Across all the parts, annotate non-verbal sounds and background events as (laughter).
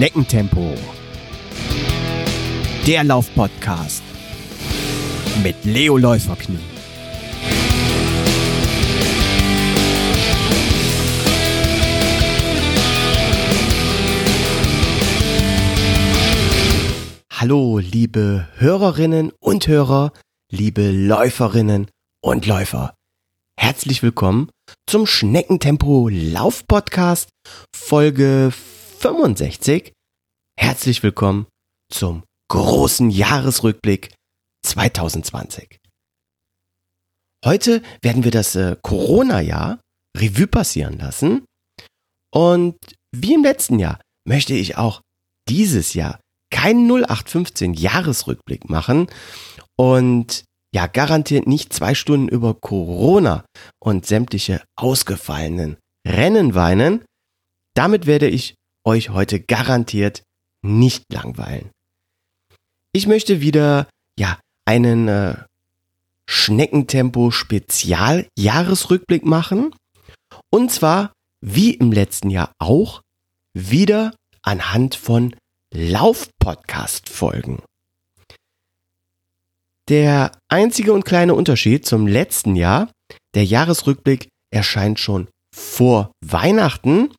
Schneckentempo. Der Laufpodcast mit Leo Läuferknie. Hallo, liebe Hörerinnen und Hörer, liebe Läuferinnen und Läufer. Herzlich willkommen zum Schneckentempo Laufpodcast Folge 65. Herzlich willkommen zum großen Jahresrückblick 2020. Heute werden wir das äh, Corona-Jahr Revue passieren lassen und wie im letzten Jahr möchte ich auch dieses Jahr keinen 0815 Jahresrückblick machen und ja garantiert nicht zwei Stunden über Corona und sämtliche ausgefallenen Rennen weinen. Damit werde ich euch heute garantiert nicht langweilen. Ich möchte wieder, ja, einen äh, Schneckentempo Spezial Jahresrückblick machen. Und zwar, wie im letzten Jahr auch, wieder anhand von Lauf-Podcast-Folgen. Der einzige und kleine Unterschied zum letzten Jahr, der Jahresrückblick erscheint schon vor Weihnachten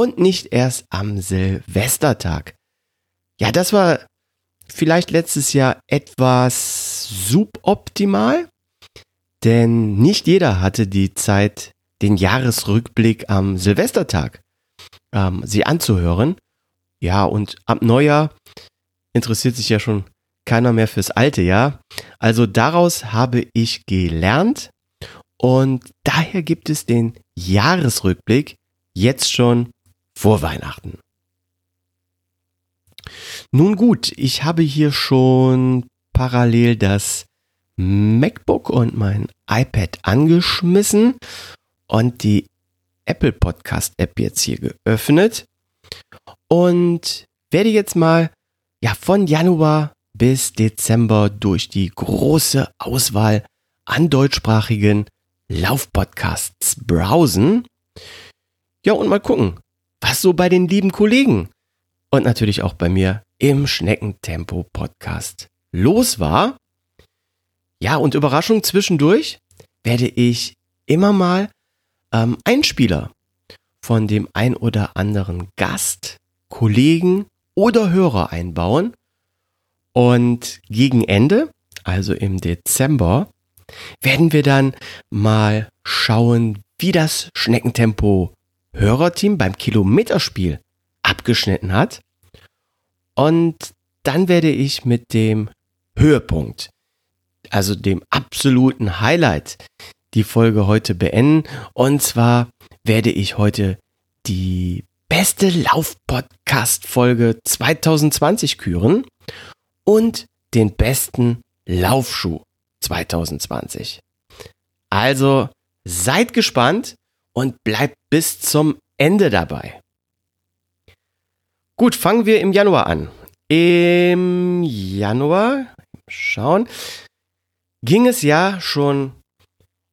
und nicht erst am Silvestertag. Ja, das war vielleicht letztes Jahr etwas suboptimal, denn nicht jeder hatte die Zeit, den Jahresrückblick am Silvestertag ähm, sie anzuhören. Ja, und ab Neujahr interessiert sich ja schon keiner mehr fürs alte Jahr. Also daraus habe ich gelernt und daher gibt es den Jahresrückblick jetzt schon vor Weihnachten. Nun gut, ich habe hier schon parallel das MacBook und mein iPad angeschmissen und die Apple Podcast App jetzt hier geöffnet und werde jetzt mal ja von Januar bis Dezember durch die große Auswahl an deutschsprachigen Laufpodcasts browsen. Ja, und mal gucken, was so bei den lieben Kollegen und natürlich auch bei mir im Schneckentempo Podcast los war. Ja, und Überraschung zwischendurch werde ich immer mal ähm, Einspieler von dem ein oder anderen Gast, Kollegen oder Hörer einbauen. Und gegen Ende, also im Dezember, werden wir dann mal schauen, wie das Schneckentempo Hörerteam beim Kilometerspiel abgeschnitten hat. Und dann werde ich mit dem Höhepunkt, also dem absoluten Highlight, die Folge heute beenden. Und zwar werde ich heute die beste Lauf-Podcast-Folge 2020 küren und den besten Laufschuh 2020. Also seid gespannt und bleibt bis zum Ende dabei. Gut, fangen wir im Januar an. Im Januar, schauen, ging es ja schon.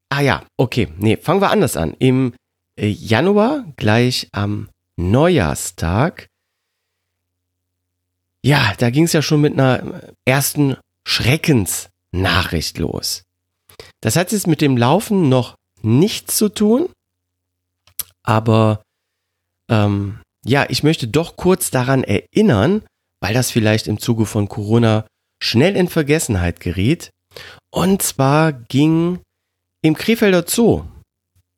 Ah ja, okay, nee, fangen wir anders an. Im äh, Januar, gleich am Neujahrstag, ja, da ging es ja schon mit einer ersten Schreckensnachricht los. Das hat jetzt mit dem Laufen noch nichts zu tun, aber ähm, ja, ich möchte doch kurz daran erinnern, weil das vielleicht im Zuge von Corona schnell in Vergessenheit geriet. Und zwar ging im Krefelder Zoo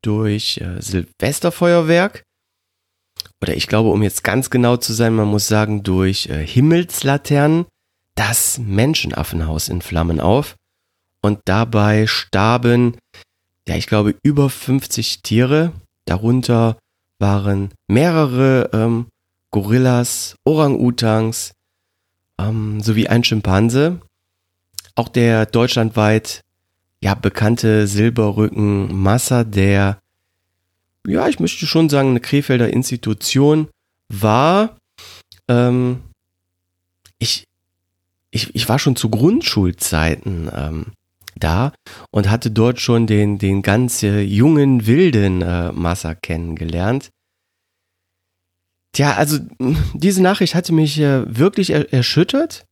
durch äh, Silvesterfeuerwerk oder ich glaube, um jetzt ganz genau zu sein, man muss sagen, durch äh, Himmelslaternen das Menschenaffenhaus in Flammen auf. Und dabei starben, ja, ich glaube, über 50 Tiere. Darunter waren mehrere ähm, Gorillas, Orang-Utans ähm, sowie ein Schimpanse. Auch der deutschlandweit ja bekannte Silberrücken Massa, der ja, ich möchte schon sagen, eine Krefelder Institution war. Ähm, ich, ich, ich war schon zu Grundschulzeiten ähm, da und hatte dort schon den, den ganz jungen, wilden äh, Massa kennengelernt. Tja, also (laughs) diese Nachricht hatte mich äh, wirklich er erschüttert.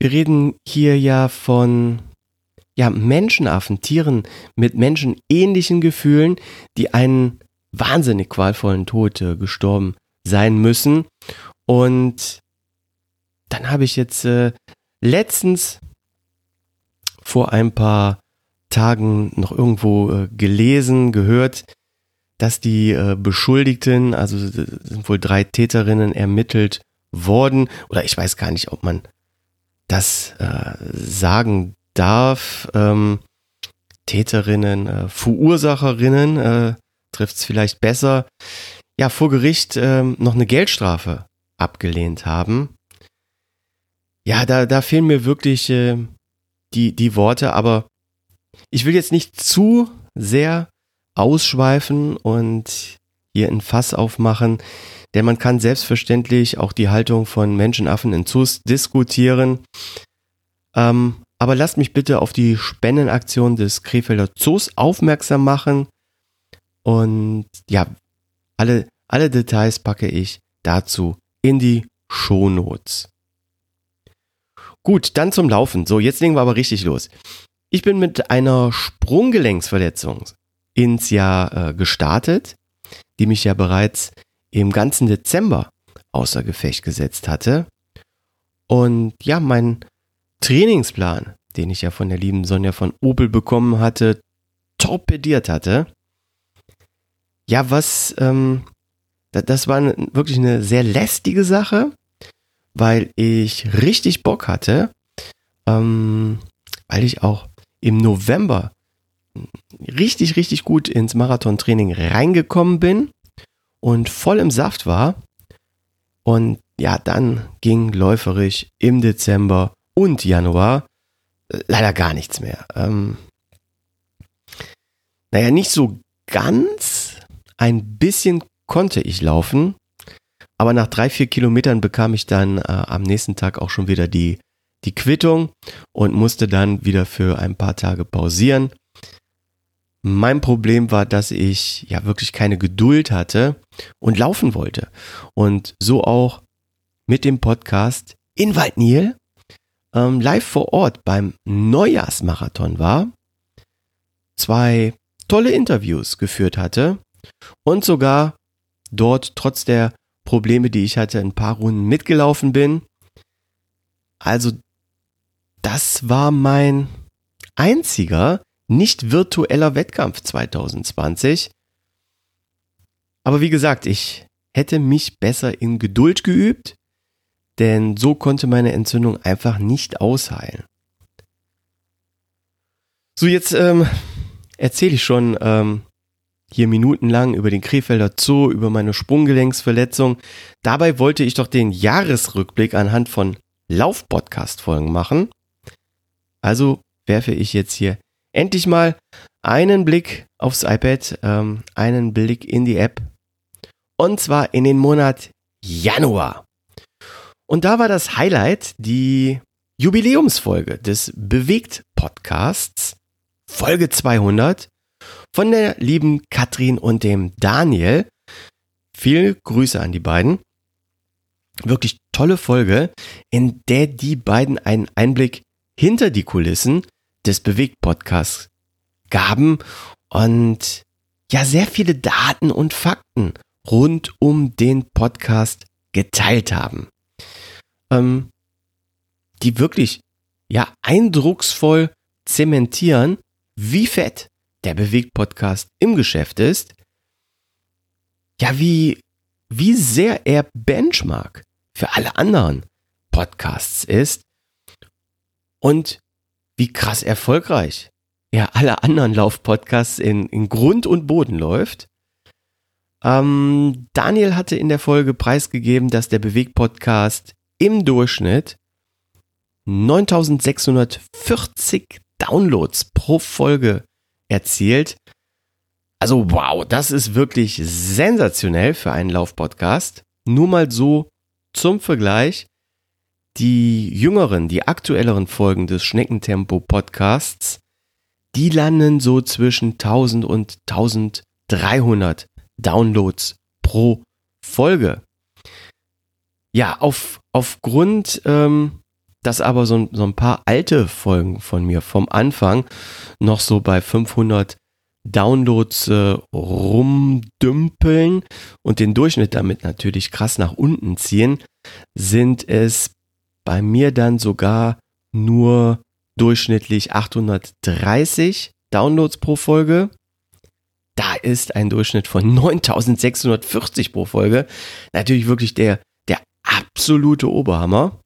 Wir reden hier ja von ja, Menschenaffen, Tieren mit menschenähnlichen Gefühlen, die einen wahnsinnig qualvollen Tod äh, gestorben sein müssen. Und dann habe ich jetzt äh, letztens vor ein paar Tagen noch irgendwo äh, gelesen, gehört, dass die äh, Beschuldigten, also sind wohl drei Täterinnen ermittelt worden, oder ich weiß gar nicht, ob man das äh, sagen darf. Ähm, Täterinnen, äh, Verursacherinnen, äh, trifft es vielleicht besser, ja, vor Gericht ähm, noch eine Geldstrafe abgelehnt haben. Ja, da, da fehlen mir wirklich äh, die, die Worte, aber ich will jetzt nicht zu sehr ausschweifen und hier ein Fass aufmachen, denn man kann selbstverständlich auch die Haltung von Menschenaffen in Zoos diskutieren. Ähm, aber lasst mich bitte auf die Spendenaktion des Krefelder Zoos aufmerksam machen. Und ja, alle, alle Details packe ich dazu in die Shownotes. Gut, dann zum Laufen. So, jetzt legen wir aber richtig los. Ich bin mit einer Sprunggelenksverletzung ins Jahr äh, gestartet, die mich ja bereits im ganzen Dezember außer Gefecht gesetzt hatte. Und ja, mein Trainingsplan, den ich ja von der lieben Sonja von Opel bekommen hatte, torpediert hatte. Ja, was, ähm, das war wirklich eine sehr lästige Sache, weil ich richtig Bock hatte, ähm, weil ich auch im November richtig, richtig gut ins Marathontraining reingekommen bin und voll im Saft war. Und ja, dann ging läuferisch im Dezember und Januar leider gar nichts mehr. Ähm, naja, nicht so ganz. Ein bisschen konnte ich laufen, aber nach drei, vier Kilometern bekam ich dann äh, am nächsten Tag auch schon wieder die, die Quittung und musste dann wieder für ein paar Tage pausieren. Mein Problem war, dass ich ja wirklich keine Geduld hatte und laufen wollte. Und so auch mit dem Podcast in Waldnil ähm, live vor Ort beim Neujahrsmarathon war, zwei tolle Interviews geführt hatte und sogar dort trotz der Probleme, die ich hatte, ein paar Runden mitgelaufen bin. Also das war mein einziger nicht virtueller Wettkampf 2020. Aber wie gesagt, ich hätte mich besser in Geduld geübt, denn so konnte meine Entzündung einfach nicht ausheilen. So, jetzt ähm, erzähle ich schon ähm, hier minutenlang über den Krefelder Zoo, über meine Sprunggelenksverletzung. Dabei wollte ich doch den Jahresrückblick anhand von Lauf-Podcast-Folgen machen. Also werfe ich jetzt hier endlich mal einen Blick aufs iPad, ähm, einen Blick in die App. Und zwar in den Monat Januar. Und da war das Highlight die Jubiläumsfolge des Bewegt Podcasts, Folge 200 von der lieben Katrin und dem Daniel. Viele Grüße an die beiden. Wirklich tolle Folge, in der die beiden einen Einblick hinter die Kulissen des Bewegt-Podcasts gaben und ja sehr viele Daten und Fakten rund um den Podcast geteilt haben, ähm, die wirklich ja eindrucksvoll zementieren, wie fett der Bewegt-Podcast im Geschäft ist, ja wie wie sehr er Benchmark für alle anderen Podcasts ist und wie krass erfolgreich ja alle anderen Laufpodcasts in, in Grund und Boden läuft. Ähm, Daniel hatte in der Folge preisgegeben, dass der Beweg-Podcast im Durchschnitt 9640 Downloads pro Folge erzielt. Also wow, das ist wirklich sensationell für einen Laufpodcast. Nur mal so zum Vergleich die jüngeren, die aktuelleren Folgen des Schneckentempo Podcasts, die landen so zwischen 1000 und 1300 Downloads pro Folge. Ja, auf, aufgrund, ähm, dass aber so, so ein paar alte Folgen von mir vom Anfang noch so bei 500 Downloads äh, rumdümpeln und den Durchschnitt damit natürlich krass nach unten ziehen, sind es bei mir dann sogar nur durchschnittlich 830 Downloads pro Folge. Da ist ein Durchschnitt von 9640 pro Folge. Natürlich wirklich der, der absolute Oberhammer.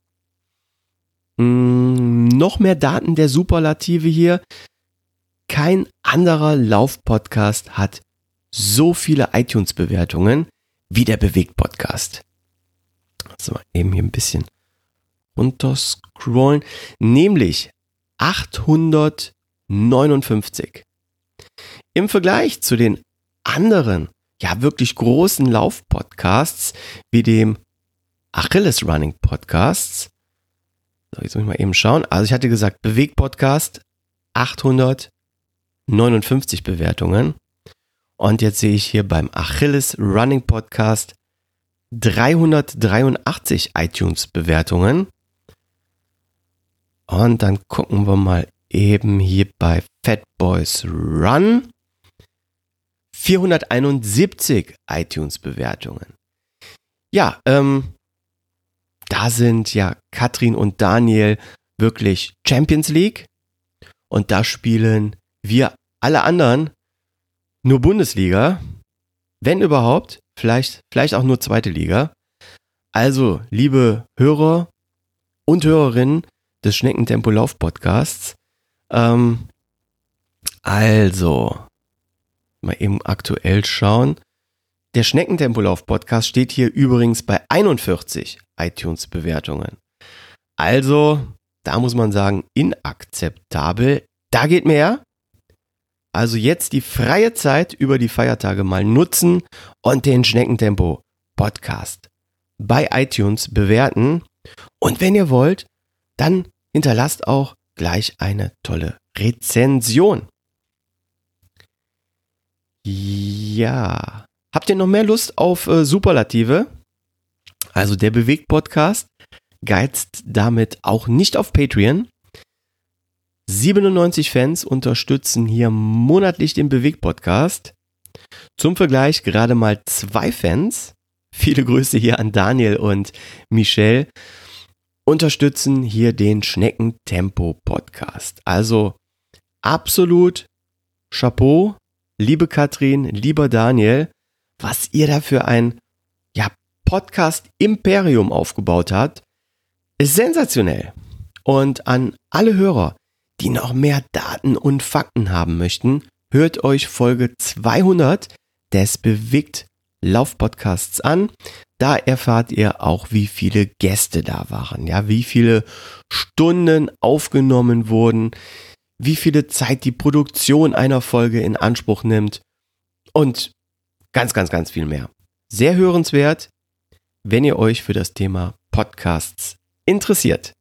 Hm, noch mehr Daten der Superlative hier. Kein anderer Lauf-Podcast hat so viele iTunes-Bewertungen wie der Bewegt-Podcast. So, eben hier ein bisschen runterscrollen. Nämlich 859. Im Vergleich zu den anderen, ja wirklich großen Lauf-Podcasts wie dem Achilles Running Podcasts. So, jetzt muss ich mal eben schauen. Also ich hatte gesagt, Bewegt Podcast 859 Bewertungen. Und jetzt sehe ich hier beim Achilles Running Podcast 383 iTunes Bewertungen. Und dann gucken wir mal eben hier bei Fat Boys Run. 471 iTunes-Bewertungen. Ja, ähm, da sind ja Katrin und Daniel wirklich Champions League. Und da spielen wir alle anderen nur Bundesliga. Wenn überhaupt, vielleicht, vielleicht auch nur zweite Liga. Also, liebe Hörer und Hörerinnen, des Schneckentempo Lauf Podcasts. Ähm, also, mal eben aktuell schauen. Der Schneckentempo Lauf Podcast steht hier übrigens bei 41 iTunes Bewertungen. Also, da muss man sagen, inakzeptabel. Da geht mehr. Also jetzt die freie Zeit über die Feiertage mal nutzen und den Schneckentempo Podcast bei iTunes bewerten. Und wenn ihr wollt, dann hinterlasst auch gleich eine tolle Rezension. Ja. Habt ihr noch mehr Lust auf äh, Superlative? Also der Bewegt-Podcast geizt damit auch nicht auf Patreon. 97 Fans unterstützen hier monatlich den Bewegt-Podcast. Zum Vergleich gerade mal zwei Fans. (laughs) Viele Grüße hier an Daniel und Michelle unterstützen hier den Schneckentempo Podcast. Also absolut Chapeau, liebe Katrin, lieber Daniel, was ihr da für ein ja, Podcast Imperium aufgebaut habt, ist sensationell. Und an alle Hörer, die noch mehr Daten und Fakten haben möchten, hört euch Folge 200 des Bewegt Laufpodcasts an. Da erfahrt ihr auch, wie viele Gäste da waren, ja, wie viele Stunden aufgenommen wurden, wie viele Zeit die Produktion einer Folge in Anspruch nimmt und ganz, ganz, ganz viel mehr. Sehr hörenswert, wenn ihr euch für das Thema Podcasts interessiert.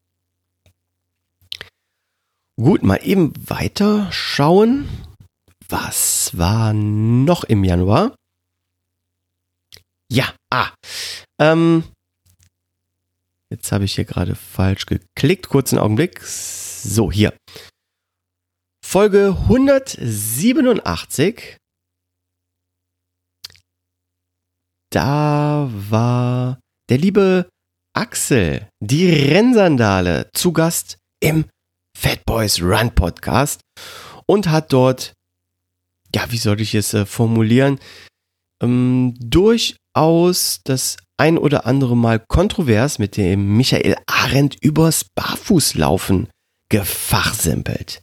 Gut, mal eben weiter schauen. Was war noch im Januar? Ja, ah. Ähm, jetzt habe ich hier gerade falsch geklickt. Kurzen Augenblick. So, hier. Folge 187. Da war der liebe Axel, die Rennsandale, zu Gast im Fat Boys Run Podcast und hat dort, ja, wie soll ich es äh, formulieren, ähm, durch aus das ein oder andere Mal kontrovers mit dem Michael Arendt übers Barfußlaufen gefachsimpelt.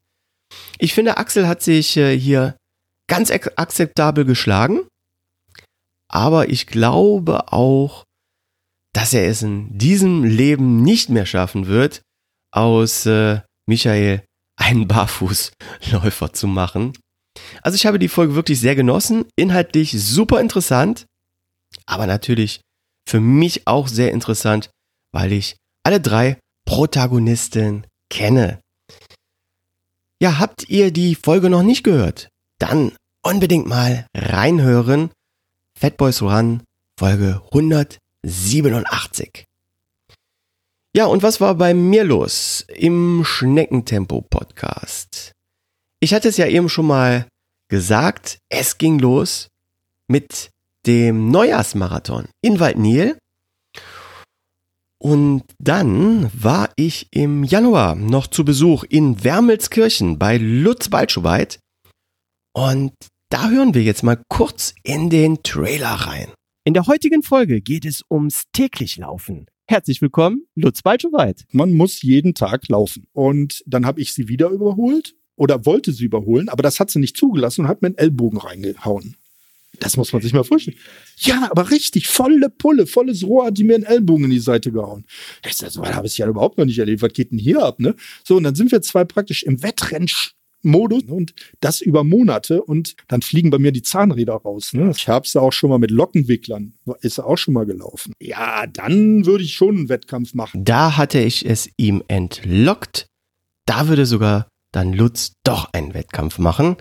Ich finde, Axel hat sich äh, hier ganz akzeptabel geschlagen, aber ich glaube auch, dass er es in diesem Leben nicht mehr schaffen wird, aus äh, Michael einen (laughs) Barfußläufer zu machen. Also ich habe die Folge wirklich sehr genossen, inhaltlich super interessant aber natürlich für mich auch sehr interessant, weil ich alle drei Protagonisten kenne. Ja, habt ihr die Folge noch nicht gehört? Dann unbedingt mal reinhören. Fat Boys Run Folge 187. Ja, und was war bei mir los im Schneckentempo-Podcast? Ich hatte es ja eben schon mal gesagt, es ging los mit dem Neujahrsmarathon in Waldnil. Und dann war ich im Januar noch zu Besuch in Wermelskirchen bei Lutz Balschowait. Und da hören wir jetzt mal kurz in den Trailer rein. In der heutigen Folge geht es ums täglich Laufen. Herzlich willkommen, Lutz Balschowait. Man muss jeden Tag laufen. Und dann habe ich sie wieder überholt oder wollte sie überholen, aber das hat sie nicht zugelassen und hat mir einen Ellbogen reingehauen. Das muss man sich mal vorstellen. Ja, aber richtig, volle Pulle, volles Rohr hat die mir einen Ellbogen in die Seite gehauen. Ich sag, so, habe ich ja überhaupt noch nicht erlebt. Was geht denn hier ab, ne? So, und dann sind wir zwei praktisch im Wettrennen Modus und das über Monate und dann fliegen bei mir die Zahnräder raus. Ne? Ich habe es auch schon mal mit Lockenwicklern, ist auch schon mal gelaufen. Ja, dann würde ich schon einen Wettkampf machen. Da hatte ich es ihm entlockt. Da würde sogar dann Lutz doch einen Wettkampf machen.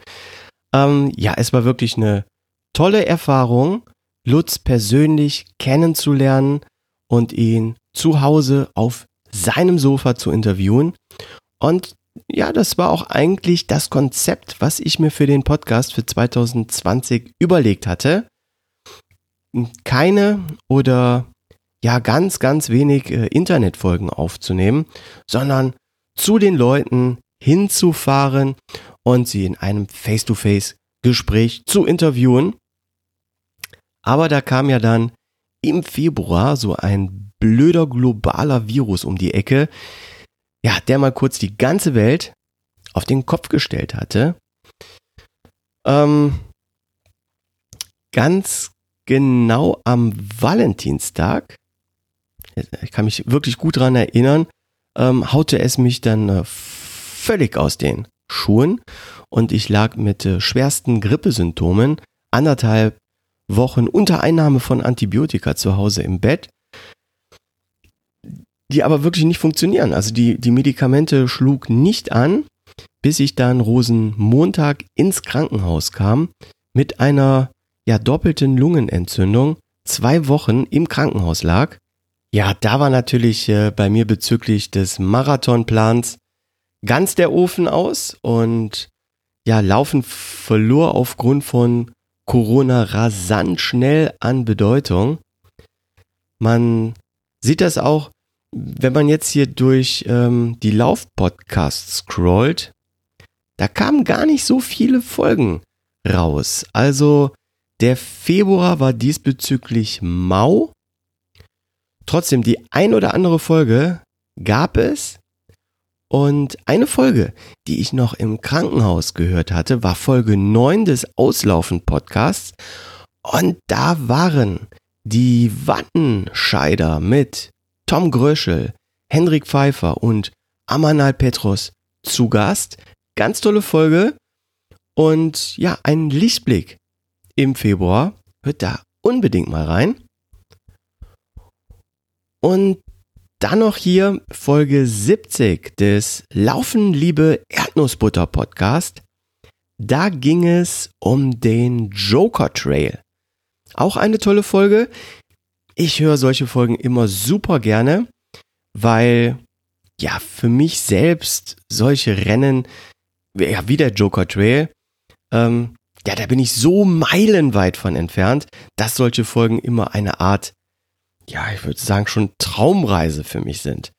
Ähm, ja, es war wirklich eine tolle Erfahrung, Lutz persönlich kennenzulernen und ihn zu Hause auf seinem Sofa zu interviewen. Und ja, das war auch eigentlich das Konzept, was ich mir für den Podcast für 2020 überlegt hatte. Keine oder ja ganz, ganz wenig äh, Internetfolgen aufzunehmen, sondern zu den Leuten hinzufahren und sie in einem Face-to-Face-Gespräch zu interviewen. Aber da kam ja dann im Februar so ein blöder globaler Virus um die Ecke, ja, der mal kurz die ganze Welt auf den Kopf gestellt hatte. Ähm, ganz genau am Valentinstag, ich kann mich wirklich gut dran erinnern, ähm, haute es mich dann äh, völlig aus den Schuhen und ich lag mit äh, schwersten Grippesymptomen anderthalb Wochen unter Einnahme von Antibiotika zu Hause im Bett die aber wirklich nicht funktionieren. Also die, die Medikamente schlug nicht an, bis ich dann Rosenmontag ins Krankenhaus kam mit einer ja doppelten Lungenentzündung, zwei Wochen im Krankenhaus lag. Ja, da war natürlich äh, bei mir bezüglich des Marathonplans ganz der Ofen aus und ja, Laufen verlor aufgrund von Corona rasant schnell an Bedeutung. Man sieht das auch wenn man jetzt hier durch ähm, die Lauf-Podcasts scrollt, da kamen gar nicht so viele Folgen raus. Also der Februar war diesbezüglich mau. Trotzdem, die ein oder andere Folge gab es. Und eine Folge, die ich noch im Krankenhaus gehört hatte, war Folge 9 des Auslaufen-Podcasts. Und da waren die Wattenscheider mit Tom Gröschel, Hendrik Pfeiffer und Amanal Petros zu Gast. Ganz tolle Folge und ja, ein Lichtblick im Februar. Hört da unbedingt mal rein. Und dann noch hier Folge 70 des Laufen Liebe Erdnussbutter Podcast. Da ging es um den Joker Trail. Auch eine tolle Folge. Ich höre solche Folgen immer super gerne, weil ja für mich selbst solche Rennen, ja wie der Joker Trail, ähm, ja da bin ich so meilenweit von entfernt, dass solche Folgen immer eine Art, ja ich würde sagen schon Traumreise für mich sind.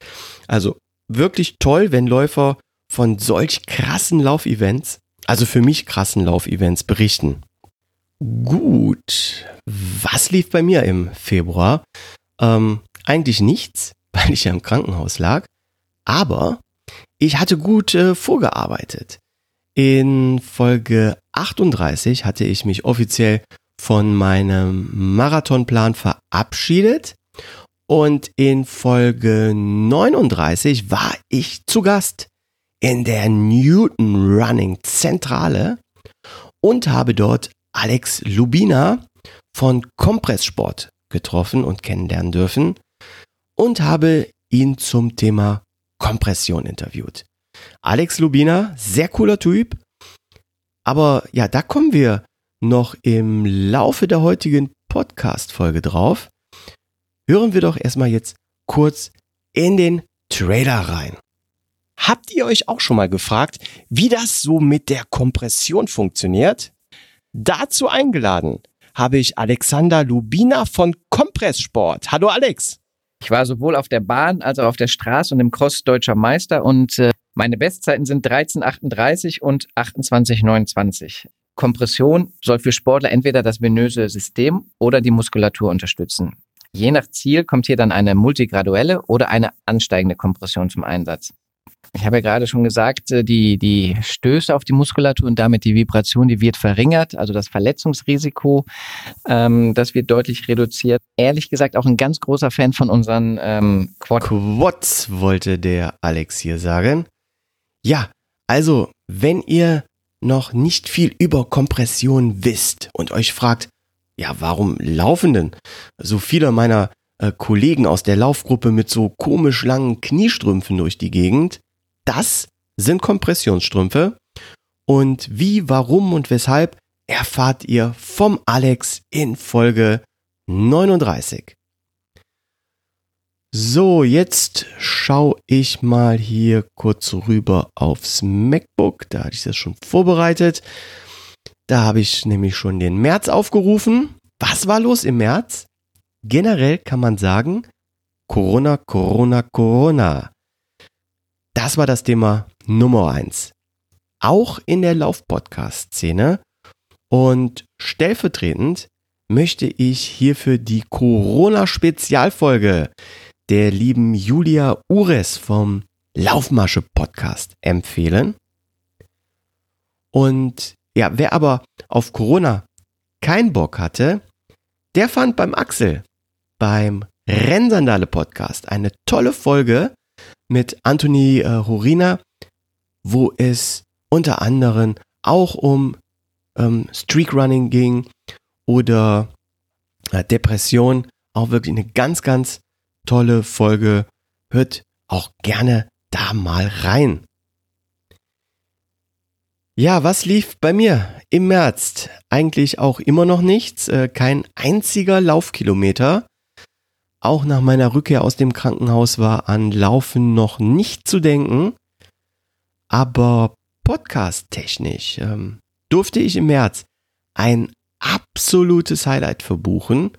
Also wirklich toll, wenn Läufer von solch krassen Laufevents, also für mich krassen Laufevents berichten. Gut. Was lief bei mir im Februar? Ähm, eigentlich nichts, (laughs) weil ich ja im Krankenhaus lag. Aber ich hatte gut äh, vorgearbeitet. In Folge 38 hatte ich mich offiziell von meinem Marathonplan verabschiedet. Und in Folge 39 war ich zu Gast in der Newton Running Zentrale und habe dort Alex Lubina von Kompresssport getroffen und kennenlernen dürfen und habe ihn zum Thema Kompression interviewt. Alex Lubina, sehr cooler Typ, aber ja, da kommen wir noch im Laufe der heutigen Podcast-Folge drauf. Hören wir doch erstmal jetzt kurz in den Trailer rein. Habt ihr euch auch schon mal gefragt, wie das so mit der Kompression funktioniert? Dazu eingeladen habe ich Alexander Lubina von Kompresssport. Hallo Alex. Ich war sowohl auf der Bahn als auch auf der Straße und im Cross deutscher Meister und äh, meine Bestzeiten sind 13,38 und 28,29. Kompression soll für Sportler entweder das venöse System oder die Muskulatur unterstützen. Je nach Ziel kommt hier dann eine multigraduelle oder eine ansteigende Kompression zum Einsatz. Ich habe ja gerade schon gesagt, äh, die, die Stöße auf die Muskulatur und damit die Vibration, die wird verringert, also das Verletzungsrisiko, ähm, das wird deutlich reduziert. Ehrlich gesagt auch ein ganz großer Fan von unseren ähm, Quad Quads, wollte der Alex hier sagen. Ja, also wenn ihr noch nicht viel über Kompression wisst und euch fragt, ja, warum laufen denn so viele meiner äh, Kollegen aus der Laufgruppe mit so komisch langen Kniestrümpfen durch die Gegend? Das sind Kompressionsstrümpfe. Und wie, warum und weshalb erfahrt ihr vom Alex in Folge 39. So, jetzt schaue ich mal hier kurz rüber aufs MacBook. Da hatte ich das schon vorbereitet. Da habe ich nämlich schon den März aufgerufen. Was war los im März? Generell kann man sagen, Corona, Corona, Corona. Das war das Thema Nummer eins. Auch in der Lauf-Podcast-Szene. Und stellvertretend möchte ich hierfür die Corona-Spezialfolge der lieben Julia Ures vom Laufmasche Podcast empfehlen. Und ja, wer aber auf Corona keinen Bock hatte, der fand beim Axel, beim Rennsandale Podcast eine tolle Folge mit Anthony äh, Horina, wo es unter anderem auch um ähm, Streakrunning ging oder äh, Depression. Auch wirklich eine ganz, ganz tolle Folge. Hört auch gerne da mal rein. Ja, was lief bei mir im März? Eigentlich auch immer noch nichts, äh, kein einziger Laufkilometer. Auch nach meiner Rückkehr aus dem Krankenhaus war an Laufen noch nicht zu denken. Aber podcast-technisch ähm, durfte ich im März ein absolutes Highlight verbuchen.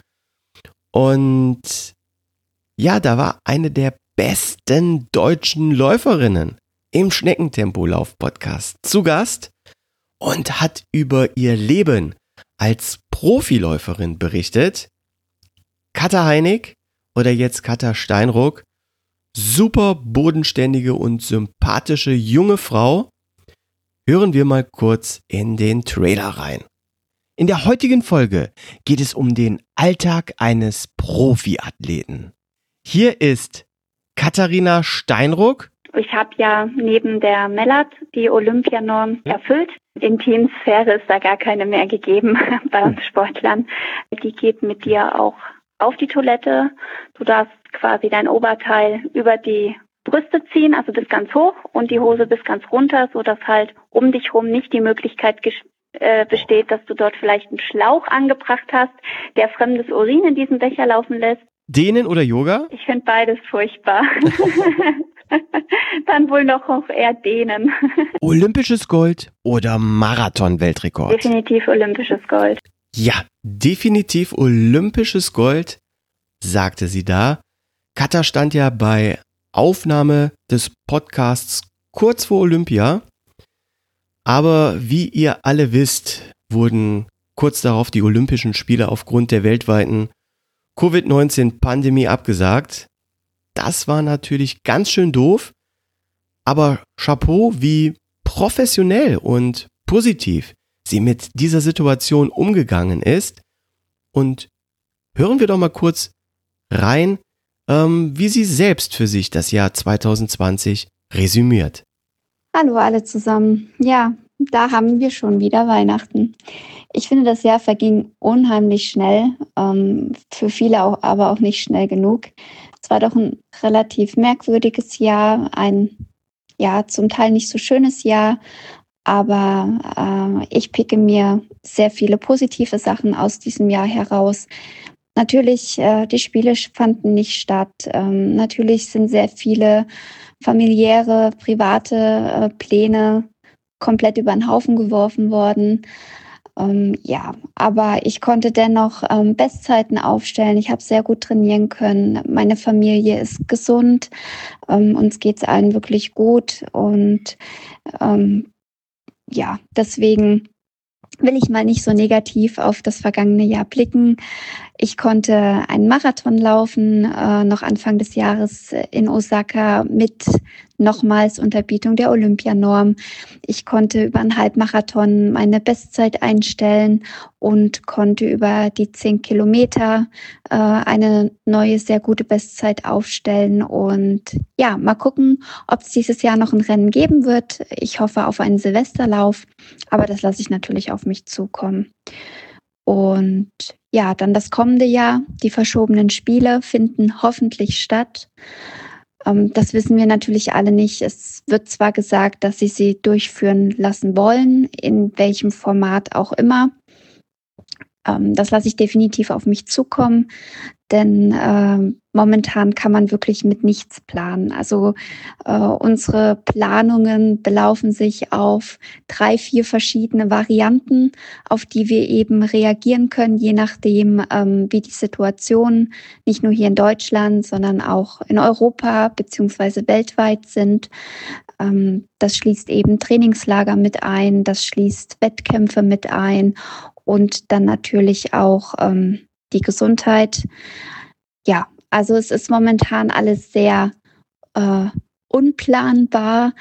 Und ja, da war eine der besten deutschen Läuferinnen im Schneckentempo-Lauf-Podcast zu Gast und hat über ihr Leben als Profiläuferin berichtet. Katha Heinig oder jetzt Katha Steinruck, super bodenständige und sympathische junge Frau. Hören wir mal kurz in den Trailer rein. In der heutigen Folge geht es um den Alltag eines Profiathleten. Hier ist Katharina Steinruck. Ich habe ja neben der Mellat die Olympianorm erfüllt. In Teamsphäre ist da gar keine mehr gegeben (laughs) bei uns Sportlern. Die geht mit dir auch auf die Toilette. Du darfst quasi dein Oberteil über die Brüste ziehen, also bis ganz hoch und die Hose bis ganz runter, so dass halt um dich herum nicht die Möglichkeit äh, besteht, dass du dort vielleicht einen Schlauch angebracht hast, der fremdes Urin in diesen Becher laufen lässt. Dehnen oder Yoga? Ich finde beides furchtbar. (laughs) Dann wohl noch auch eher Dehnen. Olympisches Gold oder Marathon-Weltrekord? Definitiv olympisches Gold. Ja, definitiv olympisches Gold, sagte sie da. Katha stand ja bei Aufnahme des Podcasts kurz vor Olympia. Aber wie ihr alle wisst, wurden kurz darauf die Olympischen Spiele aufgrund der weltweiten Covid-19-Pandemie abgesagt. Das war natürlich ganz schön doof, aber Chapeau, wie professionell und positiv sie mit dieser Situation umgegangen ist. Und hören wir doch mal kurz rein, ähm, wie sie selbst für sich das Jahr 2020 resümiert. Hallo alle zusammen. Ja, da haben wir schon wieder Weihnachten. Ich finde, das Jahr verging unheimlich schnell, ähm, für viele auch, aber auch nicht schnell genug. Es war doch ein relativ merkwürdiges Jahr, ein ja zum Teil nicht so schönes Jahr. Aber äh, ich picke mir sehr viele positive Sachen aus diesem Jahr heraus. Natürlich, äh, die Spiele fanden nicht statt. Ähm, natürlich sind sehr viele familiäre, private äh, Pläne komplett über den Haufen geworfen worden. Ähm, ja, aber ich konnte dennoch ähm, Bestzeiten aufstellen. Ich habe sehr gut trainieren können. Meine Familie ist gesund. Ähm, uns geht es allen wirklich gut. Und ähm, ja, deswegen will ich mal nicht so negativ auf das vergangene Jahr blicken. Ich konnte einen Marathon laufen, äh, noch Anfang des Jahres in Osaka mit nochmals Unterbietung der Olympianorm. Ich konnte über einen Halbmarathon meine Bestzeit einstellen und konnte über die zehn Kilometer äh, eine neue, sehr gute Bestzeit aufstellen. Und ja, mal gucken, ob es dieses Jahr noch ein Rennen geben wird. Ich hoffe auf einen Silvesterlauf, aber das lasse ich natürlich auf mich zukommen. Und ja, dann das kommende Jahr. Die verschobenen Spiele finden hoffentlich statt. Ähm, das wissen wir natürlich alle nicht. Es wird zwar gesagt, dass sie sie durchführen lassen wollen, in welchem Format auch immer. Ähm, das lasse ich definitiv auf mich zukommen, denn äh, momentan kann man wirklich mit nichts planen. Also äh, unsere Planungen belaufen sich auf drei, vier verschiedene Varianten, auf die wir eben reagieren können, je nachdem, ähm, wie die Situation nicht nur hier in Deutschland, sondern auch in Europa beziehungsweise weltweit sind. Ähm, das schließt eben Trainingslager mit ein, das schließt Wettkämpfe mit ein und dann natürlich auch ähm, die Gesundheit. Ja, also es ist momentan alles sehr äh, unplanbar,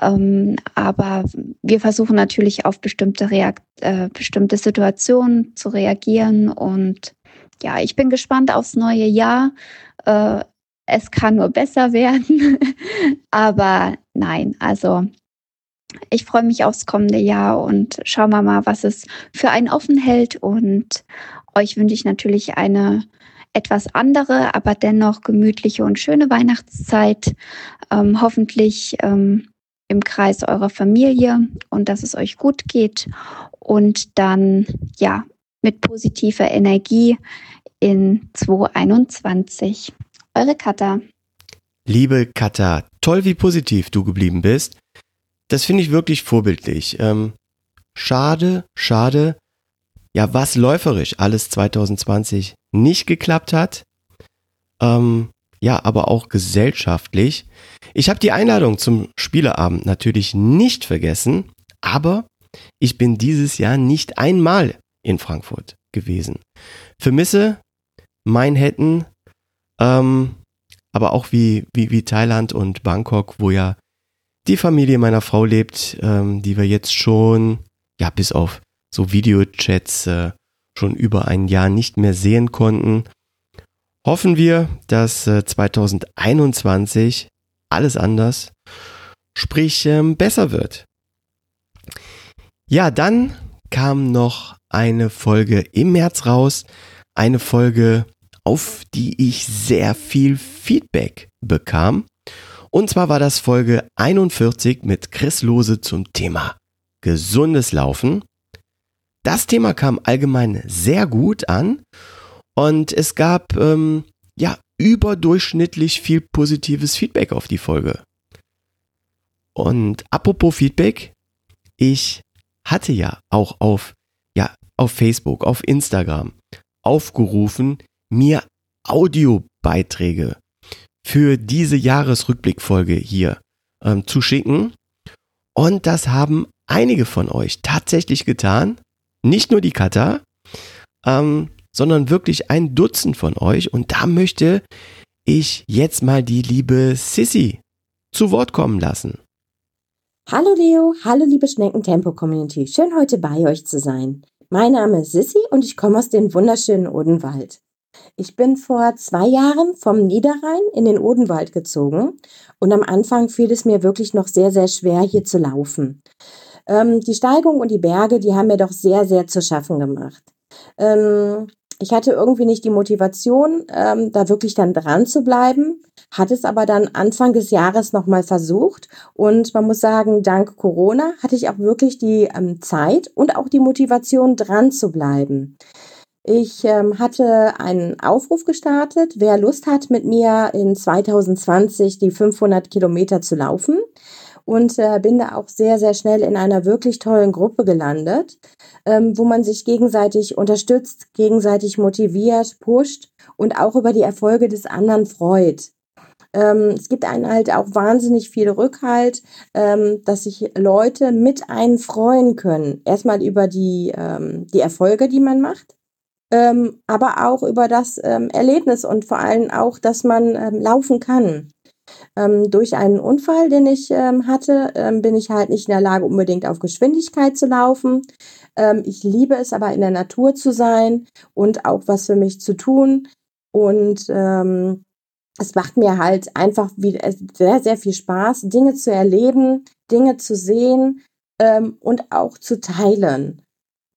ähm, aber wir versuchen natürlich auf bestimmte, Reakt äh, bestimmte Situationen zu reagieren und ja, ich bin gespannt aufs neue Jahr. Äh, es kann nur besser werden, (laughs) aber nein, also ich freue mich aufs kommende Jahr und schauen wir mal, was es für einen offen hält. Und euch wünsche ich natürlich eine etwas andere, aber dennoch gemütliche und schöne Weihnachtszeit. Ähm, hoffentlich ähm, im Kreis eurer Familie und dass es euch gut geht. Und dann, ja, mit positiver Energie in 2021. Eure Katha. Liebe Katha, toll, wie positiv du geblieben bist. Das finde ich wirklich vorbildlich. Ähm, schade, schade, ja, was läuferisch alles 2020 nicht geklappt hat. Ähm, ja, aber auch gesellschaftlich. Ich habe die Einladung zum Spieleabend natürlich nicht vergessen, aber ich bin dieses Jahr nicht einmal in Frankfurt gewesen. Vermisse Manhattan, ähm, aber auch wie, wie, wie Thailand und Bangkok, wo ja die Familie meiner Frau lebt, ähm, die wir jetzt schon, ja, bis auf so Videochats äh, schon über ein Jahr nicht mehr sehen konnten. Hoffen wir, dass äh, 2021 alles anders, sprich ähm, besser wird. Ja, dann kam noch eine Folge im März raus, eine Folge, auf die ich sehr viel Feedback bekam. Und zwar war das Folge 41 mit Chris Lose zum Thema gesundes Laufen. Das Thema kam allgemein sehr gut an und es gab ähm, ja überdurchschnittlich viel positives Feedback auf die Folge. Und apropos Feedback, ich hatte ja auch auf ja auf Facebook, auf Instagram aufgerufen, mir Audiobeiträge für diese Jahresrückblickfolge hier ähm, zu schicken. Und das haben einige von euch tatsächlich getan. Nicht nur die Kata, ähm, sondern wirklich ein Dutzend von euch. Und da möchte ich jetzt mal die liebe Sissy zu Wort kommen lassen. Hallo Leo, hallo liebe Schneckentempo-Community. Schön heute bei euch zu sein. Mein Name ist Sissy und ich komme aus dem wunderschönen Odenwald. Ich bin vor zwei Jahren vom Niederrhein in den Odenwald gezogen und am Anfang fiel es mir wirklich noch sehr, sehr schwer, hier zu laufen. Ähm, die Steigung und die Berge, die haben mir doch sehr, sehr zu schaffen gemacht. Ähm, ich hatte irgendwie nicht die Motivation, ähm, da wirklich dann dran zu bleiben, hatte es aber dann Anfang des Jahres nochmal versucht und man muss sagen, dank Corona hatte ich auch wirklich die ähm, Zeit und auch die Motivation dran zu bleiben. Ich ähm, hatte einen Aufruf gestartet, wer Lust hat, mit mir in 2020 die 500 Kilometer zu laufen und äh, bin da auch sehr, sehr schnell in einer wirklich tollen Gruppe gelandet, ähm, wo man sich gegenseitig unterstützt, gegenseitig motiviert, pusht und auch über die Erfolge des anderen freut. Ähm, es gibt einen halt auch wahnsinnig viel Rückhalt, ähm, dass sich Leute mit einen freuen können. Erstmal über die, ähm, die Erfolge, die man macht. Ähm, aber auch über das ähm, Erlebnis und vor allem auch, dass man ähm, laufen kann. Ähm, durch einen Unfall, den ich ähm, hatte, ähm, bin ich halt nicht in der Lage, unbedingt auf Geschwindigkeit zu laufen. Ähm, ich liebe es aber in der Natur zu sein und auch was für mich zu tun. Und ähm, es macht mir halt einfach wieder sehr, sehr viel Spaß, Dinge zu erleben, Dinge zu sehen ähm, und auch zu teilen.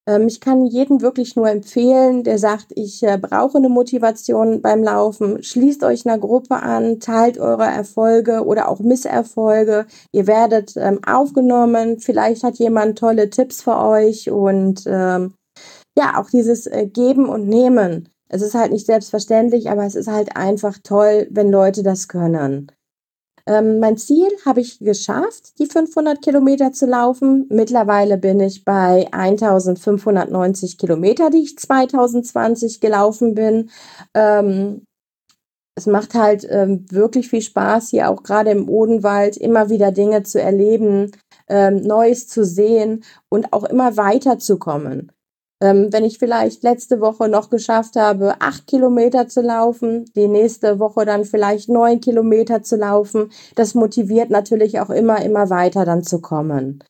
Ähm, ich kann jedem wirklich nur empfehlen, der sagt, ich äh, brauche eine Motivation beim Laufen. Schließt euch einer Gruppe an, teilt eure Erfolge oder auch Misserfolge. Ihr werdet ähm, aufgenommen. Vielleicht hat jemand tolle Tipps für euch und ähm, ja, auch dieses äh, Geben und Nehmen. Es ist halt nicht selbstverständlich, aber es ist halt einfach toll, wenn Leute das können. Ähm, mein Ziel habe ich geschafft, die 500 Kilometer zu laufen. Mittlerweile bin ich bei 1590 Kilometer, die ich 2020 gelaufen bin. Ähm, es macht halt ähm, wirklich viel Spaß, hier auch gerade im Odenwald immer wieder Dinge zu erleben, ähm, Neues zu sehen und auch immer weiterzukommen. Ähm, wenn ich vielleicht letzte Woche noch geschafft habe, acht Kilometer zu laufen, die nächste Woche dann vielleicht neun Kilometer zu laufen, das motiviert natürlich auch immer, immer weiter dann zu kommen.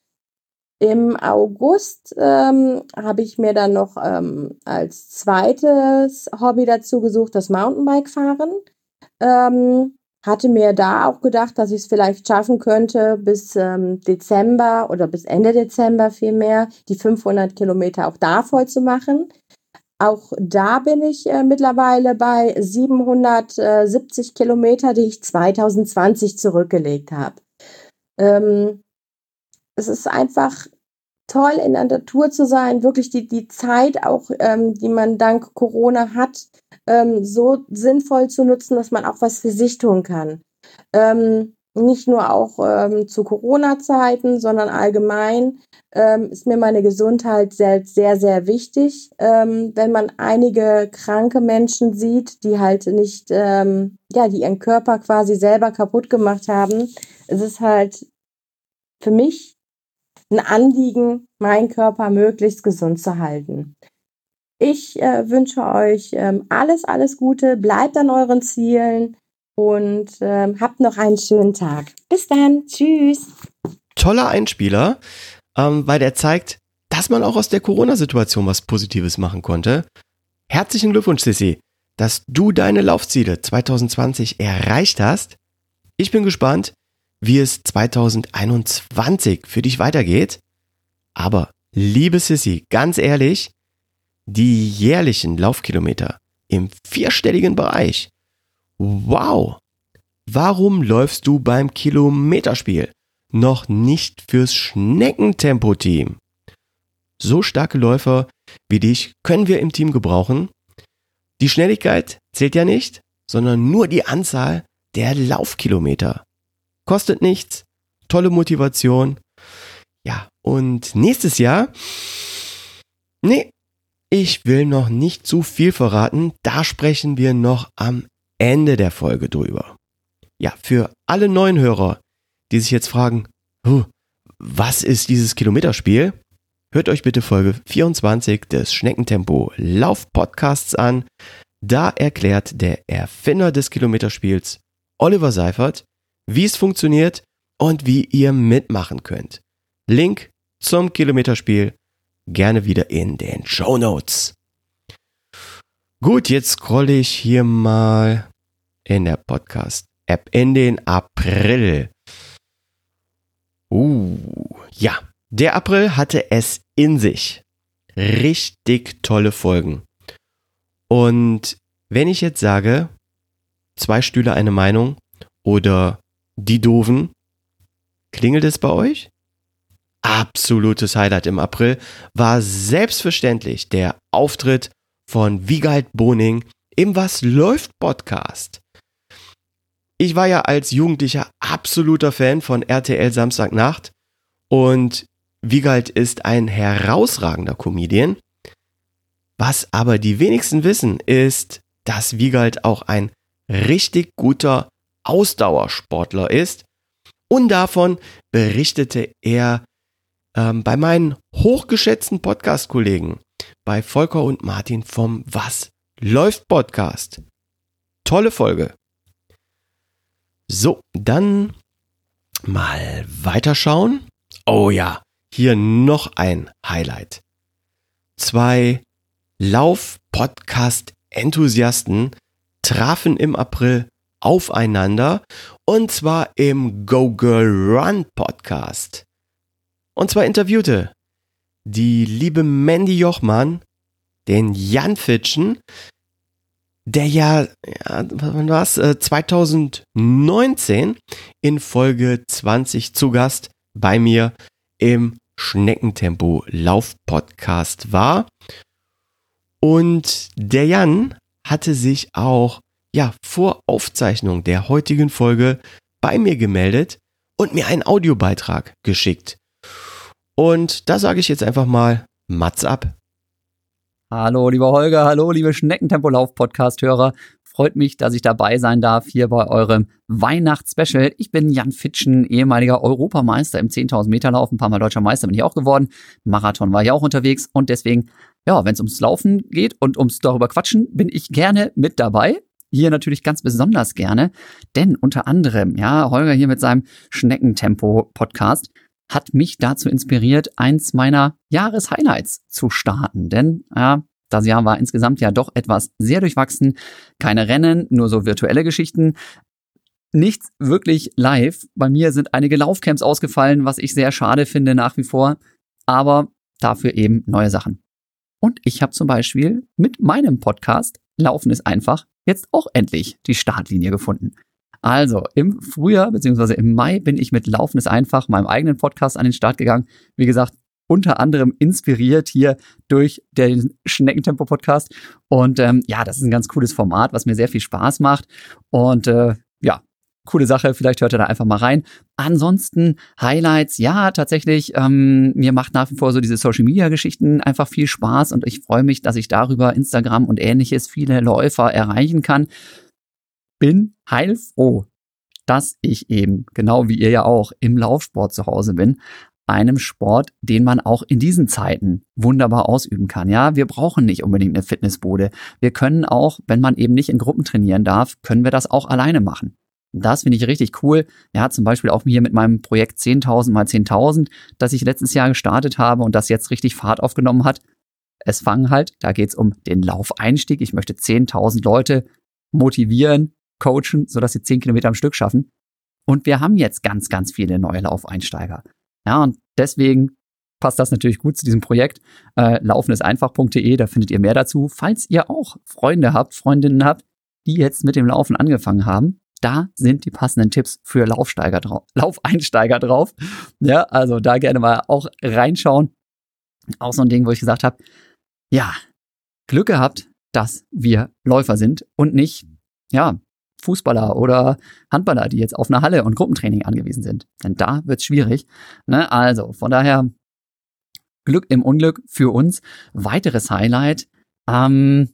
Im August ähm, habe ich mir dann noch ähm, als zweites Hobby dazu gesucht, das Mountainbike-Fahren. Ähm, hatte mir da auch gedacht, dass ich es vielleicht schaffen könnte, bis ähm, Dezember oder bis Ende Dezember vielmehr die 500 Kilometer auch da voll zu machen. Auch da bin ich äh, mittlerweile bei 770 Kilometer, die ich 2020 zurückgelegt habe. Ähm, es ist einfach toll, in der Natur zu sein, wirklich die, die Zeit auch, ähm, die man dank Corona hat, ähm, so sinnvoll zu nutzen, dass man auch was für sich tun kann. Ähm, nicht nur auch ähm, zu Corona-Zeiten, sondern allgemein ähm, ist mir meine Gesundheit sehr, sehr, sehr wichtig. Ähm, wenn man einige kranke Menschen sieht, die halt nicht, ähm, ja, die ihren Körper quasi selber kaputt gemacht haben, es ist halt für mich ein Anliegen, meinen Körper möglichst gesund zu halten. Ich äh, wünsche euch ähm, alles, alles Gute, bleibt an euren Zielen und ähm, habt noch einen schönen Tag. Bis dann, tschüss. Toller Einspieler, ähm, weil der zeigt, dass man auch aus der Corona-Situation was Positives machen konnte. Herzlichen Glückwunsch, Sissi, dass du deine Laufziele 2020 erreicht hast. Ich bin gespannt, wie es 2021 für dich weitergeht. Aber, liebe Sissy, ganz ehrlich, die jährlichen Laufkilometer im vierstelligen Bereich. Wow! Warum läufst du beim Kilometerspiel noch nicht fürs Schneckentempo-Team? So starke Läufer wie dich können wir im Team gebrauchen. Die Schnelligkeit zählt ja nicht, sondern nur die Anzahl der Laufkilometer kostet nichts, tolle Motivation. Ja, und nächstes Jahr, nee, ich will noch nicht zu viel verraten, da sprechen wir noch am Ende der Folge drüber. Ja, für alle neuen Hörer, die sich jetzt fragen, was ist dieses Kilometerspiel? Hört euch bitte Folge 24 des Schneckentempo Lauf Podcasts an. Da erklärt der Erfinder des Kilometerspiels, Oliver Seifert, wie es funktioniert und wie ihr mitmachen könnt. Link zum Kilometerspiel gerne wieder in den Show Notes. Gut, jetzt scrolle ich hier mal in der Podcast-App in den April. Uh, ja, der April hatte es in sich. Richtig tolle Folgen. Und wenn ich jetzt sage, zwei Stühle eine Meinung oder die Doofen, klingelt es bei euch? Absolutes Highlight im April war selbstverständlich der Auftritt von Wiegald Boning im Was läuft Podcast. Ich war ja als Jugendlicher absoluter Fan von RTL Samstagnacht und Wiegald ist ein herausragender Comedian. Was aber die wenigsten wissen, ist, dass Wiegald auch ein richtig guter Ausdauersportler ist. Und davon berichtete er ähm, bei meinen hochgeschätzten Podcast-Kollegen, bei Volker und Martin vom Was läuft Podcast. Tolle Folge. So, dann mal weiterschauen. Oh ja, hier noch ein Highlight. Zwei Lauf-Podcast-Enthusiasten trafen im April aufeinander und zwar im Go Girl Run Podcast. Und zwar interviewte die liebe Mandy Jochmann den Jan Fitschen, der ja, ja wann war's, 2019 in Folge 20 zu Gast bei mir im Schneckentempo Lauf Podcast war. Und der Jan hatte sich auch ja vor Aufzeichnung der heutigen Folge bei mir gemeldet und mir einen Audiobeitrag geschickt. Und da sage ich jetzt einfach mal Mats ab. Hallo, lieber Holger, hallo, liebe Schneckentempo-Lauf-Podcast-Hörer. Freut mich, dass ich dabei sein darf hier bei eurem Weihnachtsspecial. Ich bin Jan Fitschen, ehemaliger Europameister im 10.000 Meter Lauf. Ein paar Mal deutscher Meister bin ich auch geworden. Marathon war ich auch unterwegs und deswegen, ja, wenn es ums Laufen geht und ums darüber quatschen, bin ich gerne mit dabei. Hier natürlich ganz besonders gerne, denn unter anderem, ja, Holger hier mit seinem Schneckentempo-Podcast hat mich dazu inspiriert, eins meiner Jahreshighlights zu starten. Denn ja, das Jahr war insgesamt ja doch etwas sehr durchwachsen. Keine Rennen, nur so virtuelle Geschichten. Nichts wirklich live. Bei mir sind einige Laufcamps ausgefallen, was ich sehr schade finde nach wie vor. Aber dafür eben neue Sachen. Und ich habe zum Beispiel mit meinem Podcast Laufen ist einfach jetzt auch endlich die Startlinie gefunden. Also im Frühjahr bzw. im Mai bin ich mit Laufen ist einfach meinem eigenen Podcast an den Start gegangen. Wie gesagt, unter anderem inspiriert hier durch den Schneckentempo-Podcast. Und ähm, ja, das ist ein ganz cooles Format, was mir sehr viel Spaß macht. Und äh, ja, coole Sache. Vielleicht hört ihr da einfach mal rein. Ansonsten Highlights, ja, tatsächlich, ähm, mir macht nach wie vor so diese Social Media Geschichten einfach viel Spaß und ich freue mich, dass ich darüber Instagram und ähnliches viele Läufer erreichen kann bin heilfroh, dass ich eben, genau wie ihr ja auch, im Laufsport zu Hause bin. Einem Sport, den man auch in diesen Zeiten wunderbar ausüben kann. Ja, wir brauchen nicht unbedingt eine Fitnessbude. Wir können auch, wenn man eben nicht in Gruppen trainieren darf, können wir das auch alleine machen. Das finde ich richtig cool. Ja, zum Beispiel auch hier mit meinem Projekt 10.000 mal 10.000, das ich letztes Jahr gestartet habe und das jetzt richtig Fahrt aufgenommen hat. Es fangen halt, da geht es um den Laufeinstieg. Ich möchte 10.000 Leute motivieren, coachen, sodass sie zehn Kilometer am Stück schaffen. Und wir haben jetzt ganz, ganz viele neue Laufeinsteiger. Ja, und deswegen passt das natürlich gut zu diesem Projekt. Äh, laufeneseinfach.de, da findet ihr mehr dazu. Falls ihr auch Freunde habt, Freundinnen habt, die jetzt mit dem Laufen angefangen haben, da sind die passenden Tipps für Laufsteiger drauf, Laufeinsteiger drauf. Ja, also da gerne mal auch reinschauen. Auch so ein Ding, wo ich gesagt habe, ja, Glück gehabt, dass wir Läufer sind und nicht, ja, Fußballer oder Handballer, die jetzt auf eine Halle und Gruppentraining angewiesen sind. Denn da wird's schwierig. Ne? Also von daher Glück im Unglück für uns. Weiteres Highlight. Ähm,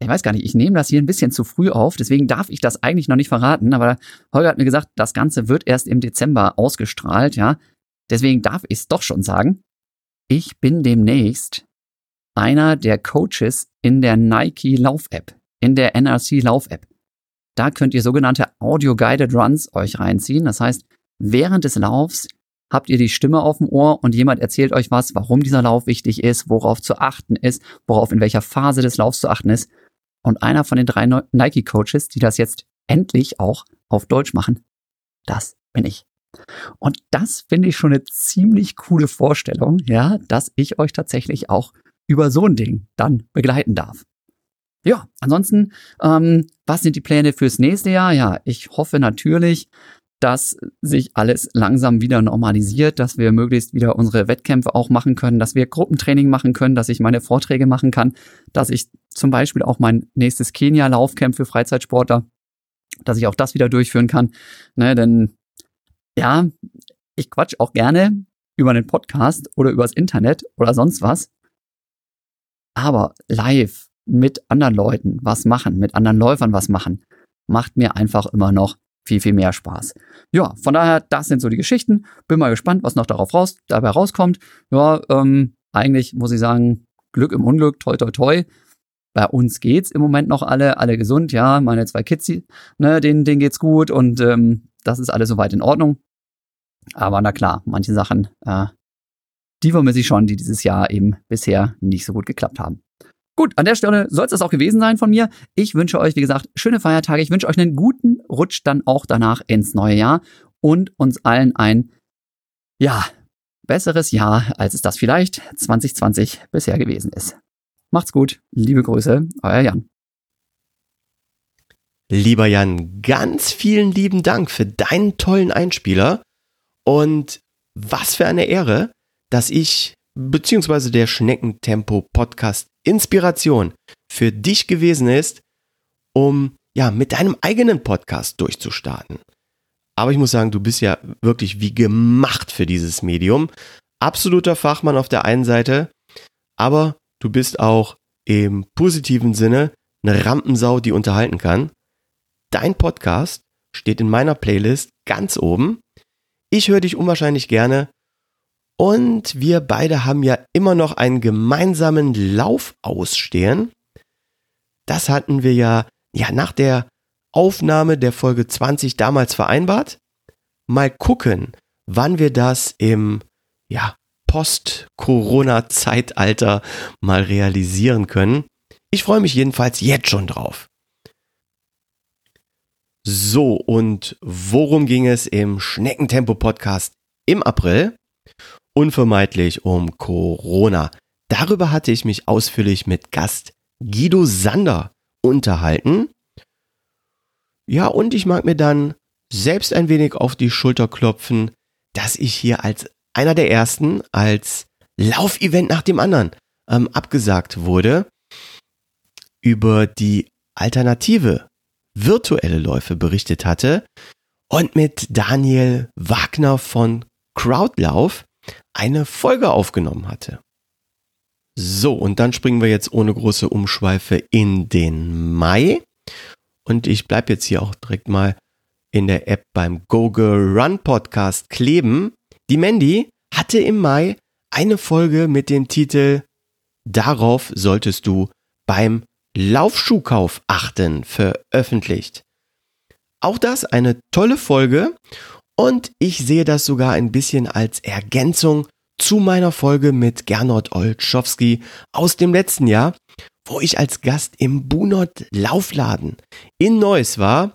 ich weiß gar nicht, ich nehme das hier ein bisschen zu früh auf, deswegen darf ich das eigentlich noch nicht verraten. Aber Holger hat mir gesagt, das Ganze wird erst im Dezember ausgestrahlt, ja. Deswegen darf ich es doch schon sagen. Ich bin demnächst einer der Coaches in der Nike Lauf-App, in der NRC Lauf-App. Da könnt ihr sogenannte Audio-Guided Runs euch reinziehen. Das heißt, während des Laufs habt ihr die Stimme auf dem Ohr und jemand erzählt euch was, warum dieser Lauf wichtig ist, worauf zu achten ist, worauf in welcher Phase des Laufs zu achten ist. Und einer von den drei Nike-Coaches, die das jetzt endlich auch auf Deutsch machen, das bin ich. Und das finde ich schon eine ziemlich coole Vorstellung, ja, dass ich euch tatsächlich auch über so ein Ding dann begleiten darf. Ja, ansonsten, ähm, was sind die Pläne fürs nächste Jahr? Ja, ich hoffe natürlich, dass sich alles langsam wieder normalisiert, dass wir möglichst wieder unsere Wettkämpfe auch machen können, dass wir Gruppentraining machen können, dass ich meine Vorträge machen kann, dass ich zum Beispiel auch mein nächstes Kenia-Laufcamp für Freizeitsportler, dass ich auch das wieder durchführen kann. Ne, denn ja, ich quatsch auch gerne über einen Podcast oder übers Internet oder sonst was. Aber live mit anderen Leuten was machen, mit anderen Läufern was machen, macht mir einfach immer noch viel, viel mehr Spaß. Ja, von daher, das sind so die Geschichten. Bin mal gespannt, was noch darauf raus, dabei rauskommt. Ja, ähm, eigentlich muss ich sagen, Glück im Unglück, toi, toi, toi. Bei uns geht's im Moment noch alle, alle gesund, ja, meine zwei Kids, ne, denen, denen geht's gut und ähm, das ist alles soweit in Ordnung. Aber na klar, manche Sachen, äh, die vermisse ich schon, die dieses Jahr eben bisher nicht so gut geklappt haben. Gut, an der Stelle soll es das auch gewesen sein von mir. Ich wünsche euch, wie gesagt, schöne Feiertage. Ich wünsche euch einen guten Rutsch dann auch danach ins neue Jahr und uns allen ein, ja, besseres Jahr, als es das vielleicht 2020 bisher gewesen ist. Macht's gut. Liebe Grüße, euer Jan. Lieber Jan, ganz vielen lieben Dank für deinen tollen Einspieler und was für eine Ehre, dass ich beziehungsweise der Schneckentempo Podcast Inspiration für dich gewesen ist, um ja mit deinem eigenen Podcast durchzustarten. Aber ich muss sagen, du bist ja wirklich wie gemacht für dieses Medium. Absoluter Fachmann auf der einen Seite, aber du bist auch im positiven Sinne eine Rampensau, die unterhalten kann. Dein Podcast steht in meiner Playlist ganz oben. Ich höre dich unwahrscheinlich gerne und wir beide haben ja immer noch einen gemeinsamen Lauf ausstehen. Das hatten wir ja, ja nach der Aufnahme der Folge 20 damals vereinbart. Mal gucken, wann wir das im ja, Post-Corona-Zeitalter mal realisieren können. Ich freue mich jedenfalls jetzt schon drauf. So, und worum ging es im Schneckentempo-Podcast im April? Unvermeidlich um Corona. Darüber hatte ich mich ausführlich mit Gast Guido Sander unterhalten. Ja, und ich mag mir dann selbst ein wenig auf die Schulter klopfen, dass ich hier als einer der ersten als Laufevent nach dem anderen ähm, abgesagt wurde über die alternative virtuelle Läufe berichtet hatte und mit Daniel Wagner von Crowdlauf eine Folge aufgenommen hatte. So, und dann springen wir jetzt ohne große Umschweife in den Mai. Und ich bleibe jetzt hier auch direkt mal in der App beim Google Run Podcast kleben. Die Mandy hatte im Mai eine Folge mit dem Titel Darauf solltest du beim Laufschuhkauf achten veröffentlicht. Auch das eine tolle Folge und ich sehe das sogar ein bisschen als Ergänzung zu meiner Folge mit Gernot Olczowski aus dem letzten Jahr, wo ich als Gast im Bunot Laufladen in Neuss war.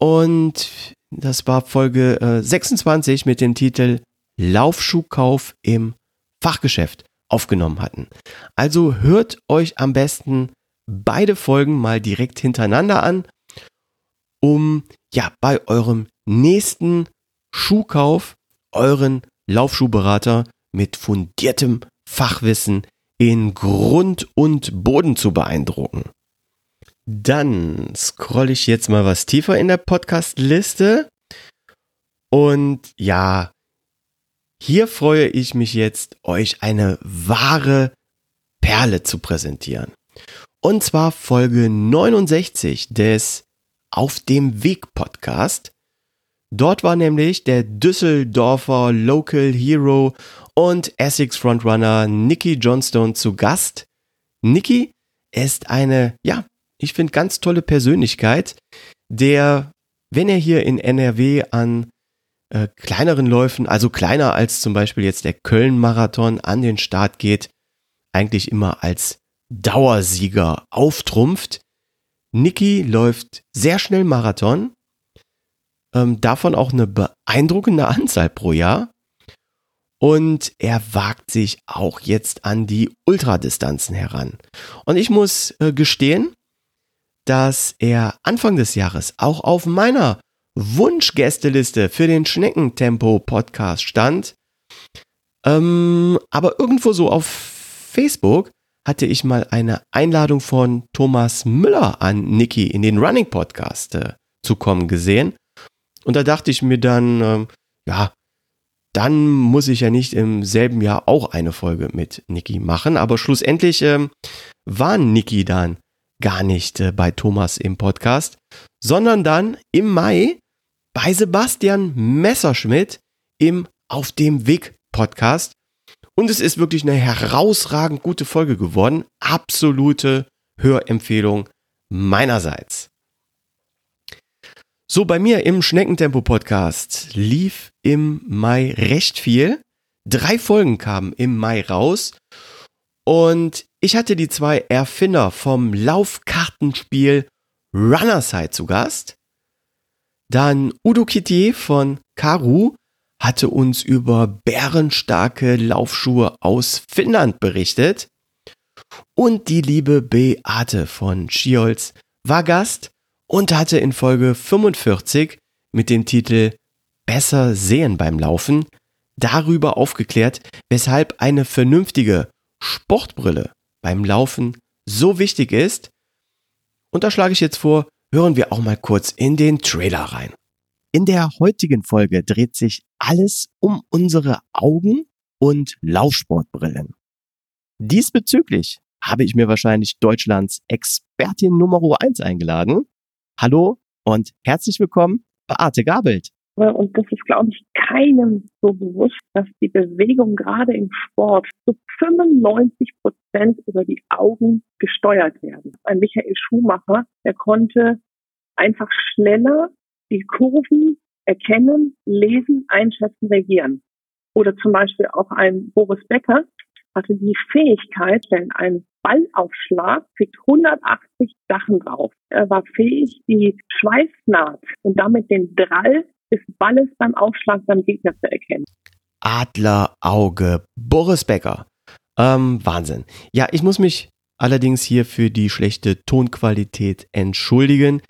Und das war Folge äh, 26 mit dem Titel Laufschuhkauf im Fachgeschäft aufgenommen hatten. Also hört euch am besten beide Folgen mal direkt hintereinander an, um ja bei eurem nächsten Schuhkauf euren Laufschuhberater mit fundiertem Fachwissen in Grund und Boden zu beeindrucken. Dann scrolle ich jetzt mal was tiefer in der Podcast-Liste. Und ja, hier freue ich mich jetzt, euch eine wahre Perle zu präsentieren. Und zwar Folge 69 des Auf dem Weg Podcast Dort war nämlich der Düsseldorfer Local Hero und Essex Frontrunner Nicky Johnstone zu Gast. Nicky ist eine, ja, ich finde ganz tolle Persönlichkeit, der, wenn er hier in NRW an äh, kleineren Läufen, also kleiner als zum Beispiel jetzt der Köln-Marathon an den Start geht, eigentlich immer als Dauersieger auftrumpft. Niki läuft sehr schnell Marathon, ähm, davon auch eine beeindruckende (laughs) Anzahl pro Jahr. Und er wagt sich auch jetzt an die Ultradistanzen heran. Und ich muss äh, gestehen, dass er Anfang des Jahres auch auf meiner Wunschgästeliste für den Schneckentempo-Podcast stand. Ähm, aber irgendwo so auf Facebook hatte ich mal eine Einladung von Thomas Müller an Niki in den Running Podcast äh, zu kommen gesehen. Und da dachte ich mir dann, ähm, ja, dann muss ich ja nicht im selben Jahr auch eine Folge mit Niki machen. Aber schlussendlich ähm, war Niki dann gar nicht äh, bei Thomas im Podcast, sondern dann im Mai bei Sebastian Messerschmidt im Auf dem Weg Podcast. Und es ist wirklich eine herausragend gute Folge geworden. Absolute Hörempfehlung meinerseits. So, bei mir im Schneckentempo-Podcast lief im Mai recht viel. Drei Folgen kamen im Mai raus. Und ich hatte die zwei Erfinder vom Laufkartenspiel Runnerside zu Gast. Dann Udo Kittier von Karu hatte uns über bärenstarke Laufschuhe aus Finnland berichtet. Und die liebe Beate von Schiolz war Gast und hatte in Folge 45 mit dem Titel Besser sehen beim Laufen darüber aufgeklärt, weshalb eine vernünftige Sportbrille beim Laufen so wichtig ist. Und da schlage ich jetzt vor, hören wir auch mal kurz in den Trailer rein. In der heutigen Folge dreht sich alles um unsere Augen und Laufsportbrillen. Diesbezüglich habe ich mir wahrscheinlich Deutschlands Expertin Nummer 1 eingeladen. Hallo und herzlich willkommen, Beate Gabelt. Und das ist, glaube ich, keinem so bewusst, dass die Bewegung gerade im Sport zu 95 Prozent über die Augen gesteuert werden. Ein Michael Schumacher, der konnte einfach schneller die Kurven erkennen, lesen, einschätzen, reagieren. Oder zum Beispiel auch ein Boris Becker hatte die Fähigkeit, wenn ein Ballaufschlag kriegt 180 Sachen drauf. Er war fähig, die Schweißnaht und damit den Drall des Balles beim Aufschlag beim Gegner zu erkennen. Adlerauge, Boris Becker. Ähm, Wahnsinn. Ja, ich muss mich allerdings hier für die schlechte Tonqualität entschuldigen.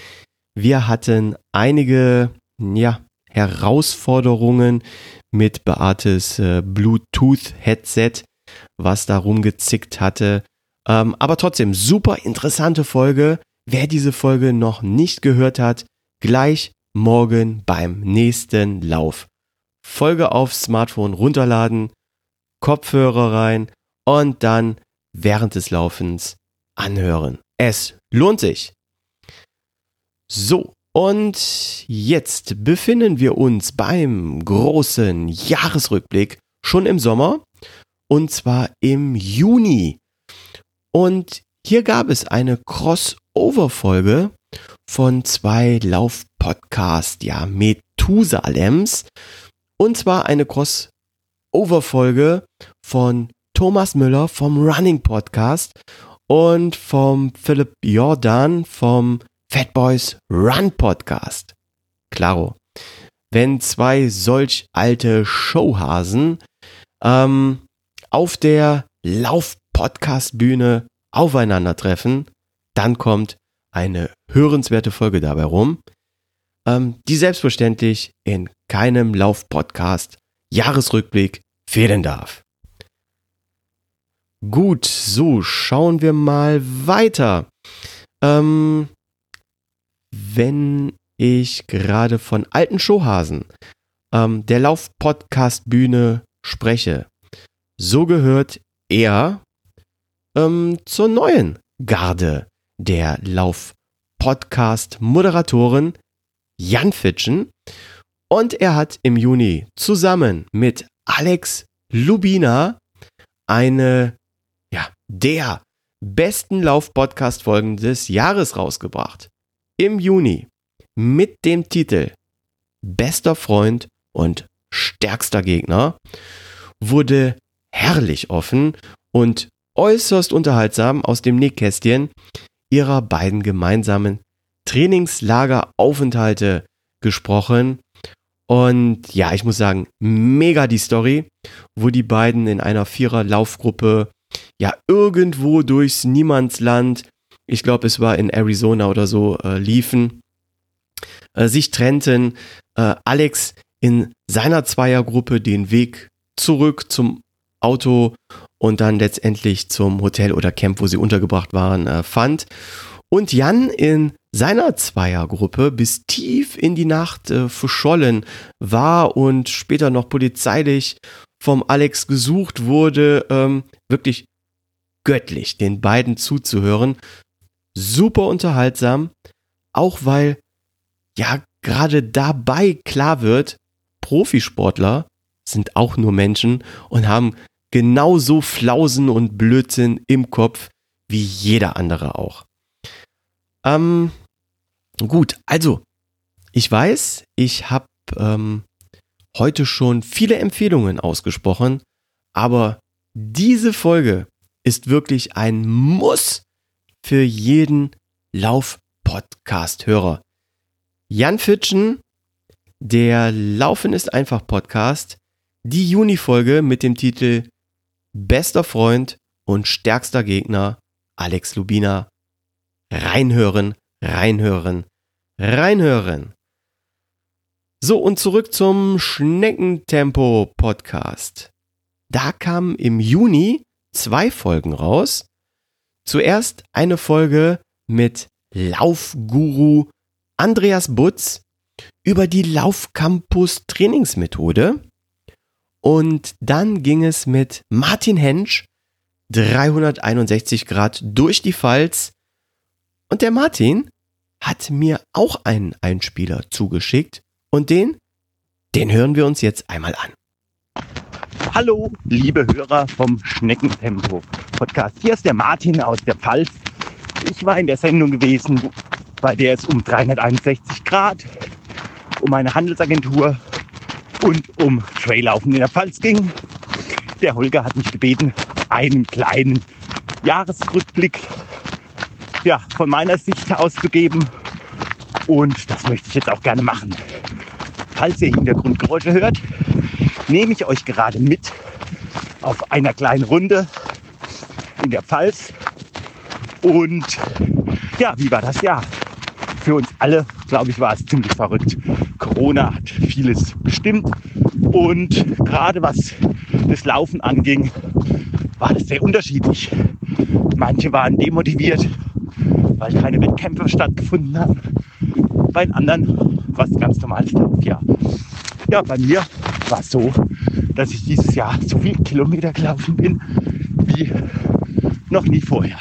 Wir hatten einige, ja, Herausforderungen mit Beates äh, Bluetooth-Headset, was da rumgezickt hatte. Ähm, aber trotzdem, super interessante Folge. Wer diese Folge noch nicht gehört hat, gleich morgen beim nächsten Lauf. Folge aufs Smartphone runterladen, Kopfhörer rein und dann während des Laufens anhören. Es lohnt sich. So, und jetzt befinden wir uns beim großen Jahresrückblick schon im Sommer und zwar im Juni. Und hier gab es eine Crossover-Folge von zwei Lauf-Podcast, ja, Methusalems. Und zwar eine Crossover-Folge von Thomas Müller vom Running Podcast und vom Philipp Jordan vom Fat Boys Run Podcast. Klaro. Wenn zwei solch alte Showhasen ähm, auf der Lauf-Podcast-Bühne aufeinandertreffen, dann kommt eine hörenswerte Folge dabei rum, ähm, die selbstverständlich in keinem Lauf-Podcast Jahresrückblick fehlen darf. Gut, so schauen wir mal weiter. Ähm, wenn ich gerade von alten Showhasen ähm, der Lauf-Podcast-Bühne spreche, so gehört er ähm, zur neuen Garde der Lauf-Podcast-Moderatoren Jan Fitschen. Und er hat im Juni zusammen mit Alex Lubina eine, ja, der besten Lauf-Podcast-Folgen des Jahres rausgebracht im Juni mit dem Titel Bester Freund und stärkster Gegner wurde herrlich offen und äußerst unterhaltsam aus dem Nähkästchen ihrer beiden gemeinsamen Trainingslageraufenthalte gesprochen. Und ja, ich muss sagen, mega die Story, wo die beiden in einer Vierer-Laufgruppe ja irgendwo durchs Niemandsland, ich glaube, es war in Arizona oder so, äh, liefen, äh, sich trennten. Äh, Alex in seiner Zweiergruppe den Weg zurück zum Auto und dann letztendlich zum Hotel oder Camp, wo sie untergebracht waren, äh, fand. Und Jan in seiner Zweiergruppe bis tief in die Nacht äh, verschollen war und später noch polizeilich vom Alex gesucht wurde. Ähm, wirklich göttlich, den beiden zuzuhören. Super unterhaltsam, auch weil ja gerade dabei klar wird, Profisportler sind auch nur Menschen und haben genauso Flausen und Blödsinn im Kopf wie jeder andere auch. Ähm, gut, also, ich weiß, ich habe ähm, heute schon viele Empfehlungen ausgesprochen, aber diese Folge ist wirklich ein Muss für jeden Lauf-Podcast-Hörer. Jan Fitschen, der Laufen ist einfach Podcast, die Juni-Folge mit dem Titel Bester Freund und stärkster Gegner Alex Lubina reinhören, reinhören, reinhören. So, und zurück zum Schneckentempo-Podcast. Da kamen im Juni zwei Folgen raus. Zuerst eine Folge mit Laufguru Andreas Butz über die Laufcampus Trainingsmethode. Und dann ging es mit Martin Hensch 361 Grad durch die Pfalz und der Martin hat mir auch einen Einspieler zugeschickt und den, den hören wir uns jetzt einmal an. Hallo, liebe Hörer vom Schneckentempo Podcast. Hier ist der Martin aus der Pfalz. Ich war in der Sendung gewesen, bei der es um 361 Grad, um eine Handelsagentur und um Traillaufen in der Pfalz ging. Der Holger hat mich gebeten, einen kleinen Jahresrückblick ja, von meiner Sicht auszugeben. Und das möchte ich jetzt auch gerne machen. Falls ihr Hintergrundgeräusche hört, nehme ich euch gerade mit auf einer kleinen Runde in der Pfalz. Und ja, wie war das Jahr? Für uns alle, glaube ich, war es ziemlich verrückt. Corona hat vieles bestimmt. Und gerade was das Laufen anging, war das sehr unterschiedlich. Manche waren demotiviert, weil keine Wettkämpfe stattgefunden haben. Bei anderen war es ganz normales Laufjahr. Ja, bei mir war es so, dass ich dieses Jahr so viele Kilometer gelaufen bin wie noch nie vorher.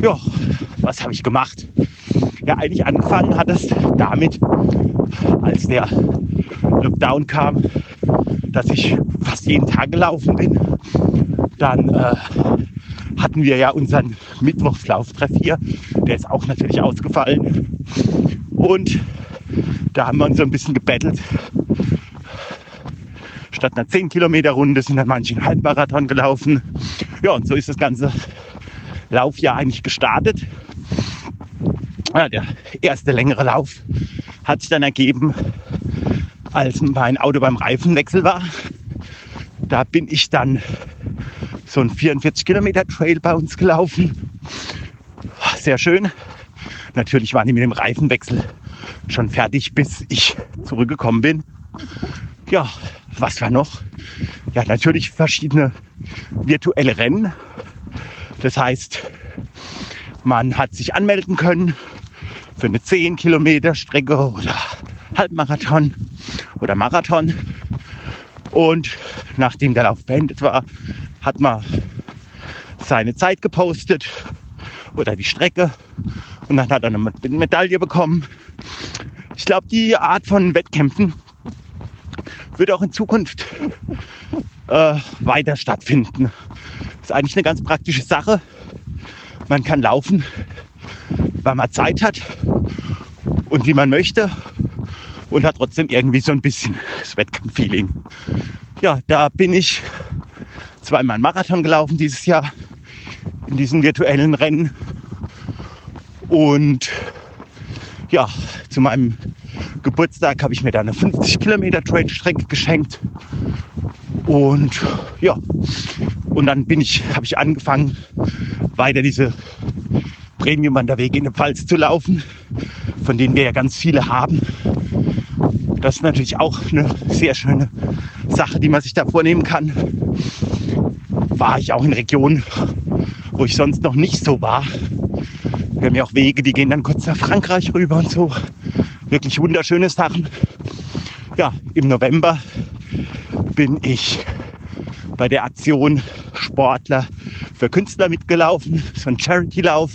Ja, was habe ich gemacht? Ja, eigentlich angefangen hat es damit, als der Lockdown kam, dass ich fast jeden Tag gelaufen bin. Dann äh, hatten wir ja unseren Mittwochslauftreff hier. Der ist auch natürlich ausgefallen. Und da haben wir uns so ein bisschen gebettelt. Statt einer 10 Kilometer Runde sind dann manche einen Halbmarathon gelaufen. Ja, und so ist das ganze Laufjahr eigentlich gestartet. Ja, der erste längere Lauf hat sich dann ergeben, als mein Auto beim Reifenwechsel war. Da bin ich dann so ein 44 Kilometer Trail bei uns gelaufen. Sehr schön. Natürlich waren die mit dem Reifenwechsel schon fertig, bis ich zurückgekommen bin. Ja, was war noch? Ja, natürlich verschiedene virtuelle Rennen. Das heißt, man hat sich anmelden können für eine 10 Kilometer Strecke oder Halbmarathon oder Marathon. Und nachdem der Lauf beendet war, hat man seine Zeit gepostet oder die Strecke und dann hat er eine Medaille bekommen. Ich glaube, die Art von Wettkämpfen wird auch in Zukunft äh, weiter stattfinden. Das ist eigentlich eine ganz praktische Sache. Man kann laufen, weil man Zeit hat und wie man möchte und hat trotzdem irgendwie so ein bisschen das Wettkampffeeling. Ja, da bin ich zweimal einen Marathon gelaufen dieses Jahr in diesen virtuellen Rennen. Und ja, zu meinem Geburtstag habe ich mir da eine 50 Kilometer Trailstrecke geschenkt. Und ja, und dann bin ich, habe ich angefangen, weiter diese Premium-Wanderwege in der Pfalz zu laufen, von denen wir ja ganz viele haben. Das ist natürlich auch eine sehr schöne Sache, die man sich da vornehmen kann. War ich auch in Regionen, wo ich sonst noch nicht so war. Wir haben ja auch Wege, die gehen dann kurz nach Frankreich rüber und so. Wirklich wunderschöne Sachen. Ja, im November bin ich bei der Aktion Sportler für Künstler mitgelaufen, so ein Charity-Lauf.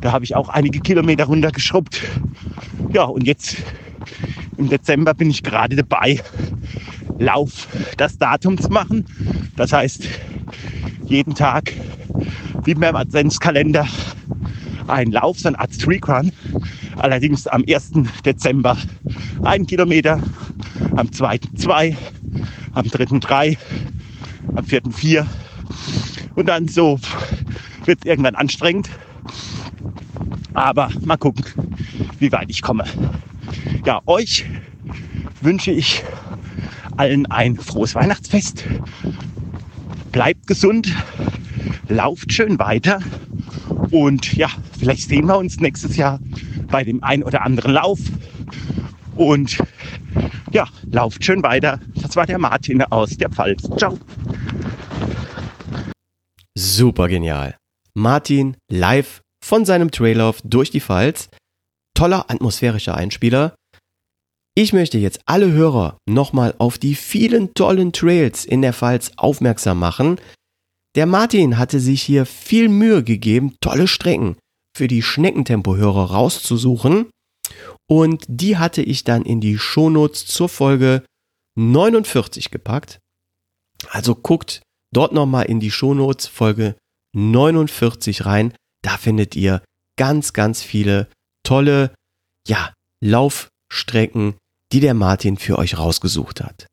Da habe ich auch einige Kilometer runtergeschrubbt. Ja, und jetzt im Dezember bin ich gerade dabei, Lauf das Datum zu machen. Das heißt, jeden Tag, wie beim Adventskalender, ein Lauf, so eine Art Streakrun. Allerdings am 1. Dezember ein Kilometer, am 2. zwei, am 3. drei, am 4. vier. Und dann so wird es irgendwann anstrengend. Aber mal gucken, wie weit ich komme. Ja, euch wünsche ich allen ein frohes Weihnachtsfest. Bleibt gesund, lauft schön weiter und ja, vielleicht sehen wir uns nächstes Jahr bei dem ein oder anderen Lauf. Und ja, lauft schön weiter. Das war der Martin aus der Pfalz. Ciao. Super genial. Martin live von seinem Traillauf durch die Pfalz. Toller atmosphärischer Einspieler. Ich möchte jetzt alle Hörer nochmal auf die vielen tollen Trails in der Pfalz aufmerksam machen. Der Martin hatte sich hier viel Mühe gegeben, tolle Strecken für die Schneckentempo-Hörer rauszusuchen. Und die hatte ich dann in die Shownotes zur Folge 49 gepackt. Also guckt dort nochmal in die Shownotes Folge 49 rein. Da findet ihr ganz, ganz viele tolle, ja, Laufstrecken, die der Martin für euch rausgesucht hat.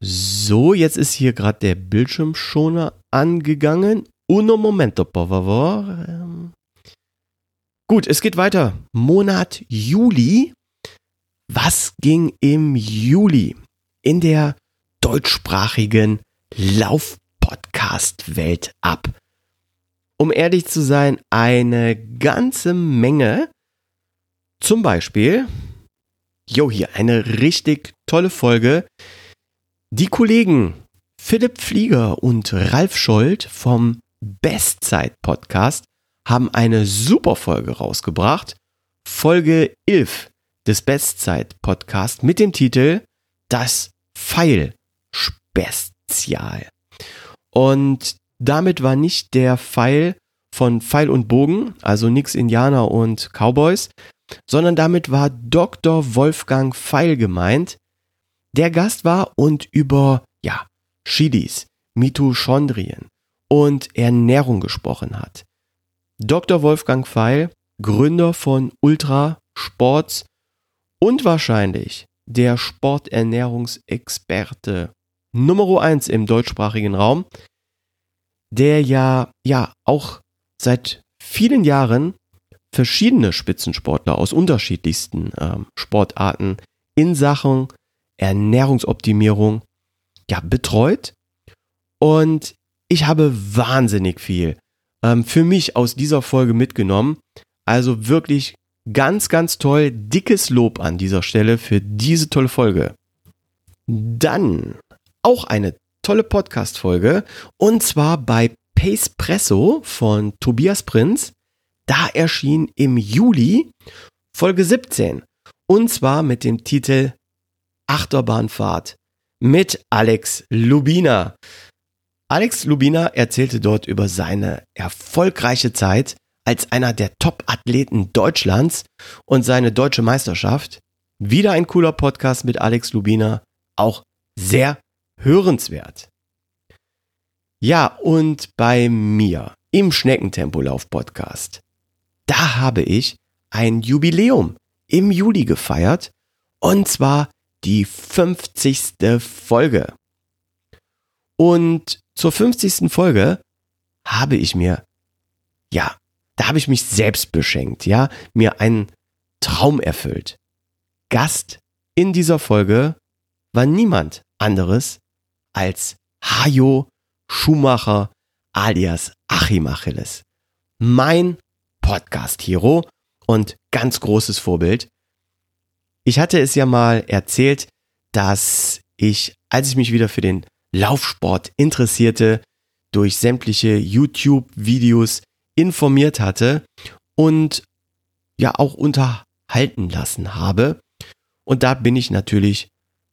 So, jetzt ist hier gerade der Bildschirmschoner angegangen. Uno momento, por favor. Ähm. Gut, es geht weiter. Monat Juli. Was ging im Juli in der deutschsprachigen Lauf-Podcast-Welt ab? Um ehrlich zu sein, eine ganze Menge. Zum Beispiel, jo, hier eine richtig tolle Folge. Die Kollegen Philipp Flieger und Ralf Scholz vom Bestzeit-Podcast haben eine super Folge rausgebracht. Folge 11 des Bestzeit-Podcasts mit dem Titel Das Pfeil-Spezial. Und damit war nicht der Pfeil von Pfeil und Bogen, also nix Indianer und Cowboys, sondern damit war Dr. Wolfgang Pfeil gemeint, der Gast war und über, ja, Chidis, Mitochondrien und Ernährung gesprochen hat. Dr. Wolfgang Pfeil, Gründer von Ultra Sports und wahrscheinlich der Sporternährungsexperte Nummer eins im deutschsprachigen Raum, der ja, ja auch seit vielen Jahren verschiedene Spitzensportler aus unterschiedlichsten ähm, Sportarten in Sachen Ernährungsoptimierung ja betreut und ich habe wahnsinnig viel ähm, für mich aus dieser Folge mitgenommen. Also wirklich ganz, ganz toll. Dickes Lob an dieser Stelle für diese tolle Folge. Dann auch eine tolle Podcast-Folge und zwar bei Pacepresso von Tobias Prinz. Da erschien im Juli Folge 17 und zwar mit dem Titel Achterbahnfahrt mit Alex Lubina. Alex Lubina erzählte dort über seine erfolgreiche Zeit als einer der Top-Athleten Deutschlands und seine deutsche Meisterschaft. Wieder ein cooler Podcast mit Alex Lubina, auch sehr hörenswert. Ja, und bei mir im Schneckentempolauf-Podcast, da habe ich ein Jubiläum im Juli gefeiert und zwar die 50. Folge. Und zur 50. Folge habe ich mir, ja, da habe ich mich selbst beschenkt, ja, mir ein Traum erfüllt. Gast in dieser Folge war niemand anderes als Hajo Schumacher alias Achim Achilles. Mein Podcast-Hero und ganz großes Vorbild. Ich hatte es ja mal erzählt, dass ich, als ich mich wieder für den Laufsport interessierte, durch sämtliche YouTube-Videos informiert hatte und ja auch unterhalten lassen habe. Und da bin ich natürlich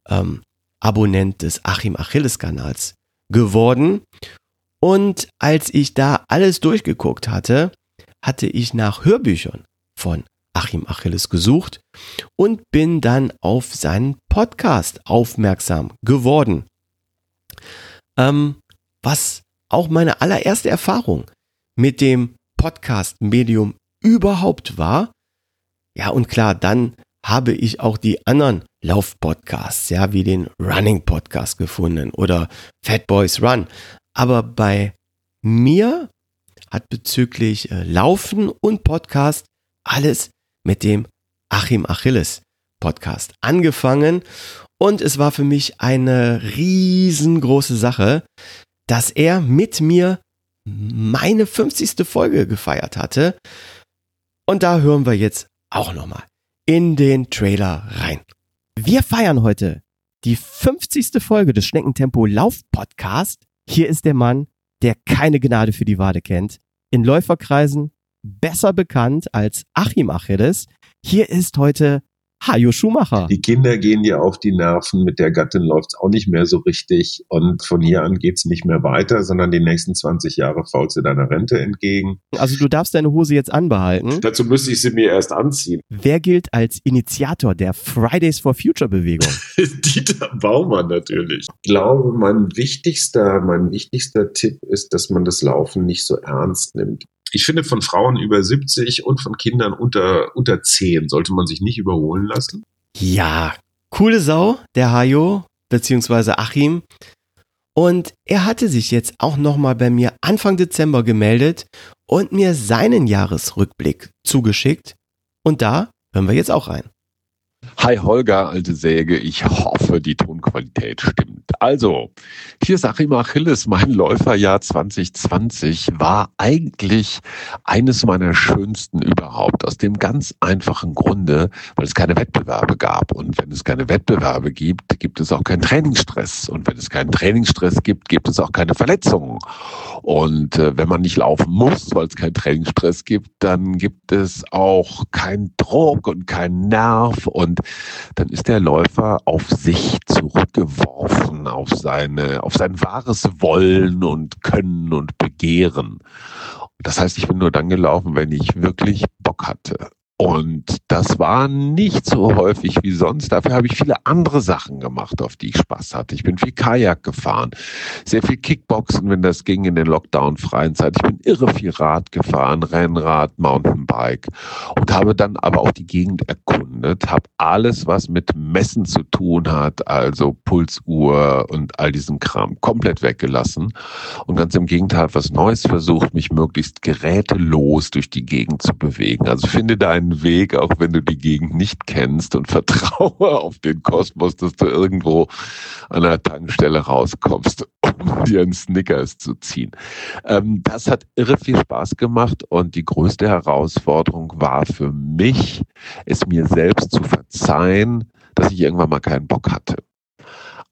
ähm, Abonnent des Achim Achilles Kanals geworden. Und als ich da alles durchgeguckt hatte, hatte ich nach Hörbüchern von Achim Achilles gesucht und bin dann auf seinen Podcast aufmerksam geworden. Ähm, was auch meine allererste Erfahrung mit dem Podcast-Medium überhaupt war. Ja, und klar, dann habe ich auch die anderen Lauf-Podcasts, ja, wie den Running-Podcast gefunden oder Fat Boys Run. Aber bei mir hat bezüglich äh, Laufen und Podcast alles mit dem Achim Achilles Podcast angefangen und es war für mich eine riesengroße Sache, dass er mit mir meine 50. Folge gefeiert hatte. Und da hören wir jetzt auch nochmal in den Trailer rein. Wir feiern heute die 50. Folge des Schneckentempo Lauf Podcast. Hier ist der Mann, der keine Gnade für die Wade kennt. In Läuferkreisen besser bekannt als Achim Achilles. Hier ist heute Hajo Schumacher. Die Kinder gehen dir auf die Nerven, mit der Gattin läuft's auch nicht mehr so richtig und von hier an geht's nicht mehr weiter, sondern die nächsten 20 Jahre faulst du deiner Rente entgegen. Also du darfst deine Hose jetzt anbehalten. Dazu müsste ich sie mir erst anziehen. Wer gilt als Initiator der Fridays for Future Bewegung? (laughs) Dieter Baumann natürlich. Ich glaube, mein wichtigster, mein wichtigster Tipp ist, dass man das Laufen nicht so ernst nimmt ich finde, von Frauen über 70 und von Kindern unter, unter 10 sollte man sich nicht überholen lassen. Ja, coole Sau, der Hajo, beziehungsweise Achim. Und er hatte sich jetzt auch nochmal bei mir Anfang Dezember gemeldet und mir seinen Jahresrückblick zugeschickt. Und da hören wir jetzt auch rein. Hi Holger, alte Säge. Ich hoffe, die Tonqualität stimmt. Also, hier ist Achim Achilles. Mein Läuferjahr 2020 war eigentlich eines meiner schönsten überhaupt. Aus dem ganz einfachen Grunde, weil es keine Wettbewerbe gab. Und wenn es keine Wettbewerbe gibt, gibt es auch keinen Trainingsstress. Und wenn es keinen Trainingsstress gibt, gibt es auch keine Verletzungen. Und äh, wenn man nicht laufen muss, weil es keinen Trainingsstress gibt, dann gibt es auch keinen Druck und keinen Nerv und dann ist der Läufer auf sich zurückgeworfen, auf seine, auf sein wahres Wollen und Können und Begehren. Das heißt, ich bin nur dann gelaufen, wenn ich wirklich Bock hatte. Und das war nicht so häufig wie sonst. Dafür habe ich viele andere Sachen gemacht, auf die ich Spaß hatte. Ich bin viel Kajak gefahren, sehr viel Kickboxen, wenn das ging in den Lockdown-freien Zeit. Ich bin irre viel Rad gefahren, Rennrad, Mountainbike und habe dann aber auch die Gegend erkundet, habe alles, was mit Messen zu tun hat, also Pulsuhr und all diesen Kram, komplett weggelassen und ganz im Gegenteil was Neues versucht, mich möglichst gerätelos durch die Gegend zu bewegen. Also finde deinen Weg, auch wenn du die Gegend nicht kennst und vertraue (laughs) auf den Kosmos, dass du irgendwo an der Tankstelle rauskommst, (laughs) um dir einen Snickers zu ziehen. Ähm, das hat irre viel Spaß gemacht und die größte Herausforderung war für mich, es mir selbst zu verzeihen, dass ich irgendwann mal keinen Bock hatte.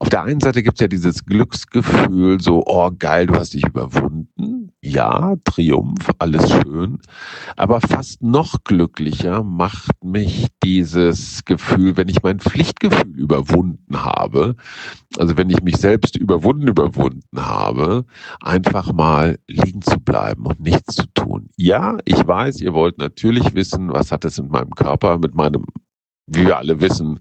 Auf der einen Seite gibt es ja dieses Glücksgefühl, so, oh geil, du hast dich überwunden. Ja, Triumph, alles schön. Aber fast noch glücklicher macht mich dieses Gefühl, wenn ich mein Pflichtgefühl überwunden habe, also wenn ich mich selbst überwunden, überwunden habe, einfach mal liegen zu bleiben und nichts zu tun. Ja, ich weiß, ihr wollt natürlich wissen, was hat es mit meinem Körper, mit meinem wie wir alle wissen,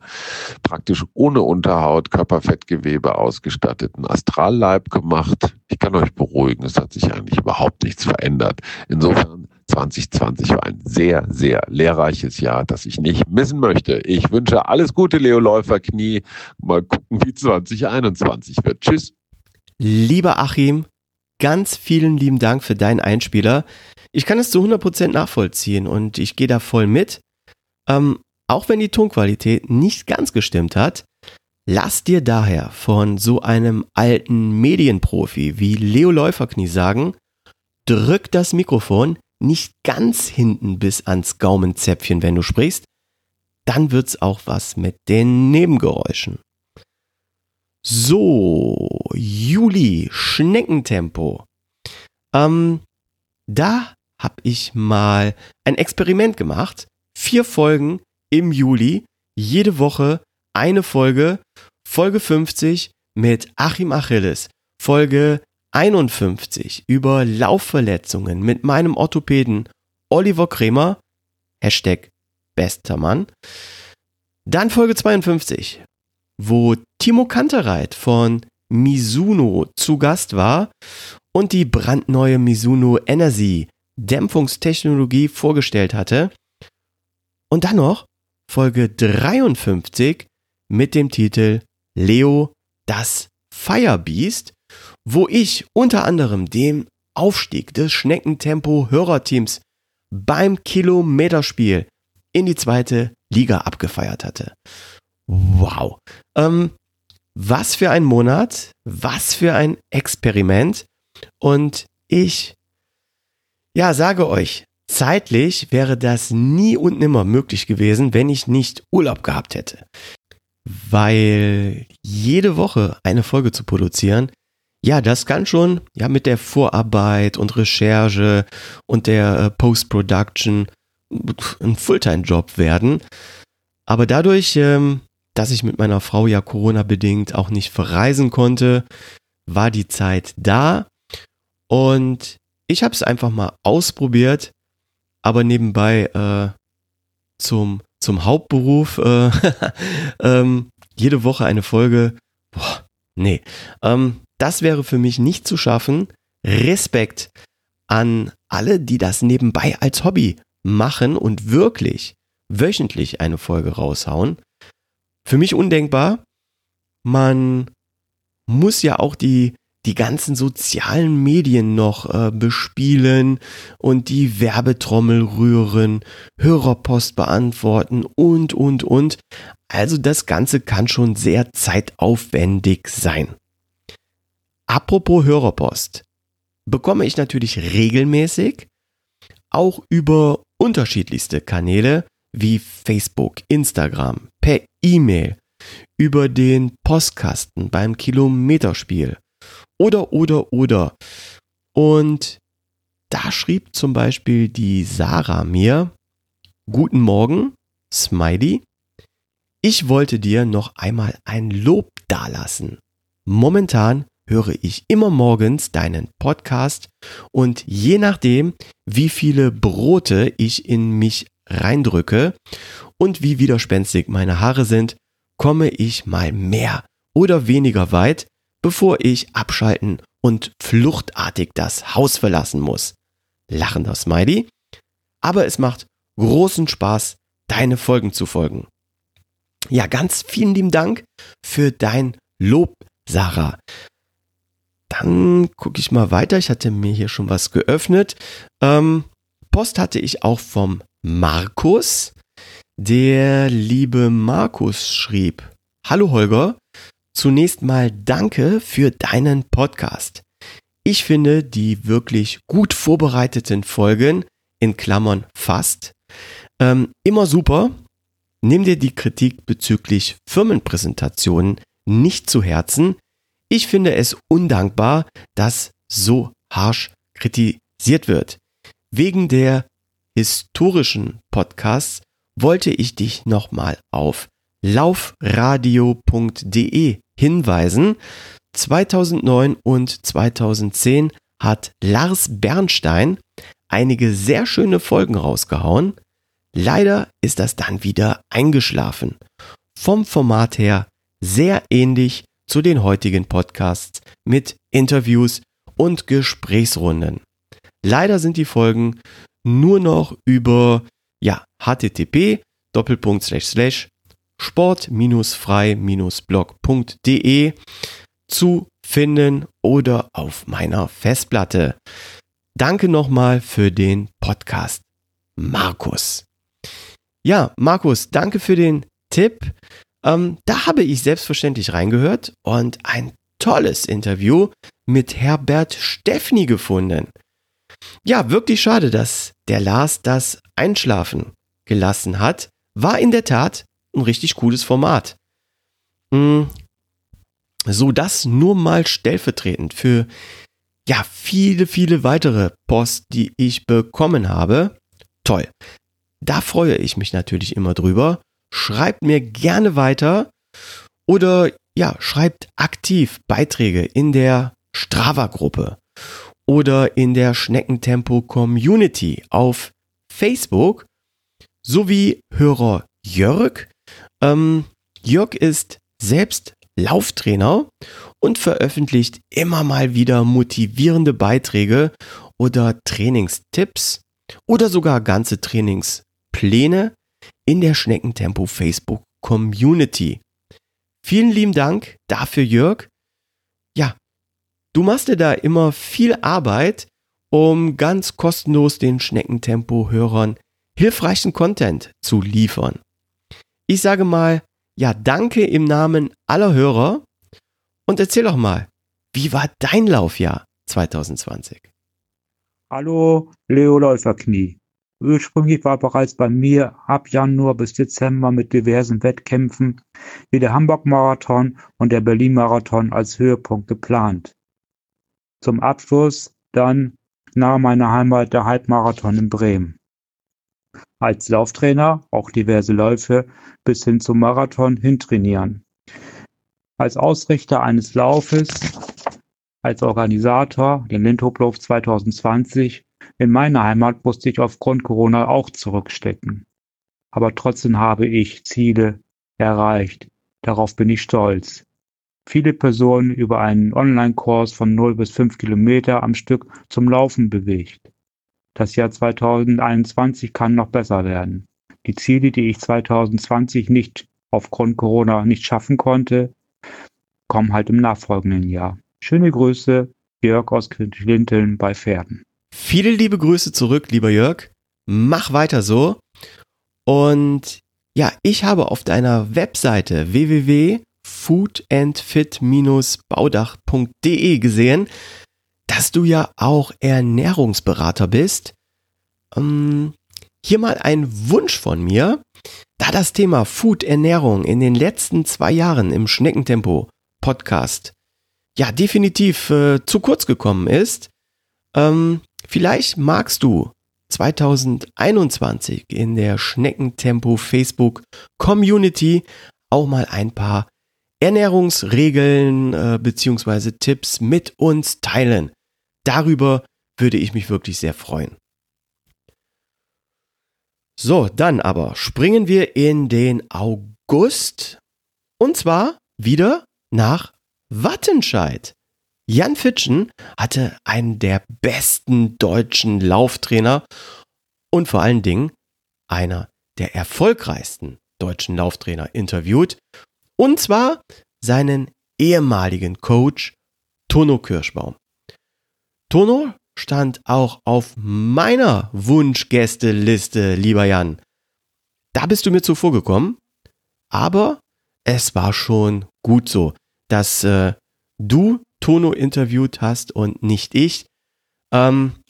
praktisch ohne Unterhaut, Körperfettgewebe ausgestatteten Astralleib gemacht. Ich kann euch beruhigen, es hat sich eigentlich überhaupt nichts verändert. Insofern 2020 war ein sehr, sehr lehrreiches Jahr, das ich nicht missen möchte. Ich wünsche alles Gute, Leo Läufer Knie. Mal gucken, wie 2021 wird. Tschüss. Lieber Achim, ganz vielen lieben Dank für deinen Einspieler. Ich kann es zu 100% nachvollziehen und ich gehe da voll mit. Ähm, Auch wenn die Tonqualität nicht ganz gestimmt hat, lass dir daher von so einem alten Medienprofi wie Leo Läuferknie sagen, drück das Mikrofon nicht ganz hinten bis ans Gaumenzäpfchen, wenn du sprichst, dann wird's auch was mit den Nebengeräuschen. So, Juli, Schneckentempo. Ähm, da habe ich mal ein Experiment gemacht. Vier Folgen im Juli, jede Woche eine Folge. Folge 50 mit Achim Achilles. Folge 51 über Laufverletzungen mit meinem Orthopäden Oliver Kremer. Hashtag bester Mann. Dann Folge 52, wo Timo Kantereit von Mizuno zu Gast war und die brandneue Mizuno Energy Dämpfungstechnologie vorgestellt hatte. Und dann noch Folge 53 mit dem Titel Leo das Firebeast, wo ich unter anderem den Aufstieg des Schneckentempo-Hörerteams beim Kilometerspiel in die zweite Liga abgefeiert hatte. Wow. Ähm, was für ein Monat, was für ein Experiment. Und ich, ja, sage euch, zeitlich wäre das nie und nimmer möglich gewesen, wenn ich nicht Urlaub gehabt hätte. Weil jede Woche eine Folge zu produzieren, ja, das kann schon, ja, mit der Vorarbeit und Recherche und der äh, Post-Production ein Fulltime-Job werden. Aber dadurch, ähm, dass ich mit meiner Frau ja Corona-bedingt auch nicht verreisen konnte, war die Zeit da und ich habe es einfach mal ausprobiert, aber nebenbei äh, zum, zum Hauptberuf äh, (laughs) ähm, jede Woche eine Folge. Boah, nee, ähm, das wäre für mich nicht zu schaffen. Respekt an alle, die das nebenbei als Hobby machen und wirklich wöchentlich eine Folge raushauen. Für mich undenkbar. Man muss ja auch die, die ganzen sozialen Medien noch äh, bespielen und die Werbetrommel rühren, Hörerpost beantworten und, und, und. Also das Ganze kann schon sehr zeitaufwendig sein. Apropos Hörerpost, bekomme ich natürlich regelmäßig auch über unterschiedlichste Kanäle wie Facebook, Instagram, per E-Mail, über den Postkasten beim Kilometerspiel oder, oder, oder. Und da schrieb zum Beispiel die Sarah mir, Guten Morgen, Smiley. Ich wollte dir noch einmal ein Lob dalassen. Momentan höre ich immer morgens deinen Podcast und je nachdem, wie viele Brote ich in mich reindrücke und wie widerspenstig meine Haare sind, komme ich mal mehr oder weniger weit, bevor ich abschalten und fluchtartig das Haus verlassen muss. Lachender Smiley. Aber es macht großen Spaß, deine Folgen zu folgen. Ja, ganz vielen lieben Dank für dein Lob, Sarah. Dann gucke ich mal weiter. Ich hatte mir hier schon was geöffnet. Ähm, Post hatte ich auch vom Markus. Der liebe Markus schrieb, Hallo Holger, zunächst mal danke für deinen Podcast. Ich finde die wirklich gut vorbereiteten Folgen, in Klammern fast, ähm, immer super. Nimm dir die Kritik bezüglich Firmenpräsentationen nicht zu Herzen. Ich finde es undankbar, dass so harsch kritisiert wird. Wegen der historischen Podcasts wollte ich dich nochmal auf laufradio.de hinweisen. 2009 und 2010 hat Lars Bernstein einige sehr schöne Folgen rausgehauen. Leider ist das dann wieder eingeschlafen. Vom Format her sehr ähnlich zu den heutigen Podcasts mit Interviews und Gesprächsrunden. Leider sind die Folgen nur noch über ja, http sport-frei-blog.de zu finden oder auf meiner Festplatte. Danke nochmal für den Podcast, Markus. Ja, Markus, danke für den Tipp. Ähm, da habe ich selbstverständlich reingehört und ein tolles Interview mit Herbert Steffni gefunden. Ja, wirklich schade, dass der Lars das Einschlafen gelassen hat. War in der Tat ein richtig cooles Format. Hm, so das nur mal stellvertretend für ja, viele, viele weitere Post, die ich bekommen habe. Toll. Da freue ich mich natürlich immer drüber. Schreibt mir gerne weiter oder ja, schreibt aktiv Beiträge in der Strava-Gruppe oder in der Schneckentempo Community auf Facebook sowie Hörer Jörg. Ähm, Jörg ist selbst Lauftrainer und veröffentlicht immer mal wieder motivierende Beiträge oder Trainingstipps oder sogar ganze Trainingspläne in der Schneckentempo Facebook Community. Vielen lieben Dank dafür, Jörg. Ja, du machst dir da immer viel Arbeit, um ganz kostenlos den Schneckentempo-Hörern hilfreichen Content zu liefern. Ich sage mal, ja, danke im Namen aller Hörer und erzähl doch mal, wie war dein Laufjahr 2020? Hallo, Leo Läuferknie. Ursprünglich war bereits bei mir ab Januar bis Dezember mit diversen Wettkämpfen wie der Hamburg-Marathon und der Berlin-Marathon als Höhepunkt geplant. Zum Abschluss dann nahe meiner Heimat der Halbmarathon in Bremen. Als Lauftrainer auch diverse Läufe bis hin zum Marathon hintrainieren. Als Ausrichter eines Laufes, als Organisator, den Lindhoflauf 2020, in meiner Heimat musste ich aufgrund Corona auch zurückstecken. Aber trotzdem habe ich Ziele erreicht. Darauf bin ich stolz. Viele Personen über einen Online-Kurs von 0 bis 5 Kilometer am Stück zum Laufen bewegt. Das Jahr 2021 kann noch besser werden. Die Ziele, die ich 2020 nicht aufgrund Corona nicht schaffen konnte, kommen halt im nachfolgenden Jahr. Schöne Grüße, Jörg aus Linteln bei Pferden. Viele liebe Grüße zurück, lieber Jörg. Mach weiter so. Und ja, ich habe auf deiner Webseite www.foodandfit-baudach.de gesehen, dass du ja auch Ernährungsberater bist. Ähm, hier mal ein Wunsch von mir, da das Thema Food Ernährung in den letzten zwei Jahren im Schneckentempo Podcast ja definitiv äh, zu kurz gekommen ist. Ähm, vielleicht magst du 2021 in der Schneckentempo Facebook Community auch mal ein paar Ernährungsregeln äh, bzw. Tipps mit uns teilen. Darüber würde ich mich wirklich sehr freuen. So, dann aber springen wir in den August und zwar wieder nach Wattenscheid. Jan Fitschen hatte einen der besten deutschen Lauftrainer und vor allen Dingen einer der erfolgreichsten deutschen Lauftrainer interviewt und zwar seinen ehemaligen Coach Tono Kirschbaum. Tono stand auch auf meiner Wunschgästeliste, lieber Jan. Da bist du mir zuvor gekommen, aber es war schon gut so, dass äh, du Tono interviewt hast und nicht ich. Ähm,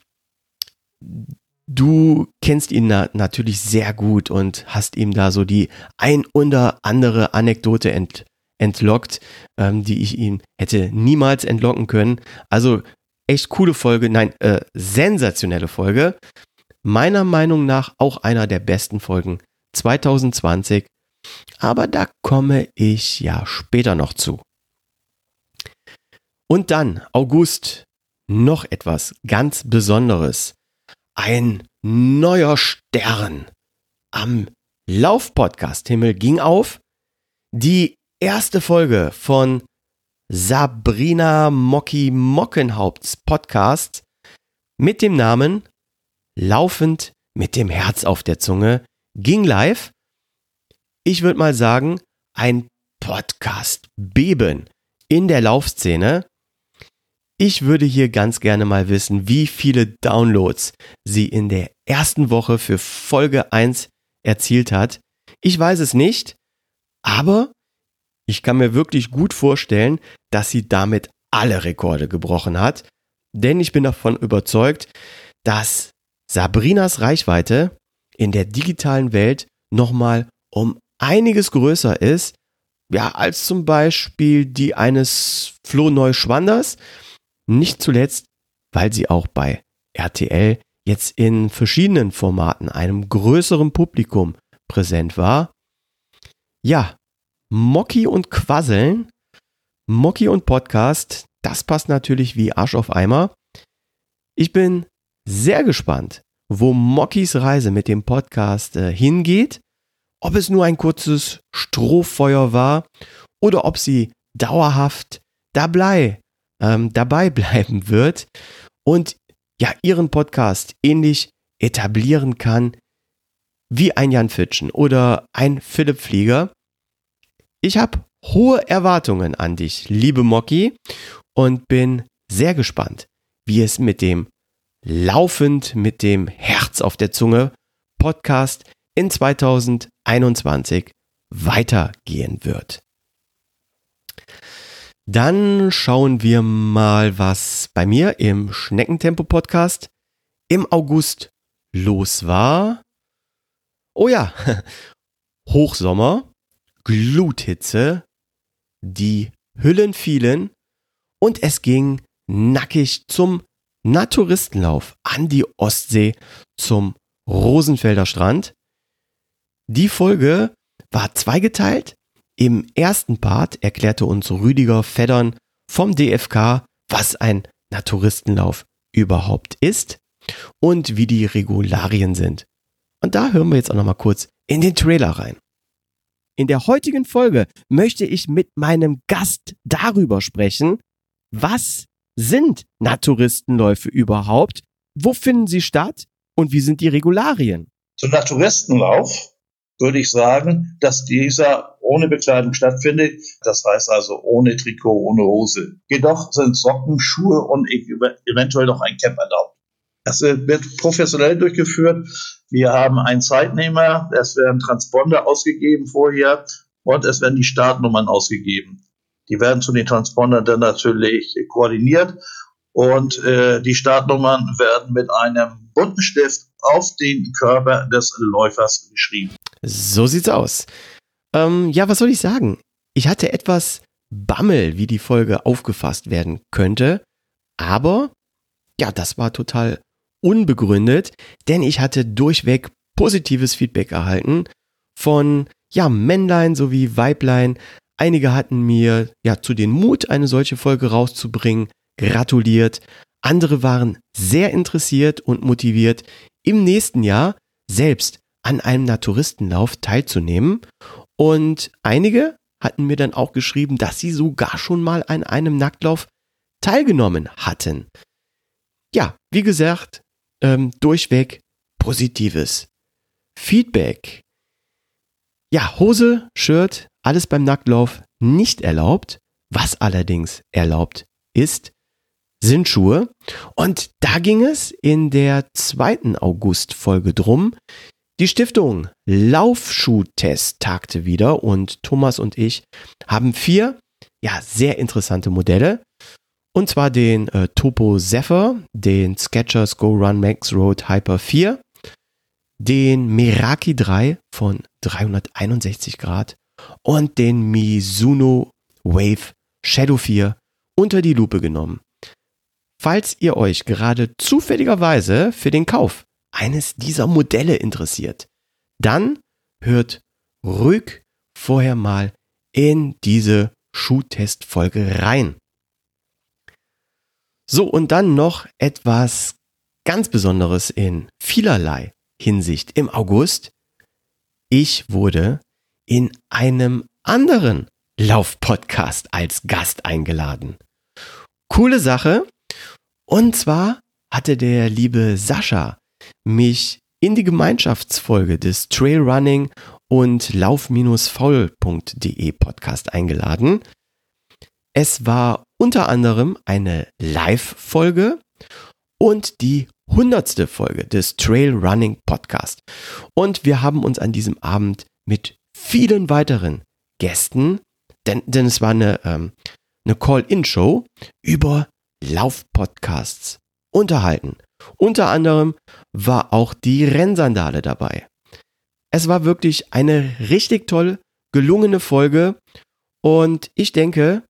du kennst ihn na natürlich sehr gut und hast ihm da so die ein oder andere Anekdote ent entlockt, ähm, die ich ihm hätte niemals entlocken können. Also echt coole Folge, nein, äh, sensationelle Folge. Meiner Meinung nach auch einer der besten Folgen 2020. Aber da komme ich ja später noch zu. Und dann, August, noch etwas ganz Besonderes. Ein neuer Stern am Laufpodcast-Himmel ging auf. Die erste Folge von Sabrina Mocki Mockenhaupts Podcast mit dem Namen Laufend mit dem Herz auf der Zunge ging live. Ich würde mal sagen, ein Podcast beben in der Laufszene. Ich würde hier ganz gerne mal wissen, wie viele Downloads sie in der ersten Woche für Folge 1 erzielt hat. Ich weiß es nicht, aber ich kann mir wirklich gut vorstellen, dass sie damit alle Rekorde gebrochen hat. Denn ich bin davon überzeugt, dass Sabrinas Reichweite in der digitalen Welt nochmal um einiges größer ist, ja, als zum Beispiel die eines Flo Neuschwanders. Nicht zuletzt, weil sie auch bei RTL jetzt in verschiedenen Formaten einem größeren Publikum präsent war. Ja, Mocky und Quasseln, Mocky und Podcast, das passt natürlich wie Arsch auf Eimer. Ich bin sehr gespannt, wo Mockys Reise mit dem Podcast äh, hingeht, ob es nur ein kurzes Strohfeuer war oder ob sie dauerhaft dabei, ähm, dabei (laughs) bleiben wird und ja ihren Podcast ähnlich etablieren kann wie ein Jan Fitschen oder ein Philipp Flieger. Ich habe hohe Erwartungen an dich, liebe Mocky, und bin sehr gespannt, wie es mit dem laufend mit dem Herz auf der Zunge Podcast in 2021 weitergehen wird. Dann schauen wir mal, was bei mir im Schneckentempo Podcast im August los war. Oh ja, (laughs) Hochsommer, Gluthitze, die Hüllen fielen und es ging nackig zum Naturistenlauf an die Ostsee zum Rosenfelder Strand. Die Folge war zweigeteilt. Im ersten Part erklärte uns Rüdiger Feddern vom DFK, was ein Naturistenlauf überhaupt ist und wie die Regularien sind. Und da hören wir jetzt auch noch mal kurz in den Trailer rein. In der heutigen Folge möchte ich mit meinem Gast darüber sprechen, was sind Naturistenläufe überhaupt? Wo finden sie statt? Und wie sind die Regularien? Zum Naturistenlauf würde ich sagen, dass dieser ohne Bekleidung stattfindet. Das heißt also ohne Trikot, ohne Hose. Jedoch sind Socken, Schuhe und eventuell noch ein Cap erlaubt. Das wird professionell durchgeführt. Wir haben einen Zeitnehmer, es werden Transponder ausgegeben vorher und es werden die Startnummern ausgegeben. Die werden zu den Transpondern dann natürlich koordiniert und äh, die Startnummern werden mit einem bunten Stift auf den Körper des Läufers geschrieben. So sieht's aus. Ähm, ja, was soll ich sagen? Ich hatte etwas Bammel, wie die Folge aufgefasst werden könnte, aber ja, das war total unbegründet, denn ich hatte durchweg positives Feedback erhalten von ja, Männlein sowie Weiblein, Einige hatten mir ja zu den Mut, eine solche Folge rauszubringen, gratuliert. Andere waren sehr interessiert und motiviert, im nächsten Jahr selbst an einem Naturistenlauf teilzunehmen. Und einige hatten mir dann auch geschrieben, dass sie sogar schon mal an einem Nacktlauf teilgenommen hatten. Ja, wie gesagt, ähm, durchweg positives Feedback. Ja, Hose, Shirt, alles beim Nacktlauf nicht erlaubt. Was allerdings erlaubt ist, sind Schuhe. Und da ging es in der zweiten August-Folge drum. Die Stiftung Laufschuhtest tagte wieder und Thomas und ich haben vier, ja, sehr interessante Modelle. Und zwar den äh, Topo Zephyr, den Skechers Go Run Max Road Hyper 4, den Meraki 3 von 361 Grad und den Mizuno Wave Shadow 4 unter die Lupe genommen. Falls ihr euch gerade zufälligerweise für den Kauf eines dieser Modelle interessiert, dann hört ruhig vorher mal in diese Schuhtestfolge rein. So, und dann noch etwas ganz Besonderes in vielerlei Hinsicht. Im August, ich wurde in einem anderen Laufpodcast als Gast eingeladen. Coole Sache. Und zwar hatte der liebe Sascha mich in die Gemeinschaftsfolge des Trailrunning und lauf-faul.de Podcast eingeladen. Es war unter anderem eine Live-Folge und die hundertste Folge des Trail Running Podcast. Und wir haben uns an diesem Abend mit vielen weiteren Gästen, denn, denn es war eine, ähm, eine Call-In-Show über Laufpodcasts unterhalten. Unter anderem war auch die Rennsandale dabei. Es war wirklich eine richtig toll gelungene Folge und ich denke,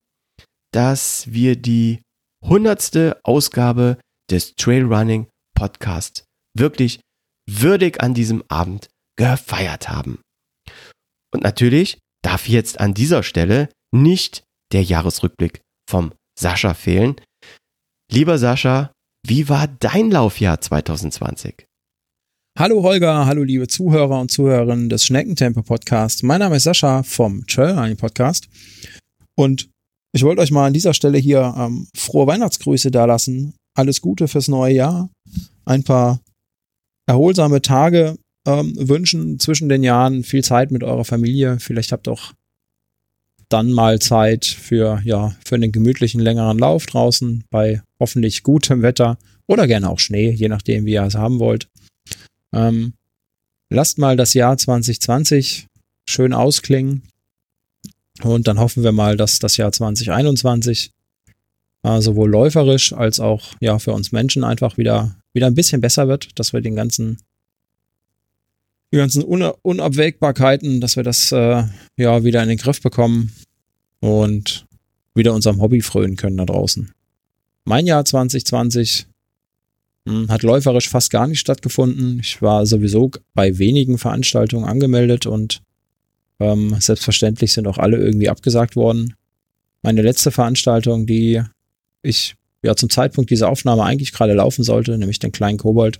dass wir die hundertste Ausgabe des Trailrunning Podcasts wirklich würdig an diesem Abend gefeiert haben. Und natürlich darf jetzt an dieser Stelle nicht der Jahresrückblick vom Sascha fehlen. Lieber Sascha, wie war dein Laufjahr 2020? Hallo Holger, hallo liebe Zuhörer und Zuhörerinnen des Schneckentempo Podcast. Mein Name ist Sascha vom Trailrunning Podcast und ich wollte euch mal an dieser Stelle hier ähm, frohe Weihnachtsgrüße dalassen. Alles Gute fürs neue Jahr. Ein paar erholsame Tage ähm, wünschen zwischen den Jahren. Viel Zeit mit eurer Familie. Vielleicht habt auch dann mal Zeit für, ja, für einen gemütlichen längeren Lauf draußen bei hoffentlich gutem Wetter oder gerne auch Schnee, je nachdem, wie ihr es haben wollt. Ähm, lasst mal das Jahr 2020 schön ausklingen und dann hoffen wir mal, dass das Jahr 2021 äh, sowohl läuferisch als auch ja für uns Menschen einfach wieder wieder ein bisschen besser wird, dass wir den ganzen die ganzen Un Unabwägbarkeiten, dass wir das äh, ja wieder in den Griff bekommen und wieder unserem Hobby frönen können da draußen. Mein Jahr 2020 mh, hm, hat läuferisch fast gar nicht stattgefunden. Ich war sowieso bei wenigen Veranstaltungen angemeldet und ähm, selbstverständlich sind auch alle irgendwie abgesagt worden. Meine letzte Veranstaltung, die ich ja zum Zeitpunkt dieser Aufnahme eigentlich gerade laufen sollte, nämlich den kleinen Kobold,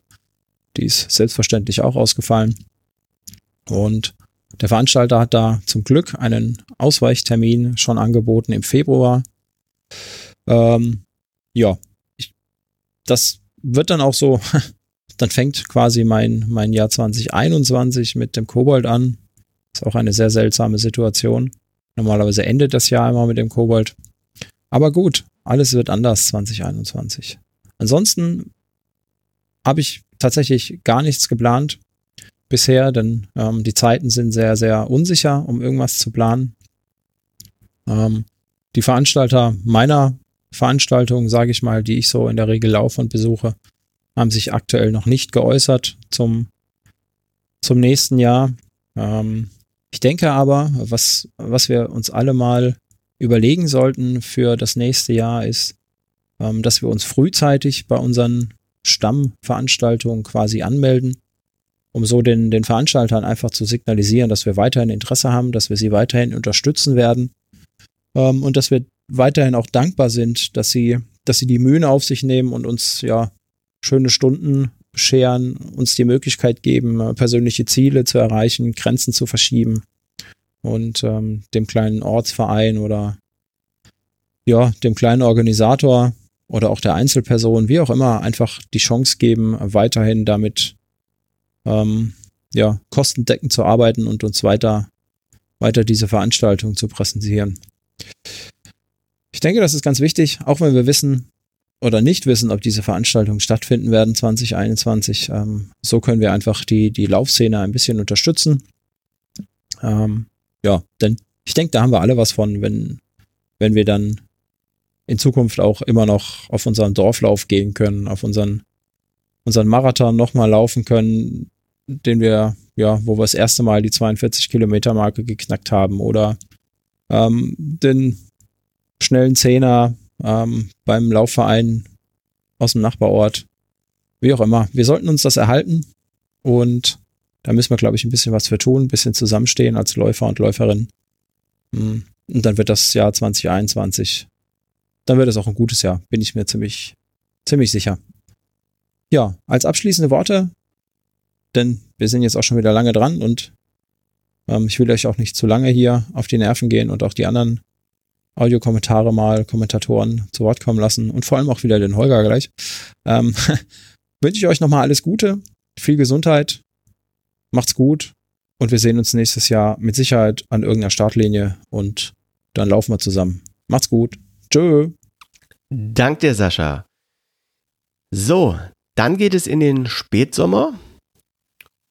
die ist selbstverständlich auch ausgefallen. Und der Veranstalter hat da zum Glück einen Ausweichtermin schon angeboten im Februar. Ähm, ja, ich, das wird dann auch so, (laughs) dann fängt quasi mein, mein Jahr 2021 mit dem Kobold an. Ist auch eine sehr seltsame Situation. Normalerweise endet das Jahr immer mit dem Kobold. Aber gut, alles wird anders 2021. Ansonsten habe ich tatsächlich gar nichts geplant bisher, denn ähm, die Zeiten sind sehr, sehr unsicher, um irgendwas zu planen. Ähm, die Veranstalter meiner Veranstaltungen, sage ich mal, die ich so in der Regel laufe und besuche, haben sich aktuell noch nicht geäußert zum, zum nächsten Jahr. Ähm, ich denke aber, was, was wir uns alle mal überlegen sollten für das nächste Jahr ist, ähm, dass wir uns frühzeitig bei unseren Stammveranstaltungen quasi anmelden um so den, den Veranstaltern einfach zu signalisieren, dass wir weiterhin Interesse haben, dass wir sie weiterhin unterstützen werden ähm, und dass wir weiterhin auch dankbar sind, dass sie, dass sie die Mühen auf sich nehmen und uns ja schöne Stunden bescheren, uns die Möglichkeit geben, äh, persönliche Ziele zu erreichen, Grenzen zu verschieben und ähm, dem kleinen Ortsverein oder ja, dem kleinen Organisator oder auch der Einzelperson, wie auch immer, einfach die Chance geben, weiterhin damit ähm, ja, kostendeckend zu arbeiten und uns weiter, weiter diese Veranstaltung zu präsentieren. Ich denke, das ist ganz wichtig, auch wenn wir wissen oder nicht wissen, ob diese Veranstaltungen stattfinden werden 2021. Ähm, so können wir einfach die, die Laufszene ein bisschen unterstützen. Ähm, ja, denn ich denke, da haben wir alle was von, wenn, wenn wir dann in Zukunft auch immer noch auf unseren Dorflauf gehen können, auf unseren, unseren Marathon nochmal laufen können, den wir, ja, wo wir das erste Mal die 42 Kilometer Marke geknackt haben oder ähm, den schnellen Zehner ähm, beim Laufverein aus dem Nachbarort. Wie auch immer. Wir sollten uns das erhalten und da müssen wir, glaube ich, ein bisschen was für tun, ein bisschen zusammenstehen als Läufer und Läuferin. Hm. Und dann wird das Jahr 2021, dann wird es auch ein gutes Jahr, bin ich mir ziemlich, ziemlich sicher. Ja, als abschließende Worte denn wir sind jetzt auch schon wieder lange dran und ähm, ich will euch auch nicht zu lange hier auf die Nerven gehen und auch die anderen Audiokommentare mal, Kommentatoren zu Wort kommen lassen und vor allem auch wieder den Holger gleich. Ähm, (laughs) wünsche ich euch nochmal alles Gute, viel Gesundheit, macht's gut und wir sehen uns nächstes Jahr mit Sicherheit an irgendeiner Startlinie und dann laufen wir zusammen. Macht's gut. Tschö. Dank dir, Sascha. So, Dann geht es in den Spätsommer.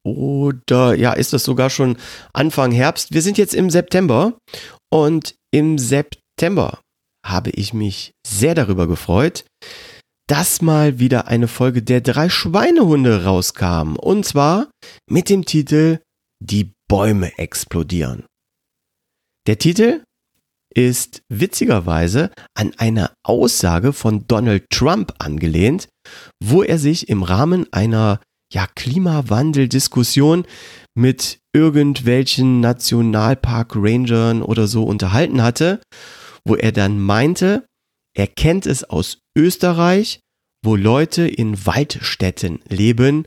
Oder ja, ist das sogar schon Anfang Herbst? Wir sind jetzt im September und im September habe ich mich sehr darüber gefreut, dass mal wieder eine Folge der drei Schweinehunde rauskam. Und zwar mit dem Titel Die Bäume explodieren. Der Titel ist witzigerweise an eine Aussage von Donald Trump angelehnt, wo er sich im Rahmen einer ja, Klimawandel-Diskussion mit irgendwelchen Nationalpark-Rangern oder so unterhalten hatte, wo er dann meinte, er kennt es aus Österreich, wo Leute in Waldstätten leben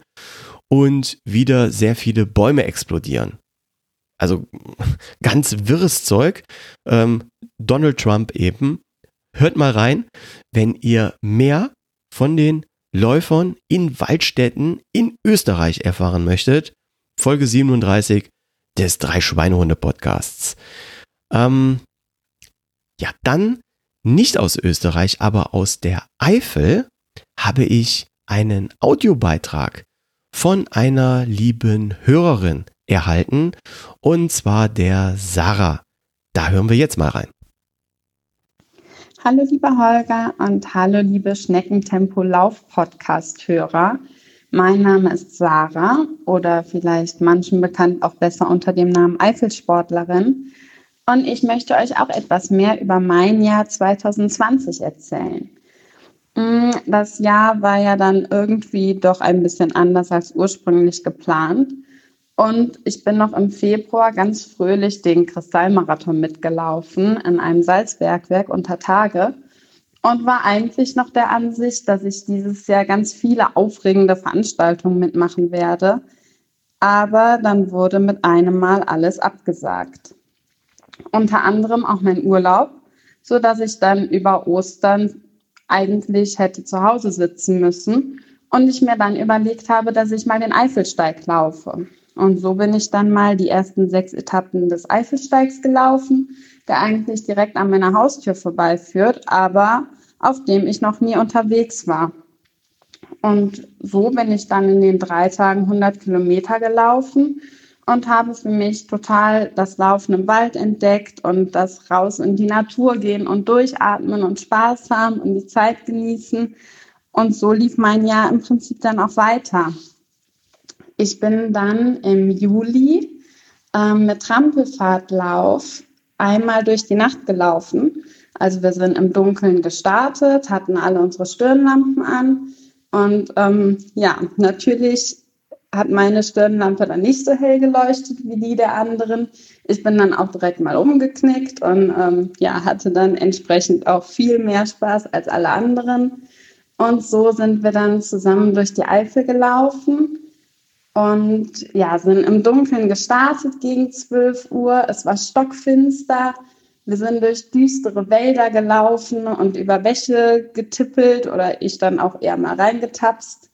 und wieder sehr viele Bäume explodieren. Also (laughs) ganz wirres Zeug. Ähm, Donald Trump eben. Hört mal rein, wenn ihr mehr von den Läufern in Waldstätten in Österreich erfahren möchtet. Folge 37 des Drei Schweinehunde Podcasts. Ähm, ja, dann nicht aus Österreich, aber aus der Eifel habe ich einen Audiobeitrag von einer lieben Hörerin erhalten und zwar der Sarah. Da hören wir jetzt mal rein. Hallo lieber Holger und hallo liebe Schneckentempo Lauf Podcast Hörer. Mein Name ist Sarah oder vielleicht manchen bekannt auch besser unter dem Namen Eifelsportlerin und ich möchte euch auch etwas mehr über mein Jahr 2020 erzählen. Mm, das Jahr war ja dann irgendwie doch ein bisschen anders als ursprünglich geplant. Und ich bin noch im Februar ganz fröhlich den Kristallmarathon mitgelaufen in einem Salzbergwerk unter Tage und war eigentlich noch der Ansicht, dass ich dieses Jahr ganz viele aufregende Veranstaltungen mitmachen werde. Aber dann wurde mit einem Mal alles abgesagt. Unter anderem auch mein Urlaub, so dass ich dann über Ostern eigentlich hätte zu Hause sitzen müssen und ich mir dann überlegt habe, dass ich mal den Eifelsteig laufe. Und so bin ich dann mal die ersten sechs Etappen des Eifelsteigs gelaufen, der eigentlich direkt an meiner Haustür vorbeiführt, aber auf dem ich noch nie unterwegs war. Und so bin ich dann in den drei Tagen 100 Kilometer gelaufen und habe für mich total das Laufen im Wald entdeckt und das raus in die Natur gehen und durchatmen und Spaß haben und die Zeit genießen. Und so lief mein Jahr im Prinzip dann auch weiter. Ich bin dann im Juli ähm, mit Trampelfahrtlauf einmal durch die Nacht gelaufen. Also wir sind im Dunkeln gestartet, hatten alle unsere Stirnlampen an. Und ähm, ja, natürlich hat meine Stirnlampe dann nicht so hell geleuchtet wie die der anderen. Ich bin dann auch direkt mal umgeknickt und ähm, ja, hatte dann entsprechend auch viel mehr Spaß als alle anderen. Und so sind wir dann zusammen durch die Eifel gelaufen und ja, sind im Dunkeln gestartet gegen 12 Uhr. Es war stockfinster. Wir sind durch düstere Wälder gelaufen und über Bäche getippelt oder ich dann auch eher mal reingetapst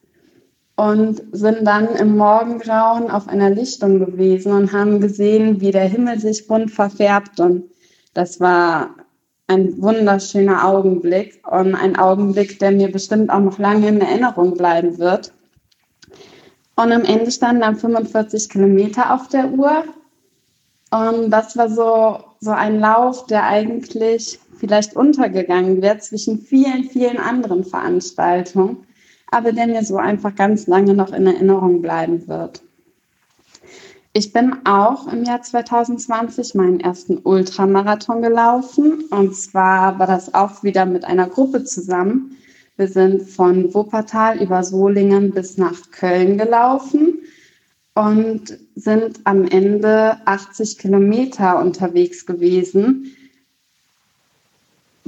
und sind dann im Morgengrauen auf einer Lichtung gewesen und haben gesehen, wie der Himmel sich bunt verfärbt. Und das war ein wunderschöner Augenblick und ein Augenblick, der mir bestimmt auch noch lange in Erinnerung bleiben wird. Und am Ende standen dann 45 Kilometer auf der Uhr. Und das war so, so ein Lauf, der eigentlich vielleicht untergegangen wird zwischen vielen, vielen anderen Veranstaltungen, aber der mir so einfach ganz lange noch in Erinnerung bleiben wird. Ich bin auch im Jahr 2020 meinen ersten Ultramarathon gelaufen. Und zwar war das auch wieder mit einer Gruppe zusammen. Wir sind von Wuppertal über Solingen bis nach Köln gelaufen und sind am Ende 80 Kilometer unterwegs gewesen,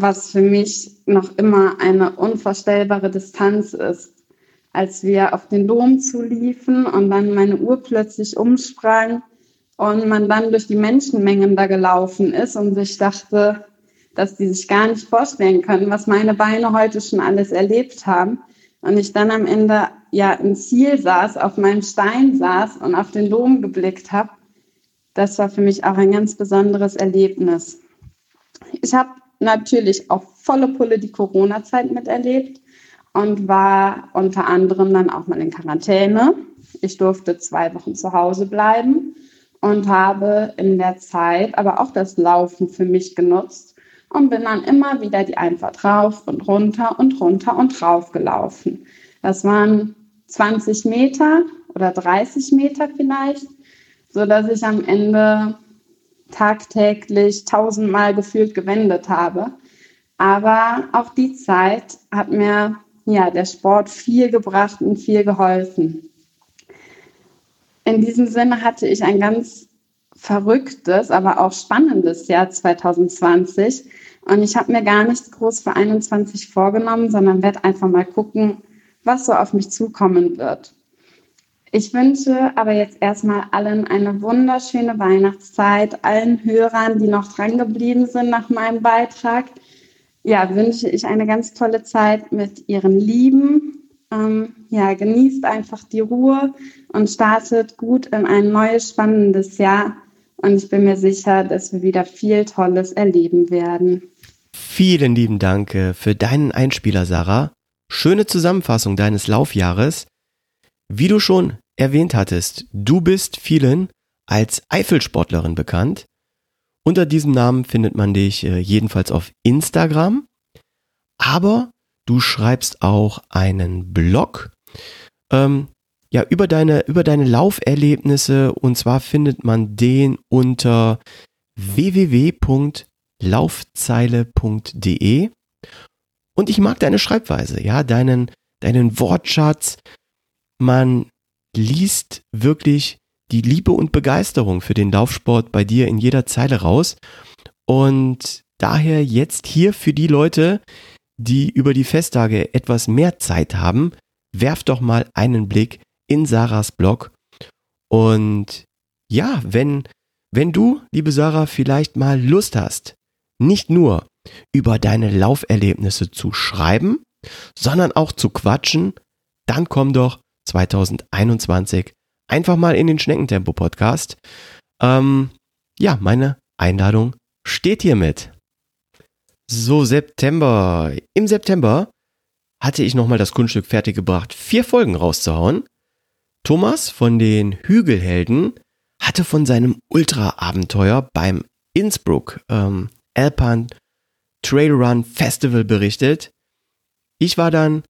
was für mich noch immer eine unvorstellbare Distanz ist. Als wir auf den Dom zuliefen und dann meine Uhr plötzlich umsprang und man dann durch die Menschenmengen da gelaufen ist und sich dachte, dass die sich gar nicht vorstellen können, was meine Beine heute schon alles erlebt haben. Und ich dann am Ende ja im Ziel saß, auf meinem Stein saß und auf den Dom geblickt habe. Das war für mich auch ein ganz besonderes Erlebnis. Ich habe natürlich auch volle Pulle die Corona-Zeit miterlebt und war unter anderem dann auch mal in Quarantäne. Ich durfte zwei Wochen zu Hause bleiben und habe in der Zeit aber auch das Laufen für mich genutzt und bin dann immer wieder die Einfahrt rauf und runter und runter und rauf gelaufen. Das waren 20 Meter oder 30 Meter vielleicht, so dass ich am Ende tagtäglich tausendmal gefühlt gewendet habe. Aber auch die Zeit hat mir ja der Sport viel gebracht und viel geholfen. In diesem Sinne hatte ich ein ganz verrücktes, aber auch spannendes Jahr 2020. Und ich habe mir gar nichts groß für 21 vorgenommen, sondern werde einfach mal gucken, was so auf mich zukommen wird. Ich wünsche aber jetzt erstmal allen eine wunderschöne Weihnachtszeit, allen Hörern, die noch dran geblieben sind nach meinem Beitrag. Ja, wünsche ich eine ganz tolle Zeit mit ihren Lieben. Ähm, ja, genießt einfach die Ruhe und startet gut in ein neues spannendes Jahr. Und ich bin mir sicher, dass wir wieder viel Tolles erleben werden. Vielen lieben Dank für deinen Einspieler, Sarah. Schöne Zusammenfassung deines Laufjahres. Wie du schon erwähnt hattest, du bist vielen als Eifelsportlerin bekannt. Unter diesem Namen findet man dich äh, jedenfalls auf Instagram. Aber du schreibst auch einen Blog ähm, ja, über deine, über deine Lauferlebnisse. Und zwar findet man den unter www.laufzeile.de. Und ich mag deine Schreibweise, ja, deinen, deinen Wortschatz. Man liest wirklich die Liebe und Begeisterung für den Laufsport bei dir in jeder Zeile raus. Und daher jetzt hier für die Leute, die über die Festtage etwas mehr Zeit haben, werft doch mal einen Blick in Sarahs Blog. Und ja, wenn, wenn du, liebe Sarah, vielleicht mal Lust hast, nicht nur über deine Lauferlebnisse zu schreiben, sondern auch zu quatschen, dann komm doch 2021 einfach mal in den Schneckentempo-Podcast. Ähm, ja, meine Einladung steht hiermit. So, September. Im September hatte ich nochmal das Kunststück fertiggebracht, vier Folgen rauszuhauen. Thomas von den Hügelhelden hatte von seinem Ultra-Abenteuer beim Innsbruck ähm, Alpine Trailrun Festival berichtet. Ich war dann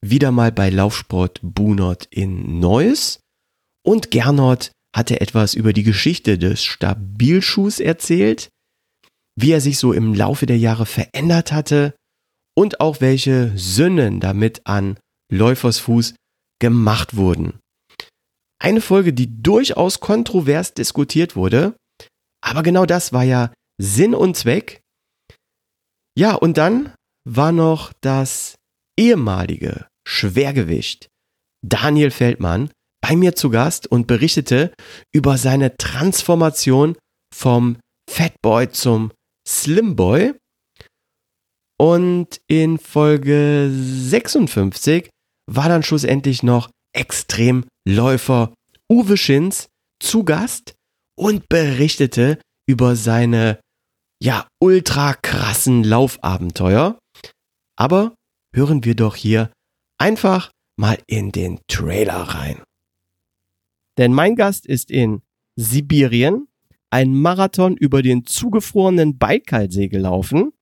wieder mal bei Laufsport Bunot in Neuss und Gernot hatte etwas über die Geschichte des Stabilschuhs erzählt, wie er sich so im Laufe der Jahre verändert hatte und auch welche Sünden damit an Läufersfuß gemacht wurden. Eine Folge, die durchaus kontrovers diskutiert wurde, aber genau das war ja Sinn und Zweck. Ja, und dann war noch das ehemalige Schwergewicht Daniel Feldmann bei mir zu Gast und berichtete über seine Transformation vom Fatboy zum Slimboy. Und in Folge 56 war dann schlussendlich noch Extremläufer Uwe Schins zu Gast und berichtete über seine ja ultra krassen Laufabenteuer. Aber hören wir doch hier einfach mal in den Trailer rein. Denn mein Gast ist in Sibirien ein Marathon über den zugefrorenen Baikalsee gelaufen.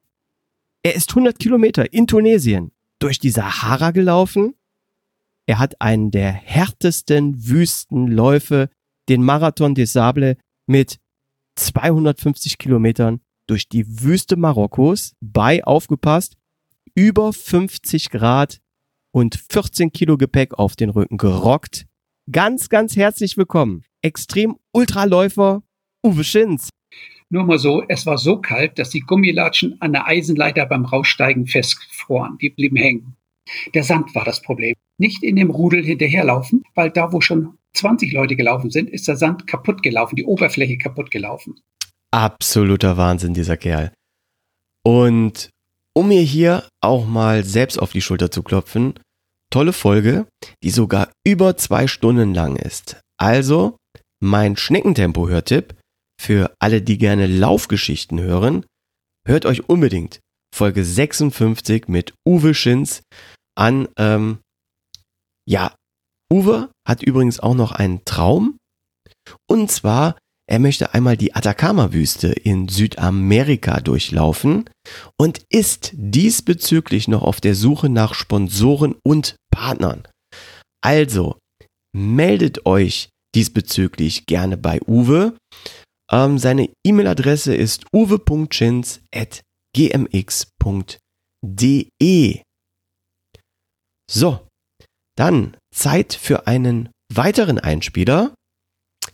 Er ist 100 Kilometer in Tunesien durch die Sahara gelaufen. Er hat einen der härtesten Wüstenläufe, den Marathon des Sable, mit 250 Kilometern durch die Wüste Marokkos bei, aufgepasst, über 50 Grad und 14 Kilo Gepäck auf den Rücken gerockt. Ganz, ganz herzlich willkommen. Extrem Ultraläufer Uwe Schins. Nur mal so, es war so kalt, dass die Gummilatschen an der Eisenleiter beim Raussteigen festfroren. Die blieben hängen. Der Sand war das Problem. Nicht in dem Rudel hinterherlaufen, weil da, wo schon 20 Leute gelaufen sind, ist der Sand kaputt gelaufen, die Oberfläche kaputt gelaufen. Absoluter Wahnsinn, dieser Kerl. Und um mir hier auch mal selbst auf die Schulter zu klopfen, tolle Folge, die sogar über zwei Stunden lang ist. Also mein Schneckentempo-Hörtipp für alle, die gerne Laufgeschichten hören, hört euch unbedingt Folge 56 mit Uwe Schins an. Ähm, ja, Uwe hat übrigens auch noch einen Traum. Und zwar, er möchte einmal die Atacama-Wüste in Südamerika durchlaufen und ist diesbezüglich noch auf der Suche nach Sponsoren und Partnern. Also, meldet euch diesbezüglich gerne bei Uwe. Ähm, seine E-Mail-Adresse ist uwe.chins.gmx.de. So, dann Zeit für einen weiteren Einspieler.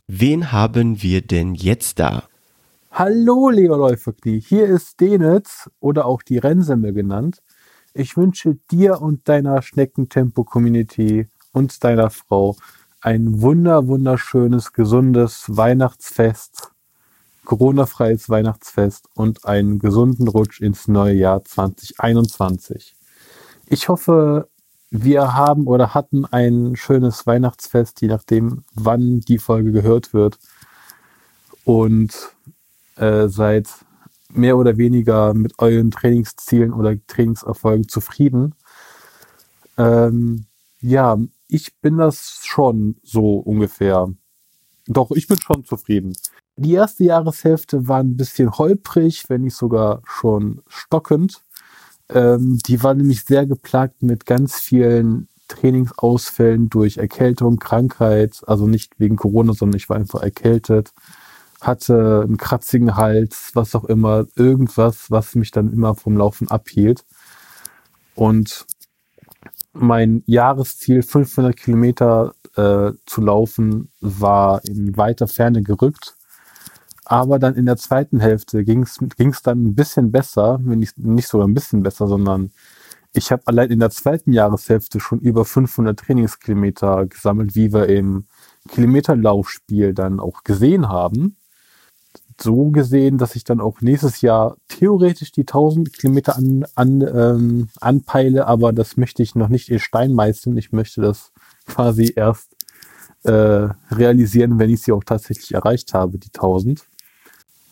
Wen haben wir denn jetzt da? Hallo, lieber Läuferknie. Hier ist Denitz oder auch die Rennsemmel genannt. Ich wünsche dir und deiner Schneckentempo-Community und deiner Frau ein wunder, wunderschönes, gesundes Weihnachtsfest, Corona-freies Weihnachtsfest und einen gesunden Rutsch ins neue Jahr 2021. Ich hoffe, wir haben oder hatten ein schönes Weihnachtsfest, je nachdem, wann die Folge gehört wird. Und äh, seid mehr oder weniger mit euren Trainingszielen oder Trainingserfolgen zufrieden. Ähm, ja, ich bin das schon so ungefähr. Doch, ich bin schon zufrieden. Die erste Jahreshälfte war ein bisschen holprig, wenn nicht sogar schon stockend. Ähm, die war nämlich sehr geplagt mit ganz vielen Trainingsausfällen durch Erkältung, Krankheit, also nicht wegen Corona, sondern ich war einfach erkältet, hatte einen kratzigen Hals, was auch immer, irgendwas, was mich dann immer vom Laufen abhielt. Und mein Jahresziel 500 Kilometer äh, zu laufen war in weiter Ferne gerückt. Aber dann in der zweiten Hälfte ging es dann ein bisschen besser, nicht, nicht sogar ein bisschen besser, sondern ich habe allein in der zweiten Jahreshälfte schon über 500 Trainingskilometer gesammelt, wie wir im Kilometerlaufspiel dann auch gesehen haben so gesehen, dass ich dann auch nächstes Jahr theoretisch die 1000 Kilometer an, an, ähm, anpeile, aber das möchte ich noch nicht in Stein meißeln. Ich möchte das quasi erst äh, realisieren, wenn ich sie auch tatsächlich erreicht habe, die 1000.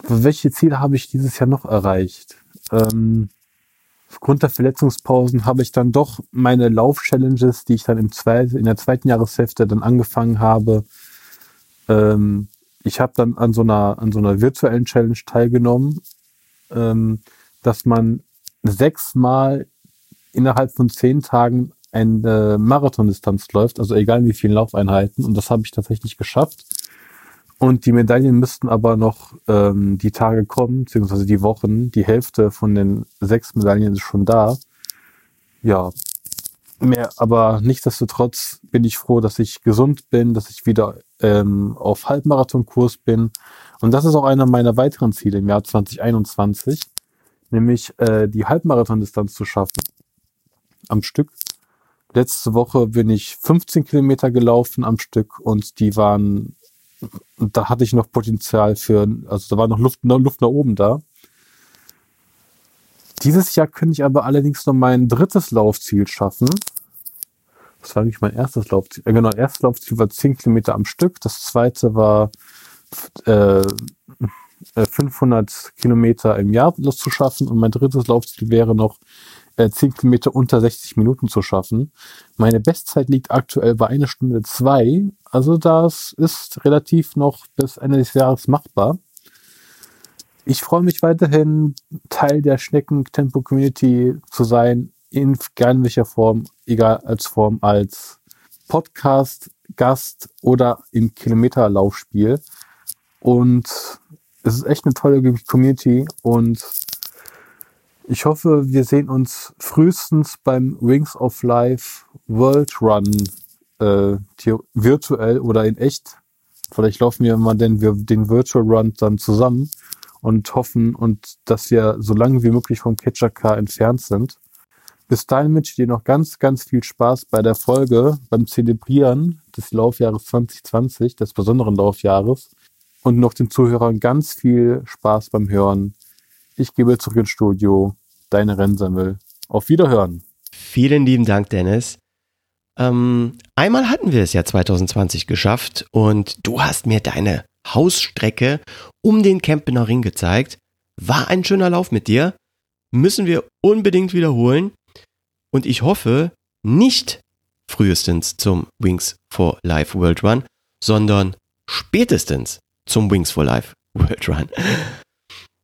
Welche Ziele habe ich dieses Jahr noch erreicht? Ähm, aufgrund der Verletzungspausen habe ich dann doch meine Lauf-Challenges, die ich dann im zweiten, in der zweiten Jahreshälfte dann angefangen habe, ähm, ich habe dann an so einer, an so einer virtuellen Challenge teilgenommen, ähm, dass man sechsmal innerhalb von zehn Tagen eine Marathondistanz läuft, also egal wie viele Laufeinheiten. Und das habe ich tatsächlich geschafft. Und die Medaillen müssten aber noch ähm, die Tage kommen, beziehungsweise die Wochen. Die Hälfte von den sechs Medaillen ist schon da. Ja, mehr, aber nichtsdestotrotz bin ich froh, dass ich gesund bin, dass ich wieder ähm, auf Halbmarathonkurs bin. Und das ist auch einer meiner weiteren Ziele im Jahr 2021, nämlich äh, die Halbmarathondistanz zu schaffen am Stück. Letzte Woche bin ich 15 Kilometer gelaufen am Stück und die waren, da hatte ich noch Potenzial für, also da war noch Luft, Luft nach oben da. Dieses Jahr könnte ich aber allerdings noch mein drittes Laufziel schaffen. Das war eigentlich mein erstes Laufziel. Äh, genau, erstes Laufziel war 10 Kilometer am Stück. Das zweite war äh, 500 äh, Kilometer im Jahr zu schaffen. Und mein drittes Laufziel wäre noch äh, 10 Kilometer unter 60 Minuten zu schaffen. Meine Bestzeit liegt aktuell bei einer Stunde zwei. Also das ist relativ noch bis Ende des Jahres machbar. Ich freue mich weiterhin, Teil der Schnecken-Tempo-Community zu sein, in gern welcher Form, egal als Form, als Podcast, Gast oder im Kilometerlaufspiel. Und es ist echt eine tolle Community und ich hoffe, wir sehen uns frühestens beim Wings of Life World Run äh, virtuell oder in echt. Vielleicht laufen wir mal den, den Virtual Run dann zusammen und hoffen und dass wir so lange wie möglich vom Catcher Car entfernt sind. Bis dahin wünsche ich dir noch ganz, ganz viel Spaß bei der Folge, beim Zelebrieren des Laufjahres 2020, des besonderen Laufjahres und noch den Zuhörern ganz viel Spaß beim Hören. Ich gebe zurück ins Studio. Deine Rennsammel. Auf Wiederhören. Vielen lieben Dank, Dennis. Ähm, einmal hatten wir es ja 2020 geschafft und du hast mir deine Hausstrecke um den Kempener Ring gezeigt. War ein schöner Lauf mit dir. Müssen wir unbedingt wiederholen. Und ich hoffe, nicht frühestens zum Wings for Life World Run, sondern spätestens zum Wings for Life (laughs) World Run.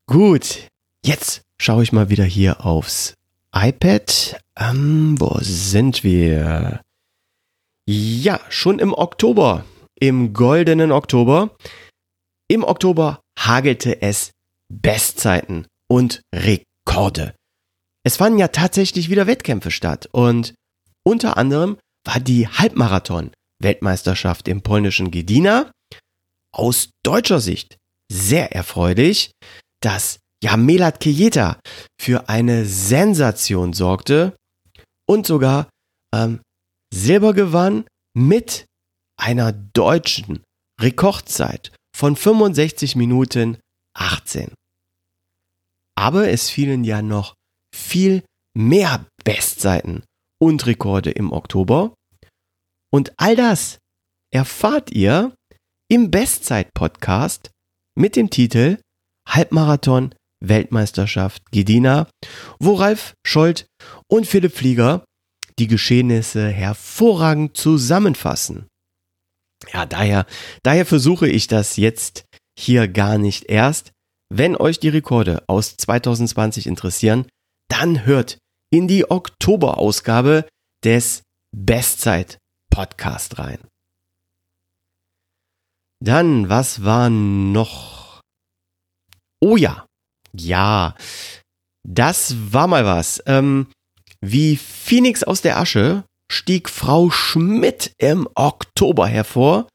Gut, jetzt schaue ich mal wieder hier aufs iPad. Ähm, wo sind wir? Ja, schon im Oktober, im goldenen Oktober. Im Oktober hagelte es Bestzeiten und Rekorde. Es fanden ja tatsächlich wieder Wettkämpfe statt und unter anderem war die Halbmarathon-Weltmeisterschaft im polnischen Gdynia aus deutscher Sicht sehr erfreulich, dass ja Melat Kieta für eine Sensation sorgte und sogar ähm, Silber gewann mit einer deutschen Rekordzeit von 65 Minuten 18. Aber es fielen ja noch viel mehr Bestzeiten und Rekorde im Oktober. Und all das erfahrt ihr im Bestzeit-Podcast mit dem Titel Halbmarathon Weltmeisterschaft Gedina, wo Ralf Scholz und Philipp Flieger die Geschehnisse hervorragend zusammenfassen. Ja, daher, daher versuche ich das jetzt hier gar nicht erst. Wenn euch die Rekorde aus 2020 interessieren, dann hört in die Oktoberausgabe des Bestzeit Podcast rein. Dann, was war noch? Oh ja, ja, das war mal was. Ähm, wie Phoenix aus der Asche stieg Frau Schmidt im Oktober hervor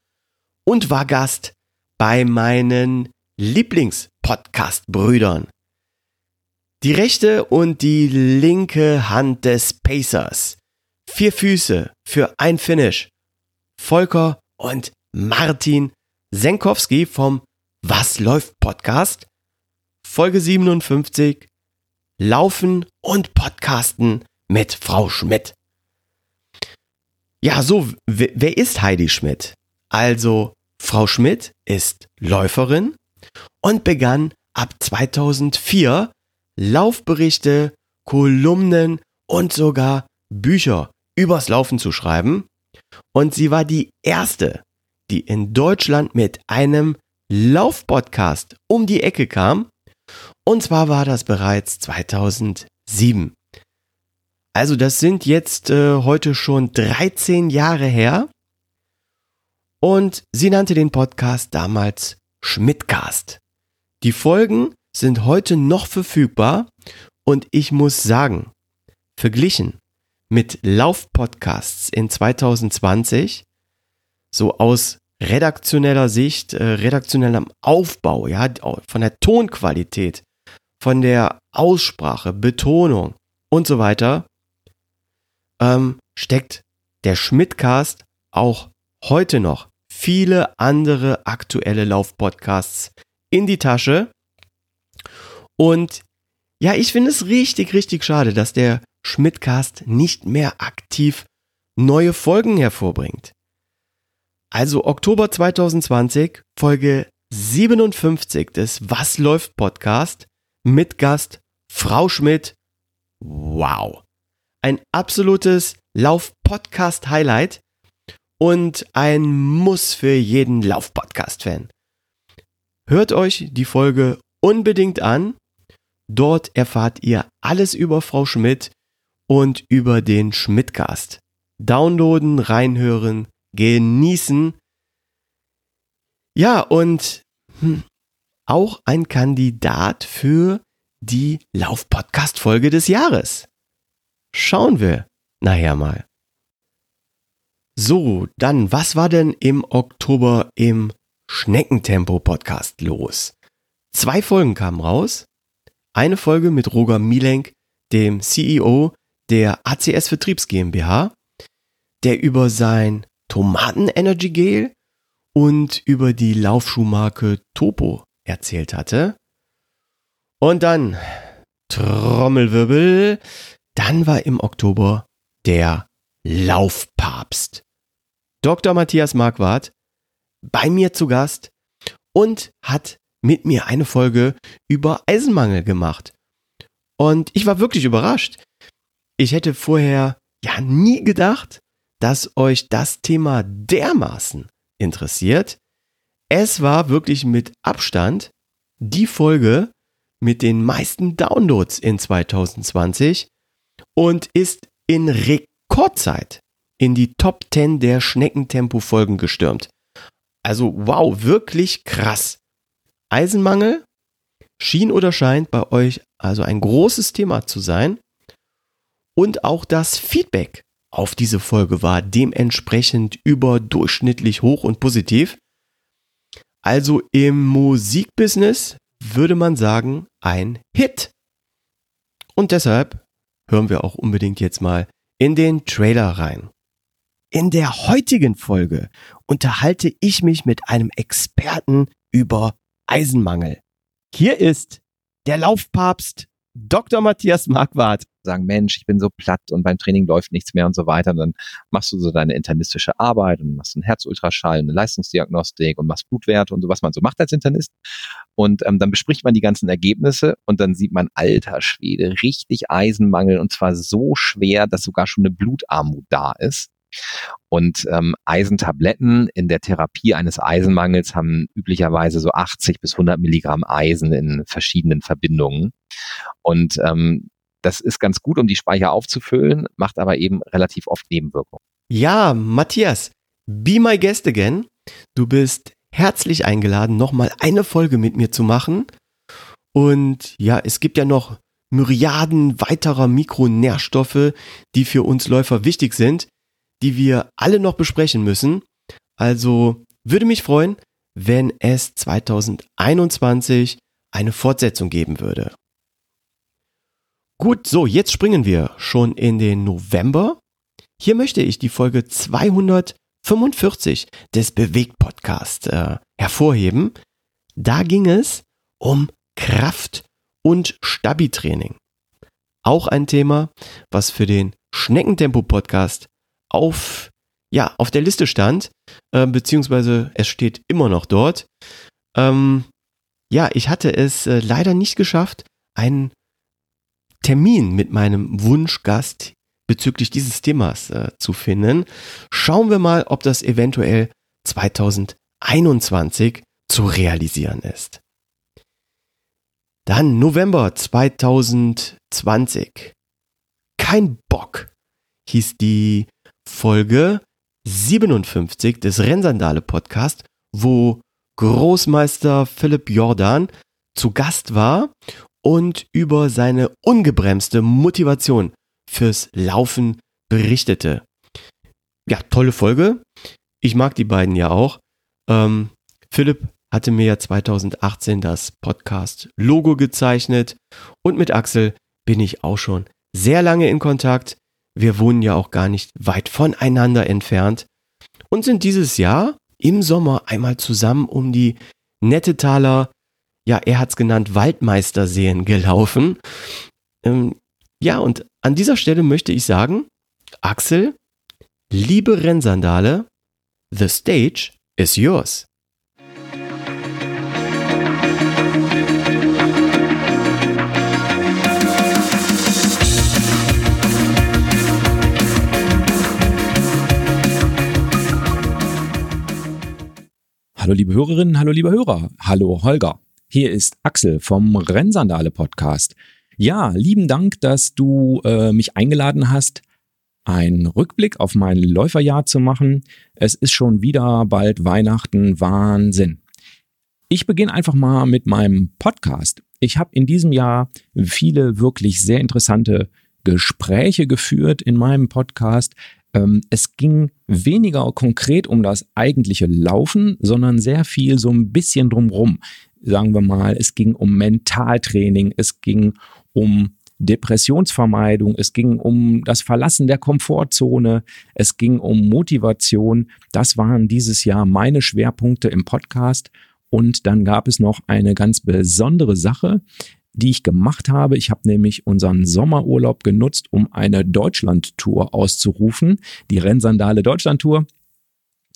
und war Gast bei meinen Lieblings-Podcast-Brüdern. Die rechte und die linke Hand des Pacers. Vier Füße für ein Finish. Volker und Martin Senkowski vom Was läuft Podcast. Folge 57. Laufen und Podcasten mit Frau Schmidt. Ja, so, wer ist Heidi Schmidt? Also, Frau Schmidt ist Läuferin und begann ab 2004 Laufberichte, Kolumnen und sogar Bücher übers Laufen zu schreiben. Und sie war die erste, die in Deutschland mit einem Laufpodcast um die Ecke kam. Und zwar war das bereits 2007. Also das sind jetzt äh, heute schon 13 Jahre her. Und sie nannte den Podcast damals Schmidtcast. Die Folgen sind heute noch verfügbar und ich muss sagen, verglichen mit Laufpodcasts in 2020, so aus redaktioneller Sicht, äh, redaktionellem Aufbau, ja, von der Tonqualität, von der Aussprache, Betonung und so weiter, ähm, steckt der Schmidtcast auch heute noch viele andere aktuelle Laufpodcasts in die Tasche. Und ja, ich finde es richtig, richtig schade, dass der Schmidtcast nicht mehr aktiv neue Folgen hervorbringt. Also Oktober 2020, Folge 57 des Was läuft Podcast mit Gast Frau Schmidt. Wow. Ein absolutes Lauf-Podcast-Highlight und ein Muss für jeden Lauf-Podcast-Fan. Hört euch die Folge unbedingt an. Dort erfahrt ihr alles über Frau Schmidt und über den Schmidtcast. Downloaden, reinhören, genießen. Ja, und hm, auch ein Kandidat für die Lauf-Podcast-Folge des Jahres. Schauen wir nachher mal. So, dann, was war denn im Oktober im Schneckentempo-Podcast los? Zwei Folgen kamen raus. Eine Folge mit Roger Mielenk, dem CEO der ACS Vertriebs GmbH, der über sein Tomaten Energy Gel und über die Laufschuhmarke Topo erzählt hatte. Und dann Trommelwirbel, dann war im Oktober der Laufpapst. Dr. Matthias Marquardt bei mir zu Gast und hat mit mir eine Folge über Eisenmangel gemacht. Und ich war wirklich überrascht. Ich hätte vorher ja nie gedacht, dass euch das Thema dermaßen interessiert. Es war wirklich mit Abstand die Folge mit den meisten Downloads in 2020 und ist in Rekordzeit in die Top 10 der Schneckentempo-Folgen gestürmt. Also wow, wirklich krass. Eisenmangel schien oder scheint bei euch also ein großes Thema zu sein. Und auch das Feedback auf diese Folge war dementsprechend überdurchschnittlich hoch und positiv. Also im Musikbusiness würde man sagen, ein Hit. Und deshalb hören wir auch unbedingt jetzt mal in den Trailer rein. In der heutigen Folge unterhalte ich mich mit einem Experten über Eisenmangel. Hier ist der Laufpapst Dr. Matthias Marquardt. Sagen, Mensch, ich bin so platt und beim Training läuft nichts mehr und so weiter. Und dann machst du so deine internistische Arbeit und machst einen Herzultraschall, eine Leistungsdiagnostik und machst Blutwerte und so, was man so macht als Internist. Und ähm, dann bespricht man die ganzen Ergebnisse und dann sieht man, alter Schwede, richtig Eisenmangel und zwar so schwer, dass sogar schon eine Blutarmut da ist. Und ähm, Eisentabletten in der Therapie eines Eisenmangels haben üblicherweise so 80 bis 100 Milligramm Eisen in verschiedenen Verbindungen. Und ähm, das ist ganz gut, um die Speicher aufzufüllen, macht aber eben relativ oft Nebenwirkungen. Ja, Matthias, be my guest again. Du bist herzlich eingeladen, nochmal eine Folge mit mir zu machen. Und ja, es gibt ja noch Myriaden weiterer Mikronährstoffe, die für uns Läufer wichtig sind die wir alle noch besprechen müssen. Also würde mich freuen, wenn es 2021 eine Fortsetzung geben würde. Gut, so, jetzt springen wir schon in den November. Hier möchte ich die Folge 245 des Bewegt Podcast äh, hervorheben. Da ging es um Kraft und Stabi-Training. Auch ein Thema, was für den Schneckentempo Podcast auf, ja, auf der Liste stand, äh, beziehungsweise es steht immer noch dort. Ähm, ja, ich hatte es äh, leider nicht geschafft, einen Termin mit meinem Wunschgast bezüglich dieses Themas äh, zu finden. Schauen wir mal, ob das eventuell 2021 zu realisieren ist. Dann November 2020. Kein Bock hieß die Folge 57 des Rennsandale Podcast, wo Großmeister Philipp Jordan zu Gast war und über seine ungebremste Motivation fürs Laufen berichtete. Ja, tolle Folge. Ich mag die beiden ja auch. Ähm, Philipp hatte mir ja 2018 das Podcast-Logo gezeichnet und mit Axel bin ich auch schon sehr lange in Kontakt wir wohnen ja auch gar nicht weit voneinander entfernt und sind dieses Jahr im Sommer einmal zusammen um die Nettetaler, ja, er hat's genannt, Waldmeisterseen gelaufen. Ähm, ja, und an dieser Stelle möchte ich sagen, Axel, liebe Rennsandale, the stage is yours. Hallo liebe Hörerinnen, hallo liebe Hörer, hallo Holger. Hier ist Axel vom Rennsandale Podcast. Ja, lieben Dank, dass du äh, mich eingeladen hast, einen Rückblick auf mein Läuferjahr zu machen. Es ist schon wieder bald Weihnachten, Wahnsinn. Ich beginne einfach mal mit meinem Podcast. Ich habe in diesem Jahr viele wirklich sehr interessante Gespräche geführt in meinem Podcast. Ähm, es ging weniger konkret um das eigentliche Laufen, sondern sehr viel so ein bisschen drumrum. Sagen wir mal, es ging um Mentaltraining, es ging um Depressionsvermeidung, es ging um das Verlassen der Komfortzone, es ging um Motivation. Das waren dieses Jahr meine Schwerpunkte im Podcast. Und dann gab es noch eine ganz besondere Sache, die ich gemacht habe. Ich habe nämlich unseren Sommerurlaub genutzt, um eine Deutschland-Tour auszurufen, die Rennsandale Deutschland-Tour.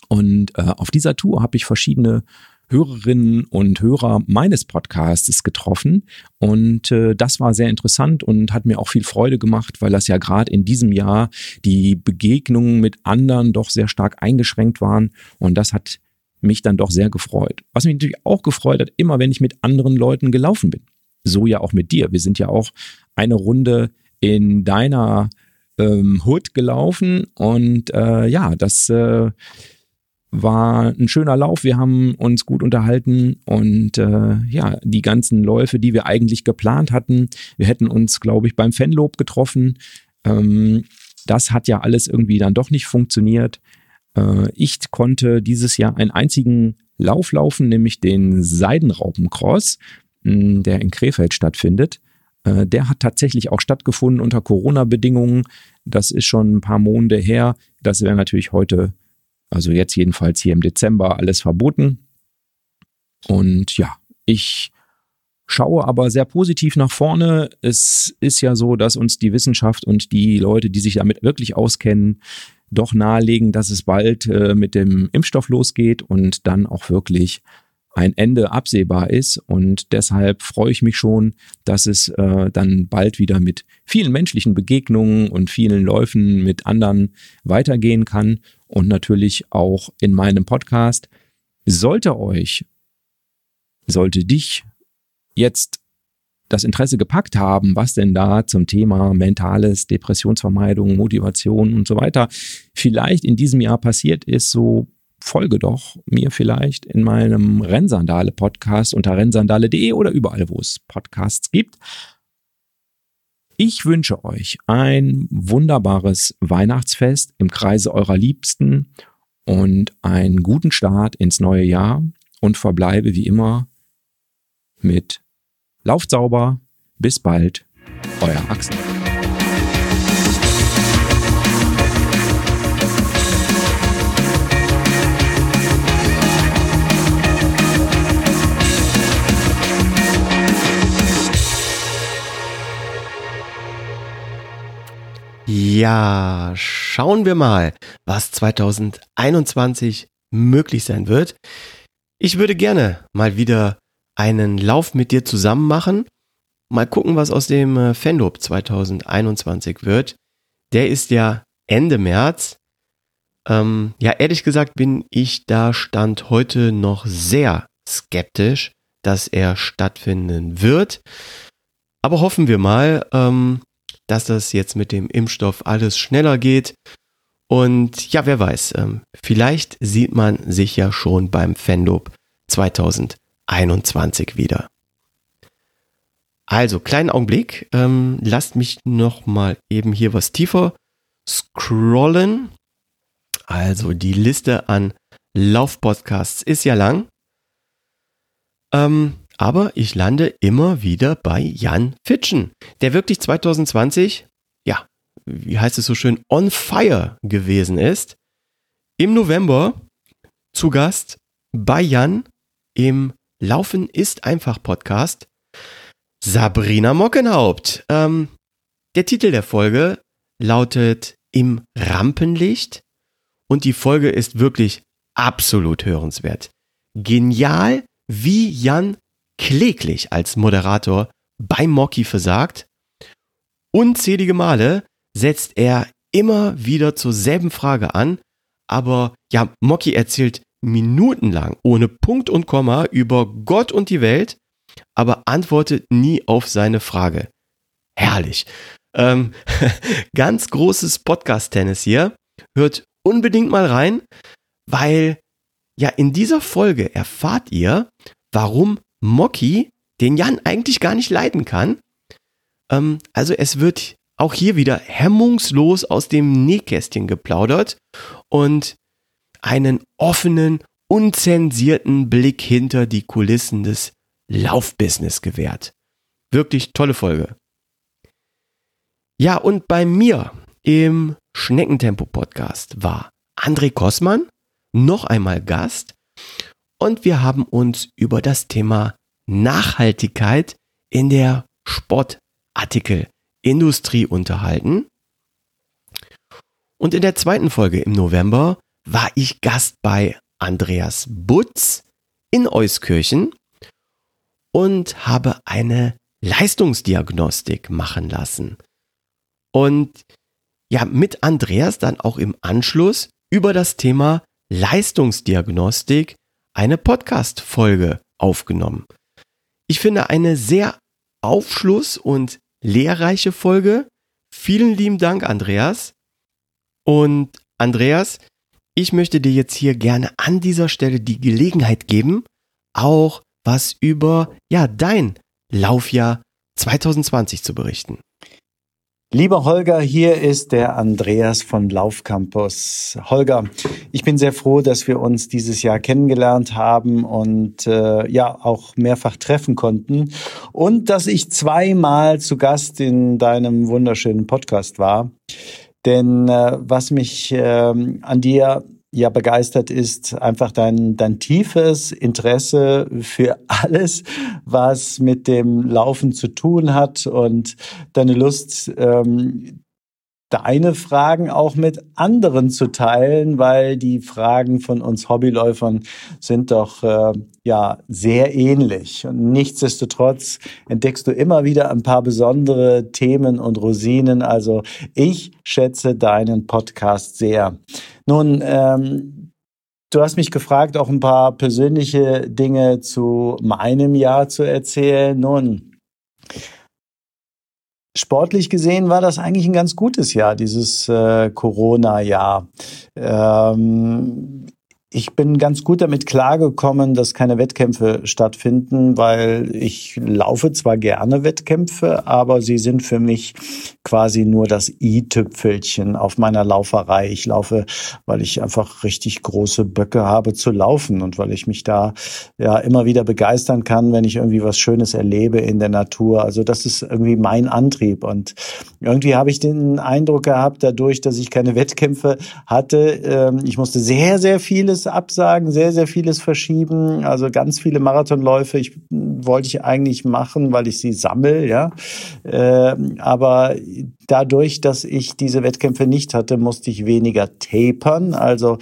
Und äh, auf dieser Tour habe ich verschiedene Hörerinnen und Hörer meines Podcasts getroffen und äh, das war sehr interessant und hat mir auch viel Freude gemacht, weil das ja gerade in diesem Jahr die Begegnungen mit anderen doch sehr stark eingeschränkt waren und das hat mich dann doch sehr gefreut. Was mich natürlich auch gefreut hat, immer wenn ich mit anderen Leuten gelaufen bin. So ja auch mit dir. Wir sind ja auch eine Runde in deiner ähm, Hood gelaufen und äh, ja, das äh, war ein schöner Lauf. Wir haben uns gut unterhalten und äh, ja, die ganzen Läufe, die wir eigentlich geplant hatten, wir hätten uns, glaube ich, beim Fanlob getroffen. Ähm, das hat ja alles irgendwie dann doch nicht funktioniert. Äh, ich konnte dieses Jahr einen einzigen Lauf laufen, nämlich den Seidenraupencross, der in Krefeld stattfindet. Äh, der hat tatsächlich auch stattgefunden unter Corona-Bedingungen. Das ist schon ein paar Monate her. Das wäre natürlich heute also jetzt jedenfalls hier im Dezember alles verboten. Und ja, ich schaue aber sehr positiv nach vorne. Es ist ja so, dass uns die Wissenschaft und die Leute, die sich damit wirklich auskennen, doch nahelegen, dass es bald äh, mit dem Impfstoff losgeht und dann auch wirklich ein Ende absehbar ist. Und deshalb freue ich mich schon, dass es äh, dann bald wieder mit vielen menschlichen Begegnungen und vielen Läufen mit anderen weitergehen kann. Und natürlich auch in meinem Podcast. Sollte euch, sollte dich jetzt das Interesse gepackt haben, was denn da zum Thema mentales, Depressionsvermeidung, Motivation und so weiter vielleicht in diesem Jahr passiert ist, so folge doch mir vielleicht in meinem Rennsandale-Podcast unter rennsandale.de oder überall, wo es Podcasts gibt. Ich wünsche euch ein wunderbares Weihnachtsfest im Kreise eurer Liebsten und einen guten Start ins neue Jahr und verbleibe wie immer mit Lauft sauber, bis bald, euer Axel. Ja, schauen wir mal, was 2021 möglich sein wird. Ich würde gerne mal wieder einen Lauf mit dir zusammen machen. Mal gucken, was aus dem äh, Fendop 2021 wird. Der ist ja Ende März. Ähm, ja, ehrlich gesagt bin ich da Stand heute noch sehr skeptisch, dass er stattfinden wird. Aber hoffen wir mal, ähm, dass das jetzt mit dem Impfstoff alles schneller geht. Und ja, wer weiß, ähm, vielleicht sieht man sich ja schon beim Fendop 2021 wieder. Also, kleinen Augenblick. Ähm, lasst mich noch mal eben hier was tiefer scrollen. Also, die Liste an Laufpodcasts ist ja lang. Ähm, aber ich lande immer wieder bei Jan Fitschen, der wirklich 2020, ja, wie heißt es so schön, on fire gewesen ist. Im November zu Gast bei Jan im Laufen ist einfach Podcast. Sabrina Mockenhaupt. Ähm, der Titel der Folge lautet Im Rampenlicht und die Folge ist wirklich absolut hörenswert. Genial, wie Jan kläglich als Moderator bei Mocky versagt. Unzählige Male setzt er immer wieder zur selben Frage an, aber ja, Mocky erzählt minutenlang ohne Punkt und Komma über Gott und die Welt, aber antwortet nie auf seine Frage. Herrlich. Ähm, (laughs) ganz großes Podcast-Tennis hier. Hört unbedingt mal rein, weil ja in dieser Folge erfahrt ihr, warum Mocky, den Jan eigentlich gar nicht leiden kann. Ähm, also es wird auch hier wieder hemmungslos aus dem Nähkästchen geplaudert und einen offenen, unzensierten Blick hinter die Kulissen des Laufbusiness gewährt. Wirklich tolle Folge. Ja, und bei mir im Schneckentempo-Podcast war André Kossmann noch einmal Gast und wir haben uns über das Thema Nachhaltigkeit in der Sportartikelindustrie unterhalten. Und in der zweiten Folge im November war ich Gast bei Andreas Butz in Euskirchen und habe eine Leistungsdiagnostik machen lassen. Und ja, mit Andreas dann auch im Anschluss über das Thema Leistungsdiagnostik eine Podcast-Folge aufgenommen. Ich finde eine sehr aufschluss- und lehrreiche Folge. Vielen lieben Dank, Andreas. Und Andreas, ich möchte dir jetzt hier gerne an dieser Stelle die Gelegenheit geben, auch was über ja dein Laufjahr 2020 zu berichten. Lieber Holger, hier ist der Andreas von Laufcampus. Holger, ich bin sehr froh, dass wir uns dieses Jahr kennengelernt haben und äh, ja auch mehrfach treffen konnten und dass ich zweimal zu Gast in deinem wunderschönen Podcast war. Denn äh, was mich äh, an dir ja begeistert ist, einfach dein, dein tiefes Interesse für (laughs) alles, was mit dem Laufen zu tun hat und deine Lust, ähm, deine Fragen auch mit anderen zu teilen, weil die Fragen von uns Hobbyläufern sind doch äh, ja sehr ähnlich. Und nichtsdestotrotz entdeckst du immer wieder ein paar besondere Themen und Rosinen. Also ich schätze deinen Podcast sehr. Nun, ähm, du hast mich gefragt, auch ein paar persönliche Dinge zu meinem Jahr zu erzählen. Nun, Sportlich gesehen war das eigentlich ein ganz gutes Jahr, dieses äh, Corona-Jahr. Ähm, ich bin ganz gut damit klargekommen, dass keine Wettkämpfe stattfinden, weil ich laufe zwar gerne Wettkämpfe, aber sie sind für mich quasi nur das i-Tüpfelchen auf meiner Lauferei. Ich laufe, weil ich einfach richtig große Böcke habe zu laufen und weil ich mich da ja immer wieder begeistern kann, wenn ich irgendwie was Schönes erlebe in der Natur. Also das ist irgendwie mein Antrieb und irgendwie habe ich den Eindruck gehabt, dadurch, dass ich keine Wettkämpfe hatte, ähm, ich musste sehr, sehr vieles absagen, sehr, sehr vieles verschieben. Also ganz viele Marathonläufe ich, wollte ich eigentlich machen, weil ich sie sammel, ja. Äh, aber dadurch, dass ich diese Wettkämpfe nicht hatte, musste ich weniger tapern. Also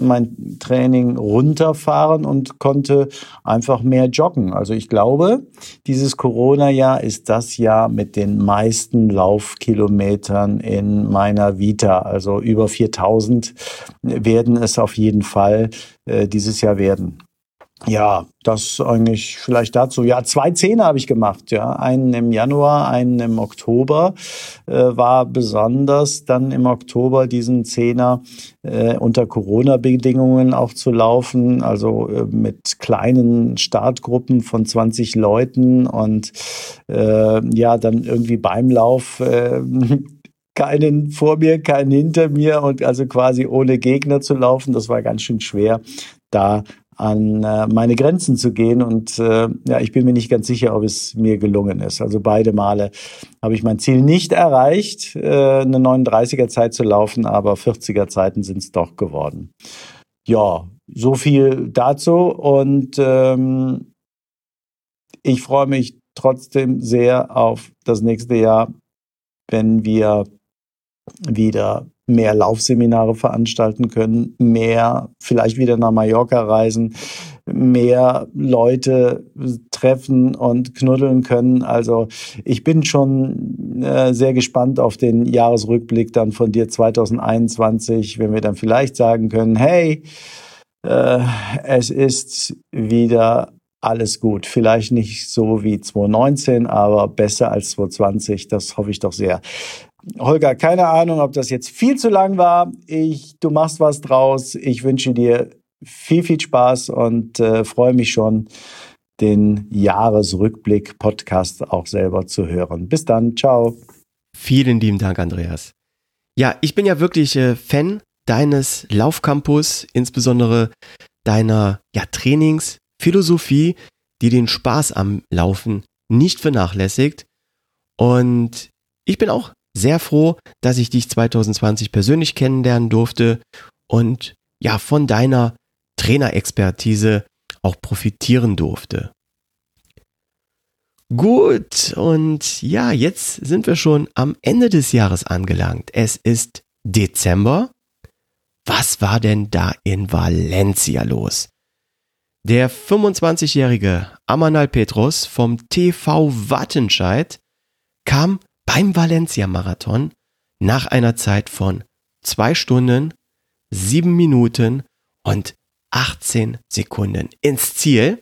mein Training runterfahren und konnte einfach mehr joggen. Also ich glaube, dieses Corona-Jahr ist das Jahr mit den meisten Laufkilometern in meiner Vita. Also über 4000 werden es auf jeden Fall äh, dieses Jahr werden. Ja, das eigentlich vielleicht dazu. Ja, zwei Zehner habe ich gemacht. Ja, einen im Januar, einen im Oktober. Äh, war besonders dann im Oktober diesen Zehner äh, unter Corona-Bedingungen auch zu laufen. Also äh, mit kleinen Startgruppen von 20 Leuten und äh, ja, dann irgendwie beim Lauf. Äh, (laughs) keinen vor mir, keinen hinter mir und also quasi ohne Gegner zu laufen. Das war ganz schön schwer, da an äh, meine Grenzen zu gehen. Und äh, ja, ich bin mir nicht ganz sicher, ob es mir gelungen ist. Also beide Male habe ich mein Ziel nicht erreicht, äh, eine 39er Zeit zu laufen, aber 40er Zeiten sind es doch geworden. Ja, so viel dazu. Und ähm, ich freue mich trotzdem sehr auf das nächste Jahr, wenn wir wieder mehr Laufseminare veranstalten können, mehr vielleicht wieder nach Mallorca reisen, mehr Leute treffen und knuddeln können. Also ich bin schon äh, sehr gespannt auf den Jahresrückblick dann von dir 2021, wenn wir dann vielleicht sagen können, hey, äh, es ist wieder alles gut. Vielleicht nicht so wie 2019, aber besser als 2020. Das hoffe ich doch sehr. Holger, keine Ahnung, ob das jetzt viel zu lang war. Ich, du machst was draus. Ich wünsche dir viel, viel Spaß und äh, freue mich schon, den Jahresrückblick-Podcast auch selber zu hören. Bis dann, ciao. Vielen lieben Dank, Andreas. Ja, ich bin ja wirklich äh, Fan deines Laufcampus, insbesondere deiner ja, Trainingsphilosophie, die den Spaß am Laufen nicht vernachlässigt. Und ich bin auch sehr froh, dass ich dich 2020 persönlich kennenlernen durfte und ja, von deiner Trainerexpertise auch profitieren durfte. Gut, und ja, jetzt sind wir schon am Ende des Jahres angelangt. Es ist Dezember. Was war denn da in Valencia los? Der 25-jährige Amanal Petros vom TV Wattenscheid kam beim Valencia-Marathon nach einer Zeit von zwei Stunden, sieben Minuten und 18 Sekunden ins Ziel.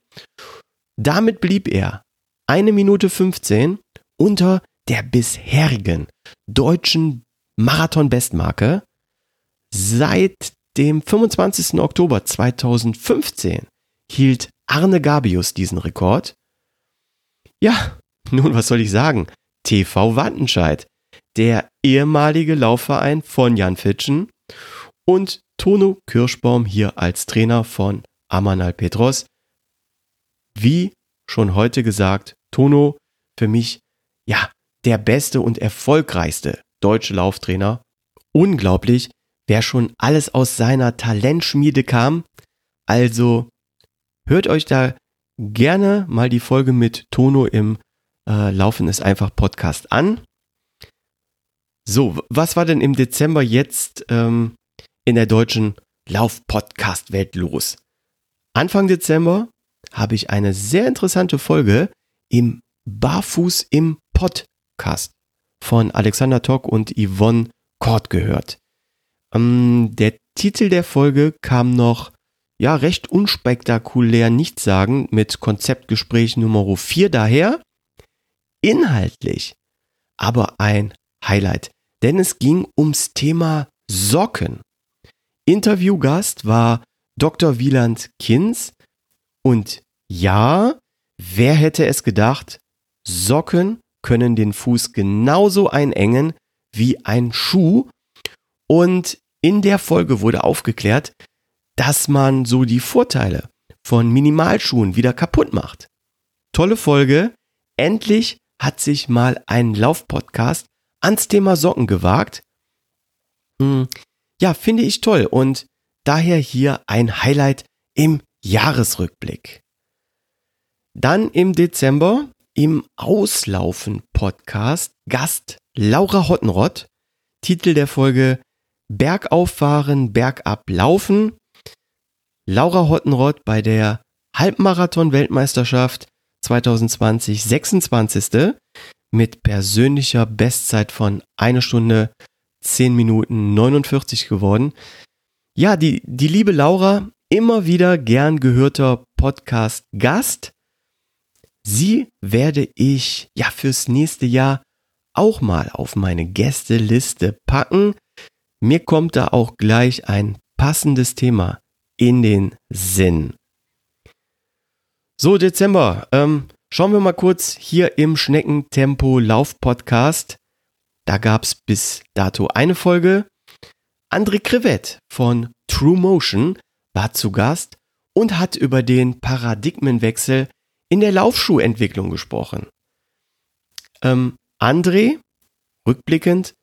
Damit blieb er eine Minute 15 unter der bisherigen deutschen Marathon-Bestmarke. Seit dem 25. Oktober 2015 hielt Arne Gabius diesen Rekord. Ja, nun, was soll ich sagen? TV Wattenscheid, der ehemalige Laufverein von Jan Fitschen und Tono Kirschbaum hier als Trainer von Amanal Petros. Wie schon heute gesagt, Tono für mich, ja, der beste und erfolgreichste deutsche Lauftrainer. Unglaublich, wer schon alles aus seiner Talentschmiede kam. Also hört euch da gerne mal die Folge mit Tono im äh, Laufen ist einfach Podcast an. So, was war denn im Dezember jetzt ähm, in der deutschen Lauf-Podcast-Welt los? Anfang Dezember habe ich eine sehr interessante Folge im Barfuß im Podcast von Alexander Tock und Yvonne Kort gehört. Ähm, der Titel der Folge kam noch ja recht unspektakulär nicht sagen mit Konzeptgespräch Nummer 4 daher. Inhaltlich aber ein Highlight, denn es ging ums Thema Socken. Interviewgast war Dr. Wieland Kins und ja, wer hätte es gedacht, Socken können den Fuß genauso einengen wie ein Schuh und in der Folge wurde aufgeklärt, dass man so die Vorteile von Minimalschuhen wieder kaputt macht. Tolle Folge. Endlich hat sich mal ein Laufpodcast ans Thema Socken gewagt. Hm, ja, finde ich toll und daher hier ein Highlight im Jahresrückblick. Dann im Dezember im Auslaufen Podcast Gast Laura Hottenrott. Titel der Folge Bergauffahren, Bergab laufen. Laura Hottenrott bei der Halbmarathon-Weltmeisterschaft 2020 26. mit persönlicher Bestzeit von 1 Stunde 10 Minuten 49 geworden. Ja, die, die liebe Laura, immer wieder gern gehörter Podcast-Gast. Sie werde ich ja fürs nächste Jahr auch mal auf meine Gästeliste packen. Mir kommt da auch gleich ein passendes Thema in den Sinn. So, Dezember. Ähm, schauen wir mal kurz hier im Schneckentempo Lauf Podcast. Da gab es bis dato eine Folge. André Krivett von True Motion war zu Gast und hat über den Paradigmenwechsel in der Laufschuhentwicklung gesprochen. Ähm, André, rückblickend,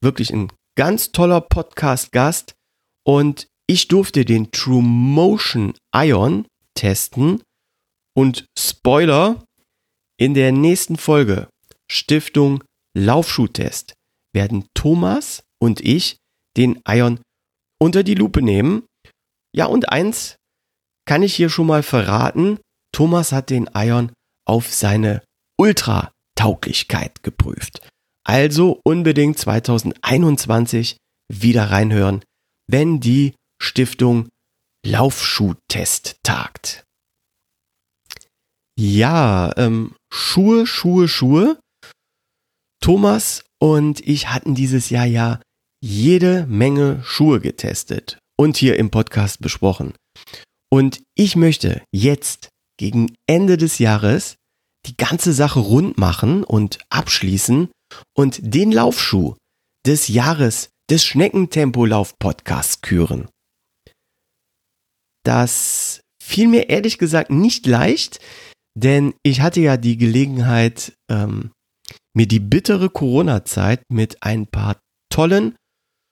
wirklich ein ganz toller Podcast-Gast und ich durfte den True Motion Ion testen und Spoiler, in der nächsten Folge Stiftung Laufschuhtest werden Thomas und ich den Ion unter die Lupe nehmen. Ja, und eins kann ich hier schon mal verraten. Thomas hat den Ion auf seine Ultra-Tauglichkeit geprüft. Also unbedingt 2021 wieder reinhören, wenn die Stiftung Laufschuhtest tagt. Ja, ähm, Schuhe, Schuhe, Schuhe. Thomas und ich hatten dieses Jahr ja jede Menge Schuhe getestet und hier im Podcast besprochen. Und ich möchte jetzt gegen Ende des Jahres die ganze Sache rund machen und abschließen und den Laufschuh des Jahres des Schneckentempo-Lauf-Podcasts küren. Das fiel mir ehrlich gesagt nicht leicht, denn ich hatte ja die Gelegenheit, ähm, mir die bittere Corona-Zeit mit ein paar tollen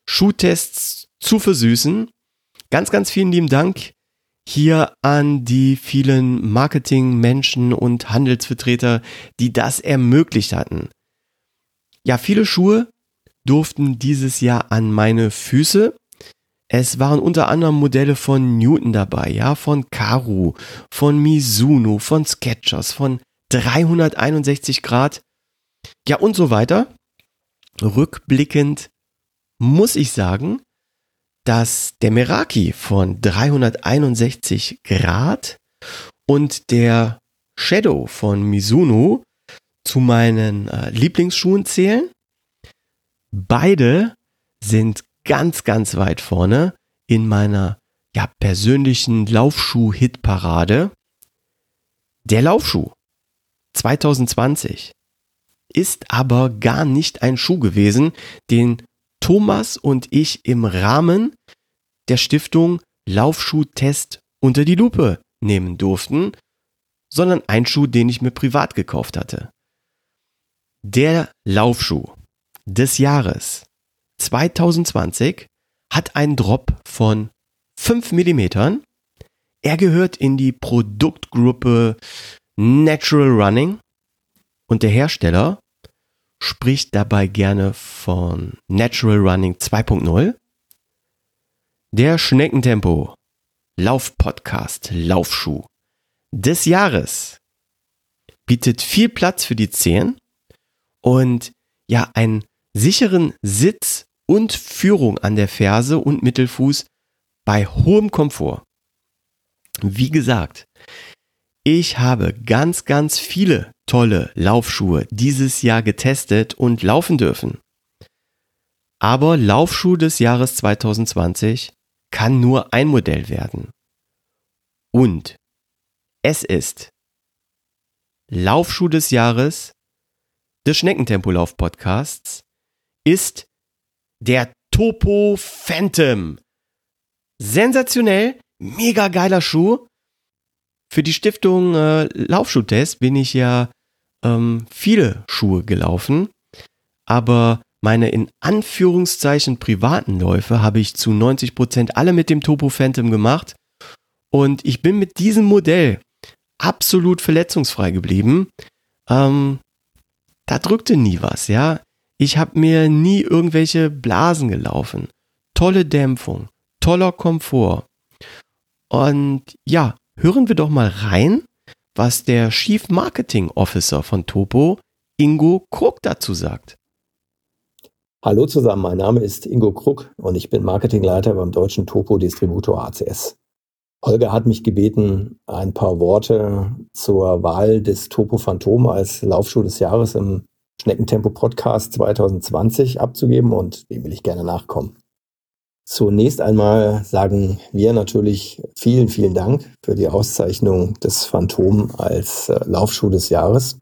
Schuhtests zu versüßen. Ganz, ganz vielen lieben Dank hier an die vielen Marketingmenschen und Handelsvertreter, die das ermöglicht hatten. Ja, viele Schuhe durften dieses Jahr an meine Füße. Es waren unter anderem Modelle von Newton dabei, ja, von Karu, von Mizuno, von Skechers, von 361 Grad, ja und so weiter. Rückblickend muss ich sagen, dass der Meraki von 361 Grad und der Shadow von Mizuno zu meinen äh, Lieblingsschuhen zählen. Beide sind ganz, ganz weit vorne in meiner ja, persönlichen Laufschuh-Hitparade. Der Laufschuh 2020 ist aber gar nicht ein Schuh gewesen, den Thomas und ich im Rahmen der Stiftung Laufschuhtest unter die Lupe nehmen durften, sondern ein Schuh, den ich mir privat gekauft hatte. Der Laufschuh des Jahres 2020 hat einen Drop von 5 mm. Er gehört in die Produktgruppe Natural Running und der Hersteller spricht dabei gerne von Natural Running 2.0. Der Schneckentempo Laufpodcast Laufschuh des Jahres bietet viel Platz für die Zehen und ja einen sicheren Sitz und Führung an der Ferse und Mittelfuß bei hohem Komfort. Wie gesagt, ich habe ganz, ganz viele tolle Laufschuhe dieses Jahr getestet und laufen dürfen. Aber Laufschuh des Jahres 2020 kann nur ein Modell werden. Und es ist Laufschuh des Jahres des Schneckentempo-Lauf-Podcasts ist der Topo Phantom. Sensationell, mega geiler Schuh. Für die Stiftung äh, Laufschuhtest bin ich ja ähm, viele Schuhe gelaufen, aber meine in Anführungszeichen privaten Läufe habe ich zu 90 Prozent alle mit dem Topo Phantom gemacht und ich bin mit diesem Modell absolut verletzungsfrei geblieben. Ähm, da drückte nie was, ja. Ich habe mir nie irgendwelche Blasen gelaufen. Tolle Dämpfung, toller Komfort. Und ja, hören wir doch mal rein, was der Chief Marketing Officer von Topo, Ingo Krug, dazu sagt. Hallo zusammen, mein Name ist Ingo Krug und ich bin Marketingleiter beim deutschen Topo-Distributor ACS. Holger hat mich gebeten, ein paar Worte zur Wahl des Topo Phantom als Laufschuh des Jahres im Schneckentempo Podcast 2020 abzugeben und dem will ich gerne nachkommen. Zunächst einmal sagen wir natürlich vielen, vielen Dank für die Auszeichnung des Phantom als äh, Laufschuh des Jahres.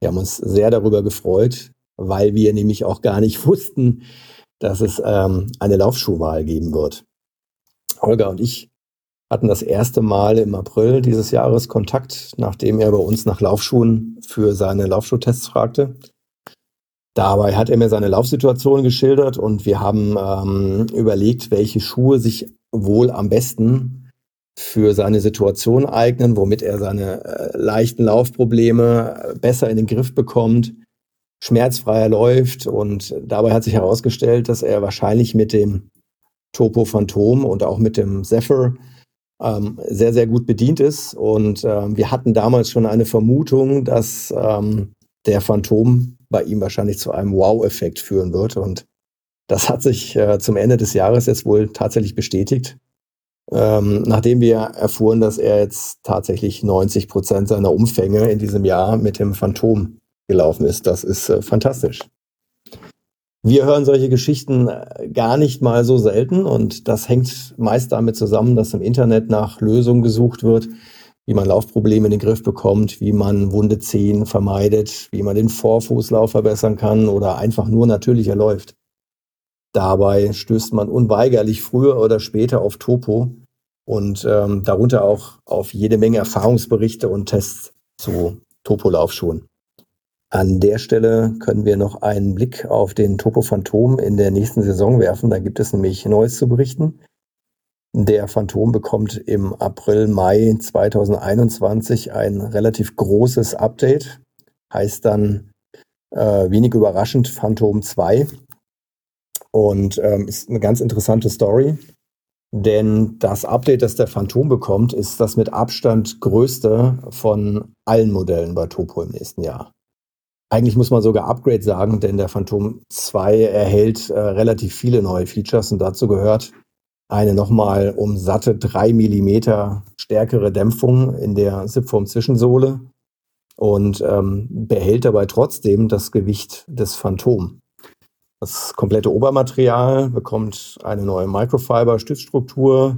Wir haben uns sehr darüber gefreut, weil wir nämlich auch gar nicht (laughs) wussten, dass es ähm, eine Laufschuhwahl geben wird. Holger und ich hatten das erste Mal im April dieses Jahres Kontakt, nachdem er bei uns nach Laufschuhen für seine Laufschuhtests fragte. Dabei hat er mir seine Laufsituation geschildert und wir haben ähm, überlegt, welche Schuhe sich wohl am besten für seine Situation eignen, womit er seine äh, leichten Laufprobleme besser in den Griff bekommt, schmerzfreier läuft. Und dabei hat sich herausgestellt, dass er wahrscheinlich mit dem Topo Phantom und auch mit dem Zephyr ähm, sehr, sehr gut bedient ist. Und ähm, wir hatten damals schon eine Vermutung, dass ähm, der Phantom bei ihm wahrscheinlich zu einem Wow-Effekt führen wird. Und das hat sich äh, zum Ende des Jahres jetzt wohl tatsächlich bestätigt. Ähm, nachdem wir erfuhren, dass er jetzt tatsächlich 90 Prozent seiner Umfänge in diesem Jahr mit dem Phantom gelaufen ist. Das ist äh, fantastisch. Wir hören solche Geschichten äh, gar nicht mal so selten und das hängt meist damit zusammen, dass im Internet nach Lösungen gesucht wird, wie man Laufprobleme in den Griff bekommt, wie man Wunde ziehen vermeidet, wie man den Vorfußlauf verbessern kann oder einfach nur natürlicher läuft. Dabei stößt man unweigerlich früher oder später auf Topo und ähm, darunter auch auf jede Menge Erfahrungsberichte und Tests zu Topo-Laufschuhen. An der Stelle können wir noch einen Blick auf den Topo Phantom in der nächsten Saison werfen. Da gibt es nämlich Neues zu berichten. Der Phantom bekommt im April, Mai 2021 ein relativ großes Update. Heißt dann äh, wenig überraschend Phantom 2. Und ähm, ist eine ganz interessante Story. Denn das Update, das der Phantom bekommt, ist das mit Abstand größte von allen Modellen bei Topo im nächsten Jahr. Eigentlich muss man sogar Upgrade sagen, denn der Phantom 2 erhält äh, relativ viele neue Features und dazu gehört eine nochmal um satte drei Millimeter stärkere Dämpfung in der Zipform-Zwischensohle und ähm, behält dabei trotzdem das Gewicht des Phantom. Das komplette Obermaterial bekommt eine neue Microfiber-Stützstruktur,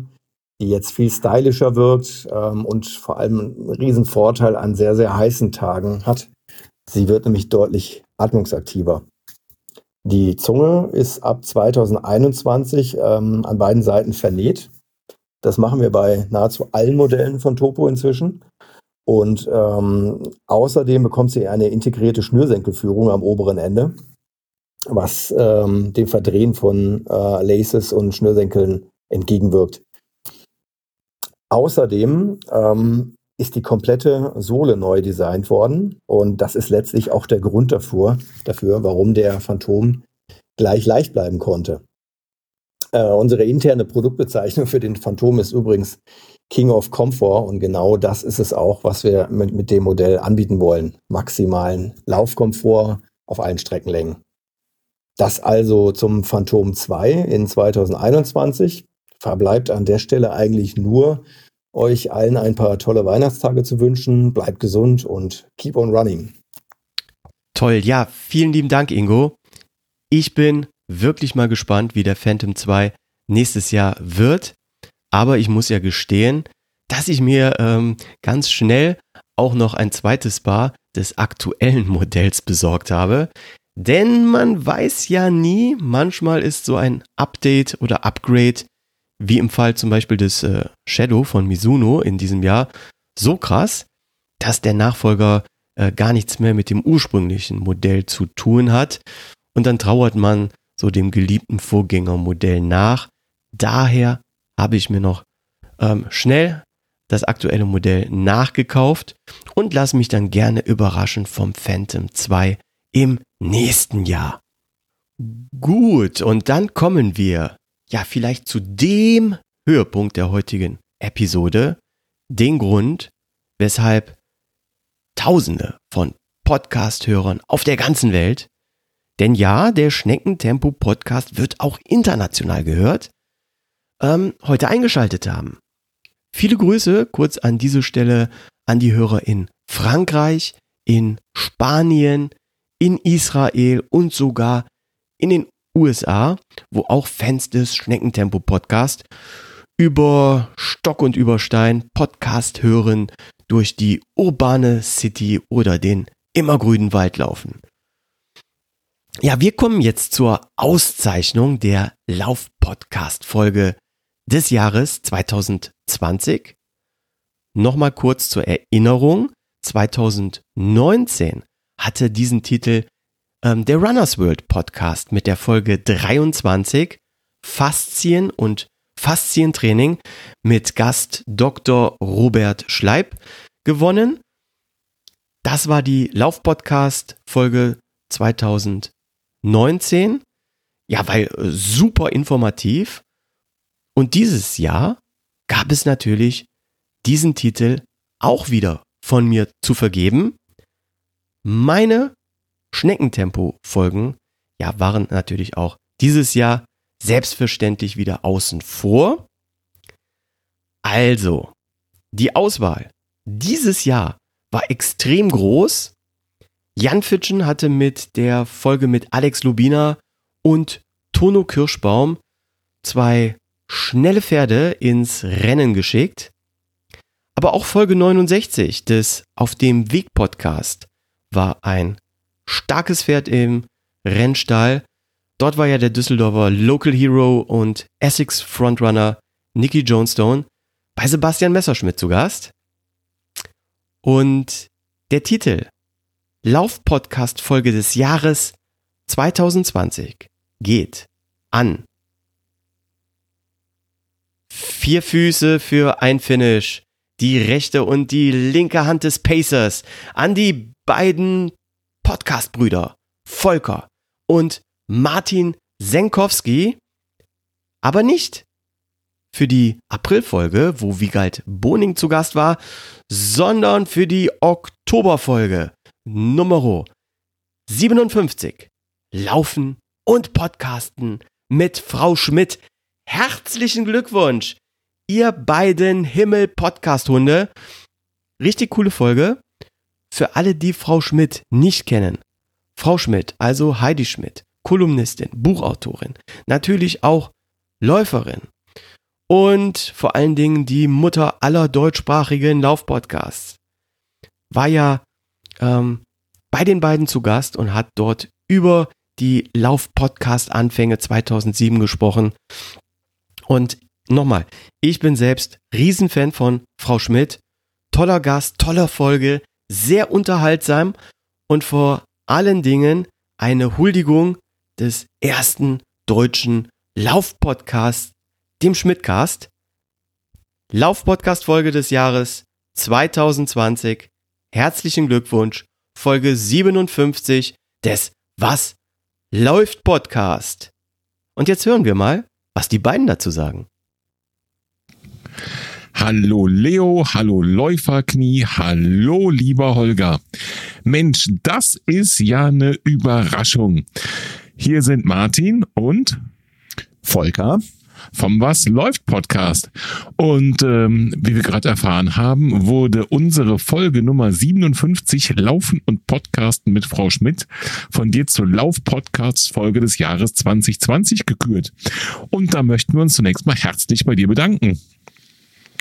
die jetzt viel stylischer wirkt ähm, und vor allem einen riesen Vorteil an sehr, sehr heißen Tagen hat. Sie wird nämlich deutlich atmungsaktiver. Die Zunge ist ab 2021 ähm, an beiden Seiten vernäht. Das machen wir bei nahezu allen Modellen von Topo inzwischen. Und ähm, außerdem bekommt sie eine integrierte Schnürsenkelführung am oberen Ende was ähm, dem Verdrehen von äh, Laces und Schnürsenkeln entgegenwirkt. Außerdem ähm, ist die komplette Sohle neu designt worden und das ist letztlich auch der Grund dafür, dafür warum der Phantom gleich leicht bleiben konnte. Äh, unsere interne Produktbezeichnung für den Phantom ist übrigens King of Comfort und genau das ist es auch, was wir mit, mit dem Modell anbieten wollen. Maximalen Laufkomfort auf allen Streckenlängen. Das also zum Phantom 2 in 2021. Verbleibt an der Stelle eigentlich nur, euch allen ein paar tolle Weihnachtstage zu wünschen. Bleibt gesund und keep on running. Toll, ja, vielen lieben Dank, Ingo. Ich bin wirklich mal gespannt, wie der Phantom 2 nächstes Jahr wird. Aber ich muss ja gestehen, dass ich mir ähm, ganz schnell auch noch ein zweites Paar des aktuellen (laughs) Modells besorgt habe. Denn man weiß ja nie, manchmal ist so ein Update oder Upgrade, wie im Fall zum Beispiel des äh, Shadow von Mizuno in diesem Jahr, so krass, dass der Nachfolger äh, gar nichts mehr mit dem ursprünglichen Modell zu tun hat. Und dann trauert man so dem geliebten Vorgängermodell nach. Daher habe ich mir noch ähm, schnell das aktuelle Modell nachgekauft und lasse mich dann gerne überraschen vom Phantom 2 im nächsten Jahr. Gut, und dann kommen wir ja vielleicht zu dem Höhepunkt der heutigen Episode, den Grund, weshalb Tausende von Podcast-Hörern auf der ganzen Welt, denn ja, der Schneckentempo-Podcast wird auch international gehört, ähm, heute eingeschaltet haben. Viele Grüße kurz an diese Stelle an die Hörer in Frankreich, in Spanien, in Israel und sogar in den USA, wo auch Fans des Schneckentempo Podcast über Stock und Überstein Podcast hören, durch die urbane City oder den immergrünen Wald laufen. Ja, wir kommen jetzt zur Auszeichnung der Lauf-Podcast-Folge des Jahres 2020. Nochmal kurz zur Erinnerung. 2019 hatte diesen Titel ähm, der Runners World Podcast mit der Folge 23 Faszien und Faszientraining mit Gast Dr. Robert Schleib gewonnen. Das war die Laufpodcast Folge 2019. Ja, weil äh, super informativ. Und dieses Jahr gab es natürlich diesen Titel auch wieder von mir zu vergeben. Meine Schneckentempo-Folgen ja, waren natürlich auch dieses Jahr selbstverständlich wieder außen vor. Also, die Auswahl dieses Jahr war extrem groß. Jan Fitschen hatte mit der Folge mit Alex Lubina und Tono Kirschbaum zwei schnelle Pferde ins Rennen geschickt. Aber auch Folge 69 des Auf dem Weg Podcast war ein starkes Pferd im Rennstall. Dort war ja der Düsseldorfer Local Hero und Essex Frontrunner Nicky Jonestone bei Sebastian Messerschmidt zu Gast. Und der Titel Laufpodcast Folge des Jahres 2020 geht an Vier Füße für ein Finish. Die rechte und die linke Hand des Pacers. An die beiden Podcast-Brüder Volker und Martin Senkowski, aber nicht für die Aprilfolge, wo Wiegald Boning zu Gast war, sondern für die Oktoberfolge Nummer 57. Laufen und Podcasten mit Frau Schmidt. Herzlichen Glückwunsch, ihr beiden Himmel-Podcast-Hunde. Richtig coole Folge. Für alle, die Frau Schmidt nicht kennen. Frau Schmidt, also Heidi Schmidt, Kolumnistin, Buchautorin, natürlich auch Läuferin und vor allen Dingen die Mutter aller deutschsprachigen Laufpodcasts. War ja ähm, bei den beiden zu Gast und hat dort über die Lauf-Podcast-Anfänge 2007 gesprochen. Und nochmal, ich bin selbst Riesenfan von Frau Schmidt. Toller Gast, toller Folge, sehr unterhaltsam und vor allen Dingen eine Huldigung des ersten deutschen Laufpodcasts, dem Schmidtcast. Laufpodcast-Folge des Jahres 2020. Herzlichen Glückwunsch. Folge 57 des Was läuft Podcast. Und jetzt hören wir mal, was die beiden dazu sagen. Hallo Leo, hallo Läuferknie, hallo lieber Holger. Mensch, das ist ja eine Überraschung. Hier sind Martin und Volker vom Was läuft Podcast. Und ähm, wie wir gerade erfahren haben, wurde unsere Folge Nummer 57 Laufen und Podcasten mit Frau Schmidt von dir zur Lauf-Podcast Folge des Jahres 2020 gekürt. Und da möchten wir uns zunächst mal herzlich bei dir bedanken.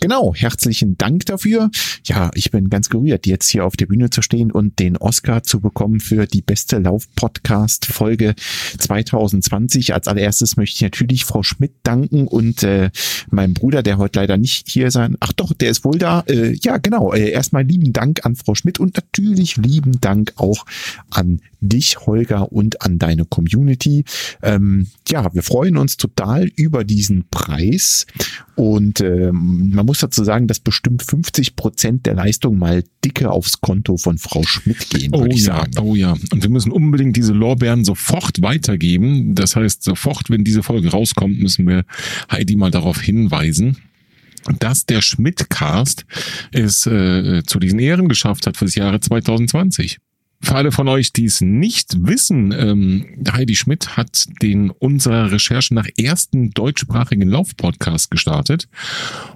Genau, herzlichen Dank dafür. Ja, ich bin ganz gerührt, jetzt hier auf der Bühne zu stehen und den Oscar zu bekommen für die beste Lauf-Podcast-Folge 2020. Als allererstes möchte ich natürlich Frau Schmidt danken und äh, meinem Bruder, der heute leider nicht hier sein. Ach doch, der ist wohl da. Äh, ja, genau. Äh, erstmal lieben Dank an Frau Schmidt und natürlich lieben Dank auch an dich, Holger, und an deine Community. Ähm, ja, wir freuen uns total über diesen Preis und ähm, man muss dazu sagen, dass bestimmt 50 Prozent der Leistung mal dicke aufs Konto von Frau Schmidt gehen, Oh ich ja, sagen. oh ja. Und wir müssen unbedingt diese Lorbeeren sofort weitergeben. Das heißt, sofort, wenn diese Folge rauskommt, müssen wir Heidi mal darauf hinweisen dass der Schmidt-Cast es äh, zu diesen Ehren geschafft hat fürs Jahre 2020. Für alle von euch, die es nicht wissen, ähm, Heidi Schmidt hat den unserer Recherche nach ersten deutschsprachigen Laufpodcast gestartet.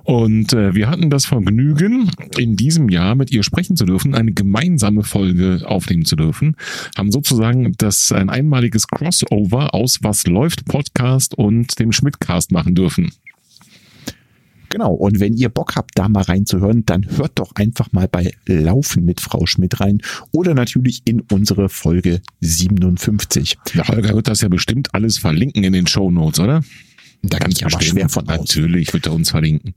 Und äh, wir hatten das Vergnügen, in diesem Jahr mit ihr sprechen zu dürfen, eine gemeinsame Folge aufnehmen zu dürfen. Haben sozusagen das ein einmaliges Crossover aus Was läuft Podcast und dem Schmidtcast machen dürfen. Genau, und wenn ihr Bock habt, da mal reinzuhören, dann hört doch einfach mal bei Laufen mit Frau Schmidt rein oder natürlich in unsere Folge 57. Der Holger wird das ja bestimmt alles verlinken in den Show Notes, oder? Da gehe ich aber schwer von aus. Natürlich wird er uns verlinken.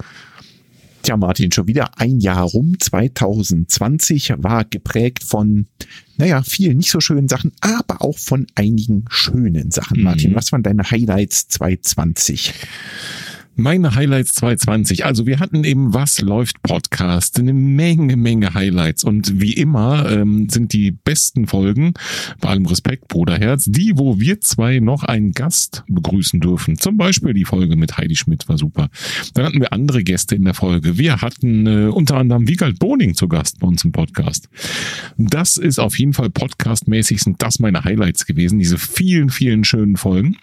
Tja, Martin, schon wieder ein Jahr rum. 2020 war geprägt von, naja, vielen nicht so schönen Sachen, aber auch von einigen schönen Sachen. Martin, was waren deine Highlights 2020? Meine Highlights 2020. Also wir hatten eben Was läuft Podcast. Eine Menge, Menge Highlights. Und wie immer ähm, sind die besten Folgen, bei allem Respekt, Bruderherz, die, wo wir zwei noch einen Gast begrüßen dürfen. Zum Beispiel die Folge mit Heidi Schmidt war super. Dann hatten wir andere Gäste in der Folge. Wir hatten äh, unter anderem Wiegald Boning zu Gast bei uns im Podcast. Das ist auf jeden Fall podcastmäßig sind das meine Highlights gewesen. Diese vielen, vielen schönen Folgen.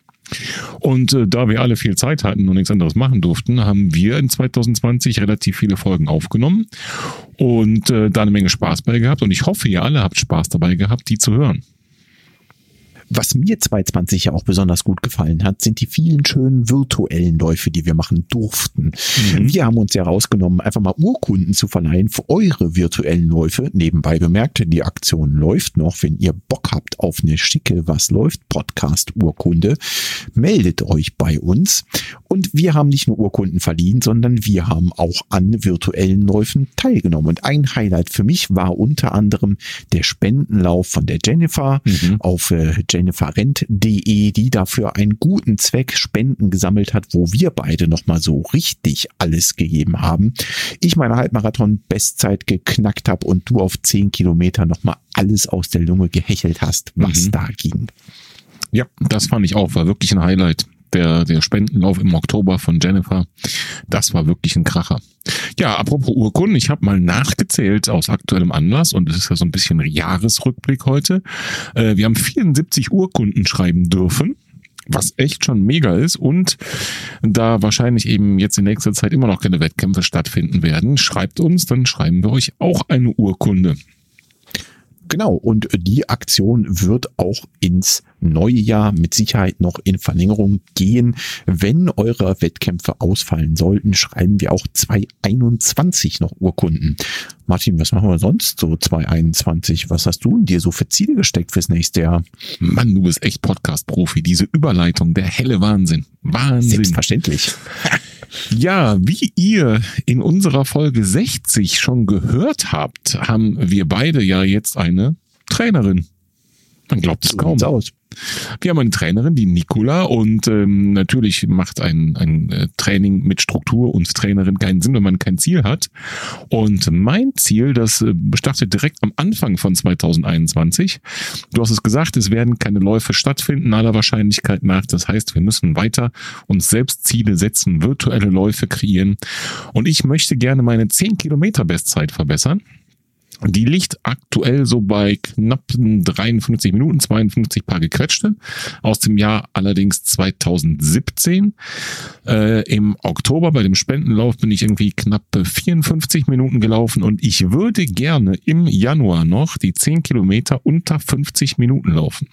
Und äh, da wir alle viel Zeit hatten und nichts anderes machen durften, haben wir in 2020 relativ viele Folgen aufgenommen und äh, da eine Menge Spaß bei gehabt. Und ich hoffe, ihr alle habt Spaß dabei gehabt, die zu hören. Was mir 2020 ja auch besonders gut gefallen hat, sind die vielen schönen virtuellen Läufe, die wir machen durften. Wir haben uns ja rausgenommen, einfach mal Urkunden zu verleihen für eure virtuellen Läufe. Nebenbei bemerkt, die Aktion läuft noch. Wenn ihr Bock habt auf eine schicke Was läuft Podcast Urkunde, meldet euch bei uns. Und wir haben nicht nur Urkunden verliehen, sondern wir haben auch an virtuellen Läufen teilgenommen. Und ein Highlight für mich war unter anderem der Spendenlauf von der Jennifer auf äh, jenniferrent.de, die dafür einen guten Zweck Spenden gesammelt hat, wo wir beide nochmal so richtig alles gegeben haben. Ich meine Halbmarathon-Bestzeit geknackt habe und du auf 10 Kilometer nochmal alles aus der Lunge gehechelt hast, was Mhm. da ging. Ja, das fand ich auch, war wirklich ein Highlight. Der, der Spendenlauf im Oktober von Jennifer. Das war wirklich ein Kracher. Ja, apropos Urkunden, ich habe mal nachgezählt aus aktuellem Anlass und es ist ja so ein bisschen Jahresrückblick heute. Äh, wir haben 74 Urkunden schreiben dürfen was echt schon mega ist und da wahrscheinlich eben jetzt in nächster Zeit immer noch keine Wettkämpfe stattfinden werden, schreibt uns, dann schreiben wir euch auch eine Urkunde. Genau, und die Aktion wird auch ins neue Jahr mit Sicherheit noch in Verlängerung gehen. Wenn eure Wettkämpfe ausfallen sollten, schreiben wir auch 2021 noch Urkunden. Martin, was machen wir sonst so 2021? Was hast du dir so für Ziele gesteckt fürs nächste Jahr? Mann, du bist echt Podcast-Profi. Diese Überleitung, der helle Wahnsinn. Wahnsinn. Selbstverständlich. (laughs) Ja, wie ihr in unserer Folge 60 schon gehört habt, haben wir beide ja jetzt eine Trainerin. Man glaubt es kaum. Aus. Wir haben eine Trainerin, die Nicola, und ähm, natürlich macht ein, ein äh, Training mit Struktur und Trainerin keinen Sinn, wenn man kein Ziel hat. Und mein Ziel, das äh, startet direkt am Anfang von 2021. Du hast es gesagt, es werden keine Läufe stattfinden, aller Wahrscheinlichkeit nach. Das heißt, wir müssen weiter uns selbst Ziele setzen, virtuelle Läufe kreieren. Und ich möchte gerne meine 10 Kilometer Bestzeit verbessern. Die liegt aktuell so bei knappen 53 Minuten, 52 paar gequetschte, aus dem Jahr allerdings 2017. Äh, Im Oktober bei dem Spendenlauf bin ich irgendwie knapp 54 Minuten gelaufen und ich würde gerne im Januar noch die 10 Kilometer unter 50 Minuten laufen.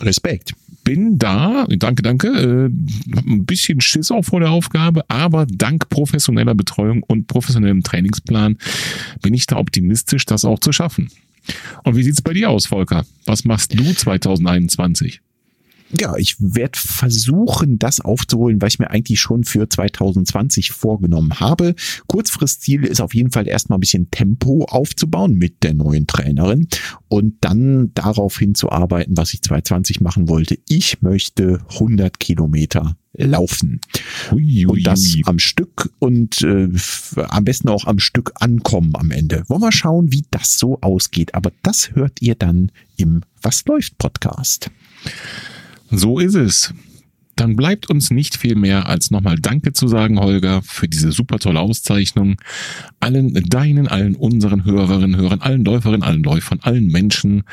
Respekt bin da, danke, danke, äh, ein bisschen Schiss auch vor der Aufgabe, aber dank professioneller Betreuung und professionellem Trainingsplan bin ich da optimistisch, das auch zu schaffen. Und wie sieht's bei dir aus, Volker? Was machst du 2021? Ja, ich werde versuchen, das aufzuholen, was ich mir eigentlich schon für 2020 vorgenommen habe. Kurzfristziel ist auf jeden Fall erstmal ein bisschen Tempo aufzubauen mit der neuen Trainerin und dann darauf hinzuarbeiten, was ich 2020 machen wollte. Ich möchte 100 Kilometer laufen. Ui, ui, und das ui. am Stück und äh, am besten auch am Stück ankommen am Ende. Wollen wir schauen, wie das so ausgeht. Aber das hört ihr dann im Was läuft Podcast. So ist es. Dann bleibt uns nicht viel mehr, als nochmal Danke zu sagen, Holger, für diese super tolle Auszeichnung. Allen deinen, allen unseren Hörerinnen, Hörern, allen Läuferinnen, allen Läufern, allen Menschen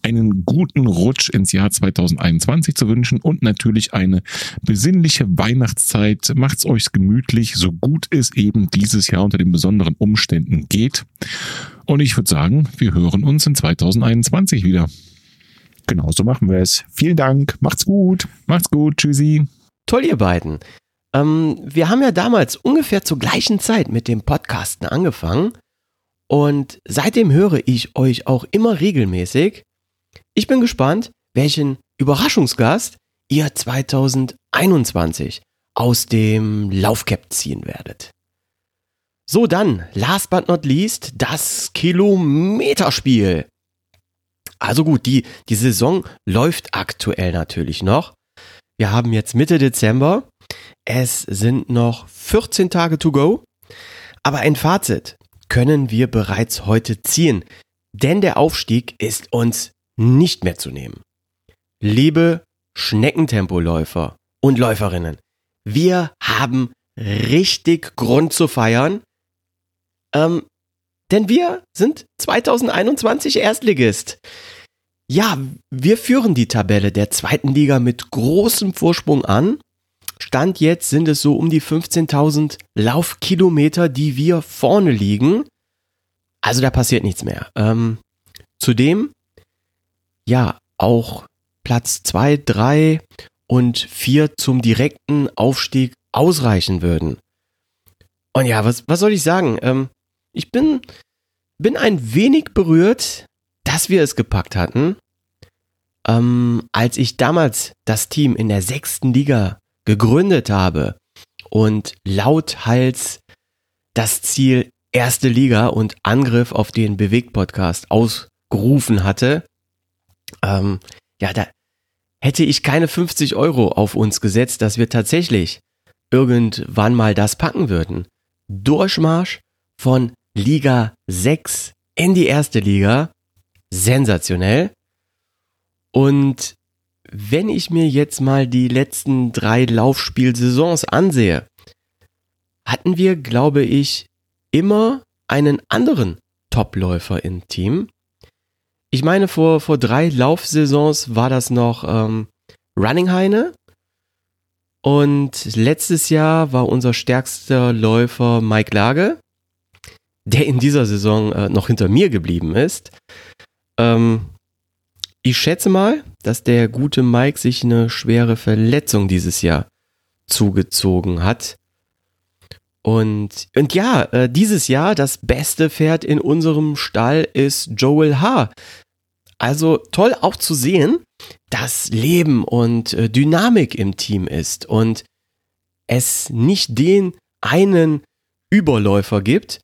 einen guten Rutsch ins Jahr 2021 zu wünschen und natürlich eine besinnliche Weihnachtszeit. Macht's euch gemütlich, so gut es eben dieses Jahr unter den besonderen Umständen geht. Und ich würde sagen, wir hören uns in 2021 wieder. Genau, so machen wir es. Vielen Dank. Macht's gut. Macht's gut. Tschüssi. Toll, ihr beiden. Ähm, wir haben ja damals ungefähr zur gleichen Zeit mit dem Podcasten angefangen. Und seitdem höre ich euch auch immer regelmäßig. Ich bin gespannt, welchen Überraschungsgast ihr 2021 aus dem Laufcap ziehen werdet. So dann, last but not least, das Kilometerspiel. Also gut, die, die Saison läuft aktuell natürlich noch. Wir haben jetzt Mitte Dezember. Es sind noch 14 Tage to go. Aber ein Fazit können wir bereits heute ziehen, denn der Aufstieg ist uns nicht mehr zu nehmen. Liebe Schneckentempoläufer und Läuferinnen, wir haben richtig Grund zu feiern. Ähm, denn wir sind 2021 Erstligist. Ja, wir führen die Tabelle der zweiten Liga mit großem Vorsprung an. Stand jetzt sind es so um die 15.000 Laufkilometer, die wir vorne liegen. Also da passiert nichts mehr. Ähm, zudem, ja, auch Platz 2, 3 und 4 zum direkten Aufstieg ausreichen würden. Und ja, was, was soll ich sagen? Ähm, ich bin, bin ein wenig berührt, dass wir es gepackt hatten. Ähm, als ich damals das Team in der sechsten Liga gegründet habe und lauthals das Ziel erste Liga und Angriff auf den Bewegt-Podcast ausgerufen hatte, ähm, ja, da hätte ich keine 50 Euro auf uns gesetzt, dass wir tatsächlich irgendwann mal das packen würden. Durchmarsch von Liga 6 in die erste Liga. Sensationell. Und wenn ich mir jetzt mal die letzten drei Laufspielsaisons ansehe, hatten wir, glaube ich, immer einen anderen Topläufer im Team. Ich meine, vor, vor drei Laufsaisons war das noch ähm, Running Heine. Und letztes Jahr war unser stärkster Läufer Mike Lage, der in dieser Saison äh, noch hinter mir geblieben ist. Ähm, ich schätze mal, dass der gute Mike sich eine schwere Verletzung dieses Jahr zugezogen hat. Und, und ja, äh, dieses Jahr das beste Pferd in unserem Stall ist Joel H. Also toll auch zu sehen, dass Leben und äh, Dynamik im Team ist und es nicht den einen Überläufer gibt,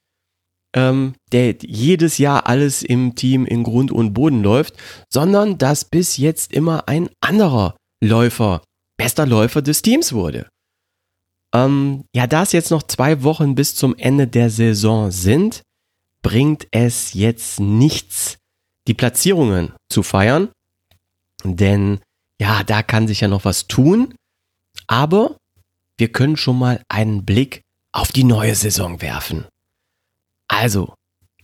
ähm, der jedes Jahr alles im Team in Grund und Boden läuft, sondern dass bis jetzt immer ein anderer Läufer bester Läufer des Teams wurde. Ähm, ja, da es jetzt noch zwei Wochen bis zum Ende der Saison sind, bringt es jetzt nichts, die Platzierungen zu feiern. Denn ja, da kann sich ja noch was tun. Aber wir können schon mal einen Blick auf die neue Saison werfen. Also,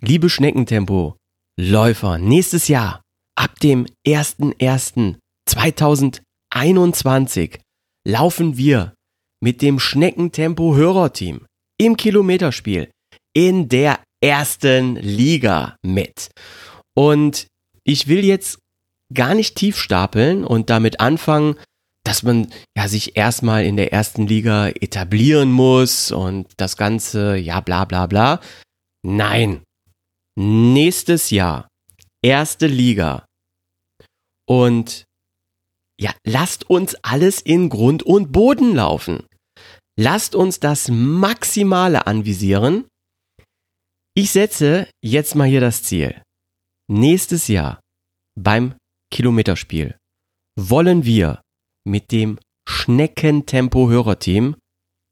liebe Schneckentempo, Läufer, nächstes Jahr, ab dem 01.01.2021, laufen wir mit dem Schneckentempo Hörerteam im Kilometerspiel in der ersten Liga mit. Und ich will jetzt gar nicht tief stapeln und damit anfangen, dass man ja sich erstmal in der ersten Liga etablieren muss und das Ganze, ja, bla bla bla. Nein. Nächstes Jahr. Erste Liga. Und ja, lasst uns alles in Grund und Boden laufen. Lasst uns das Maximale anvisieren. Ich setze jetzt mal hier das Ziel. Nächstes Jahr beim Kilometerspiel wollen wir mit dem Schneckentempo-Hörerteam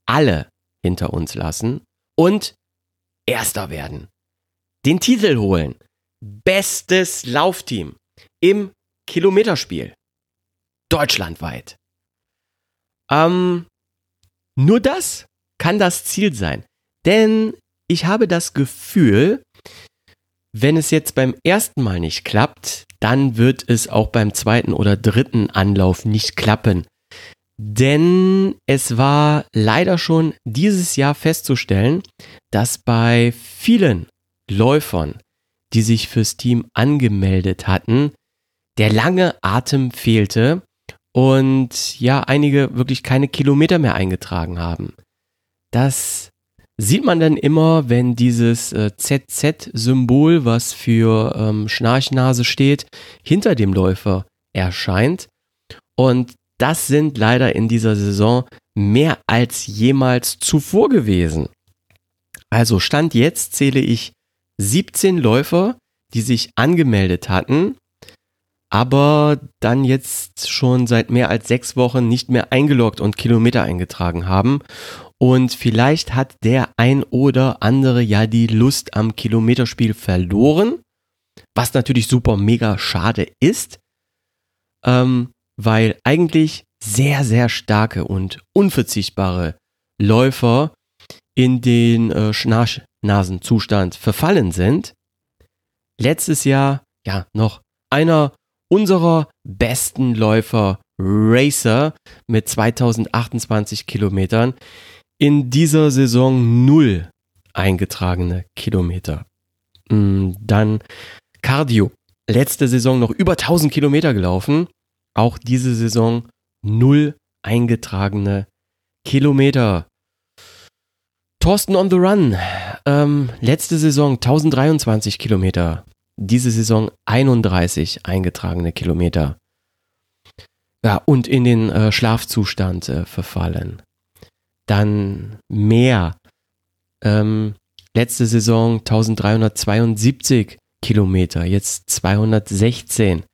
alle hinter uns lassen und Erster werden. Den Titel holen. Bestes Laufteam im Kilometerspiel. Deutschlandweit. Ähm, nur das kann das Ziel sein. Denn ich habe das Gefühl, wenn es jetzt beim ersten Mal nicht klappt, dann wird es auch beim zweiten oder dritten Anlauf nicht klappen. Denn es war leider schon dieses Jahr festzustellen, dass bei vielen Läufern, die sich fürs Team angemeldet hatten, der lange Atem fehlte und ja, einige wirklich keine Kilometer mehr eingetragen haben. Das sieht man dann immer, wenn dieses äh, ZZ-Symbol, was für ähm, Schnarchnase steht, hinter dem Läufer erscheint. Und das sind leider in dieser Saison mehr als jemals zuvor gewesen. Also Stand jetzt zähle ich 17 Läufer, die sich angemeldet hatten, aber dann jetzt schon seit mehr als sechs Wochen nicht mehr eingeloggt und Kilometer eingetragen haben. Und vielleicht hat der ein oder andere ja die Lust am Kilometerspiel verloren, was natürlich super mega schade ist, ähm, weil eigentlich sehr, sehr starke und unverzichtbare Läufer in den äh, Schnarchnasenzustand verfallen sind. Letztes Jahr, ja, noch einer unserer besten Läufer Racer mit 2028 Kilometern. In dieser Saison null eingetragene Kilometer. Mm, dann Cardio. Letzte Saison noch über 1000 Kilometer gelaufen. Auch diese Saison null eingetragene Kilometer. Thorsten on the Run. Ähm, letzte Saison 1023 Kilometer. Diese Saison 31 eingetragene Kilometer. Ja, und in den äh, Schlafzustand äh, verfallen. Dann mehr. Ähm, letzte Saison 1372 Kilometer, jetzt 216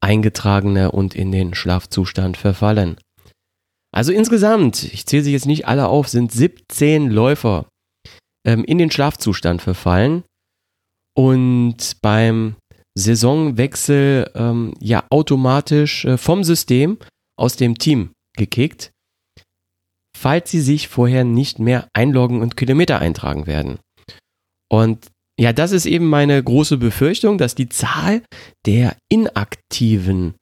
eingetragene und in den Schlafzustand verfallen. Also insgesamt, ich zähle sie jetzt nicht alle auf, sind 17 Läufer ähm, in den Schlafzustand verfallen. Und beim Saisonwechsel ähm, ja automatisch äh, vom System aus dem Team gekickt, falls sie sich vorher nicht mehr einloggen und Kilometer eintragen werden. Und ja, das ist eben meine große Befürchtung, dass die Zahl der inaktiven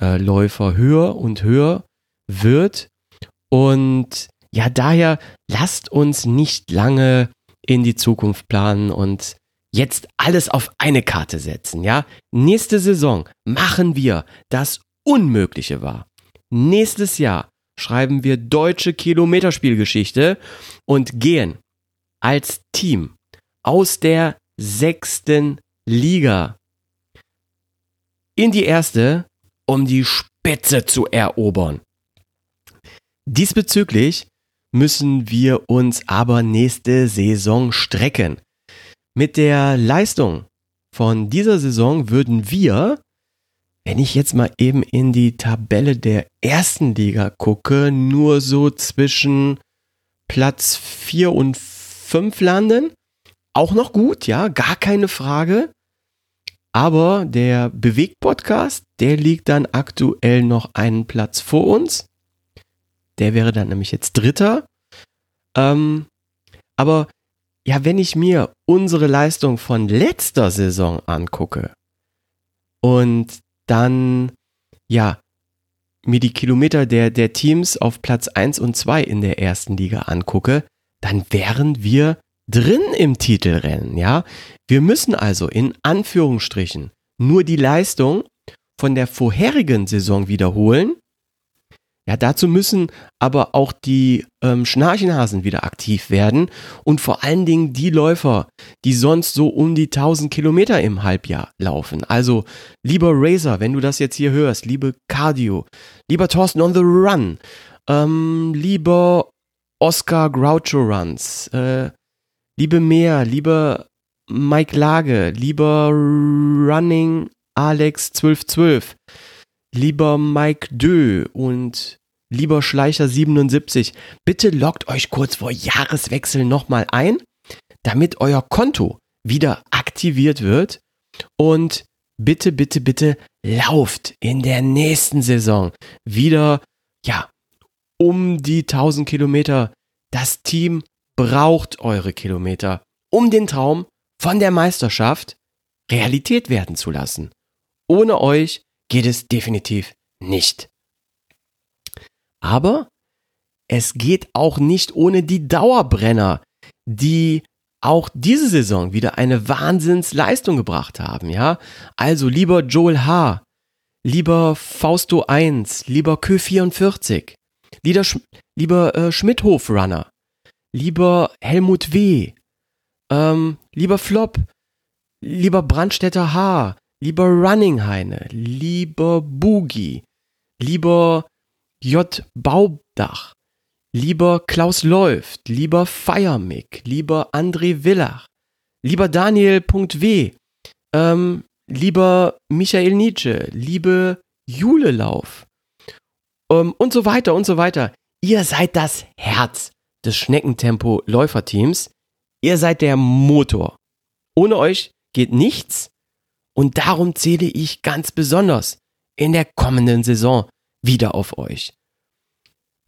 äh, Läufer höher und höher wird. Und ja, daher lasst uns nicht lange in die Zukunft planen und jetzt alles auf eine Karte setzen, ja? Nächste Saison machen wir das Unmögliche wahr. Nächstes Jahr schreiben wir deutsche Kilometerspielgeschichte und gehen als Team aus der sechsten Liga in die erste, um die Spitze zu erobern. Diesbezüglich müssen wir uns aber nächste Saison strecken. Mit der Leistung von dieser Saison würden wir, wenn ich jetzt mal eben in die Tabelle der ersten Liga gucke, nur so zwischen Platz 4 und 5 landen. Auch noch gut, ja, gar keine Frage. Aber der Bewegt-Podcast, der liegt dann aktuell noch einen Platz vor uns. Der wäre dann nämlich jetzt Dritter. Ähm, aber ja, wenn ich mir unsere Leistung von letzter Saison angucke und dann, ja, mir die Kilometer der, der Teams auf Platz 1 und 2 in der ersten Liga angucke, dann wären wir drin im Titelrennen, ja. Wir müssen also in Anführungsstrichen nur die Leistung von der vorherigen Saison wiederholen ja, dazu müssen aber auch die ähm, Schnarchenhasen wieder aktiv werden und vor allen Dingen die Läufer, die sonst so um die 1000 Kilometer im Halbjahr laufen. Also, lieber Razer, wenn du das jetzt hier hörst, liebe Cardio, lieber Thorsten on the Run, ähm, lieber Oscar Groucho Runs, äh, liebe Meer, lieber Mike Lage, lieber Running Alex 1212, lieber Mike Dö und lieber Schleicher 77, bitte loggt euch kurz vor Jahreswechsel nochmal ein, damit euer Konto wieder aktiviert wird und bitte, bitte, bitte lauft in der nächsten Saison wieder, ja, um die 1000 Kilometer. Das Team braucht eure Kilometer, um den Traum von der Meisterschaft Realität werden zu lassen. Ohne euch geht es definitiv nicht. Aber es geht auch nicht ohne die Dauerbrenner, die auch diese Saison wieder eine Wahnsinnsleistung gebracht haben, ja? Also lieber Joel H., lieber Fausto 1, lieber Kö 44, lieber, Sch lieber äh, Schmidhof Runner, lieber Helmut W., ähm, lieber Flop, lieber Brandstätter H., lieber Running Heine, lieber Boogie, lieber J. Baubdach, lieber Klaus Läuft, lieber Feiermick, lieber André Villach, lieber Daniel.w, ähm, lieber Michael Nietzsche, liebe Jule Lauf ähm, und so weiter und so weiter. Ihr seid das Herz des Schneckentempo-Läuferteams. Ihr seid der Motor. Ohne euch geht nichts und darum zähle ich ganz besonders in der kommenden Saison wieder auf euch.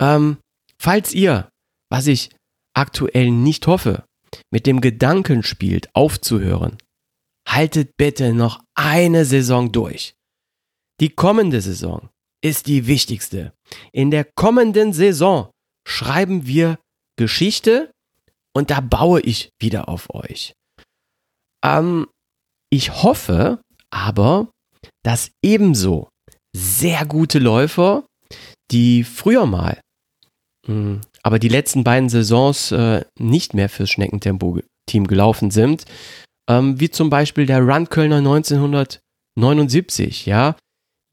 Ähm, falls ihr, was ich aktuell nicht hoffe, mit dem Gedanken spielt, aufzuhören, haltet bitte noch eine Saison durch. Die kommende Saison ist die wichtigste. In der kommenden Saison schreiben wir Geschichte und da baue ich wieder auf euch. Ähm, ich hoffe aber, dass ebenso sehr gute Läufer, die früher mal, mh, aber die letzten beiden Saisons äh, nicht mehr fürs Schneckentempo-Team gelaufen sind, ähm, wie zum Beispiel der Run Kölner 1979, ja.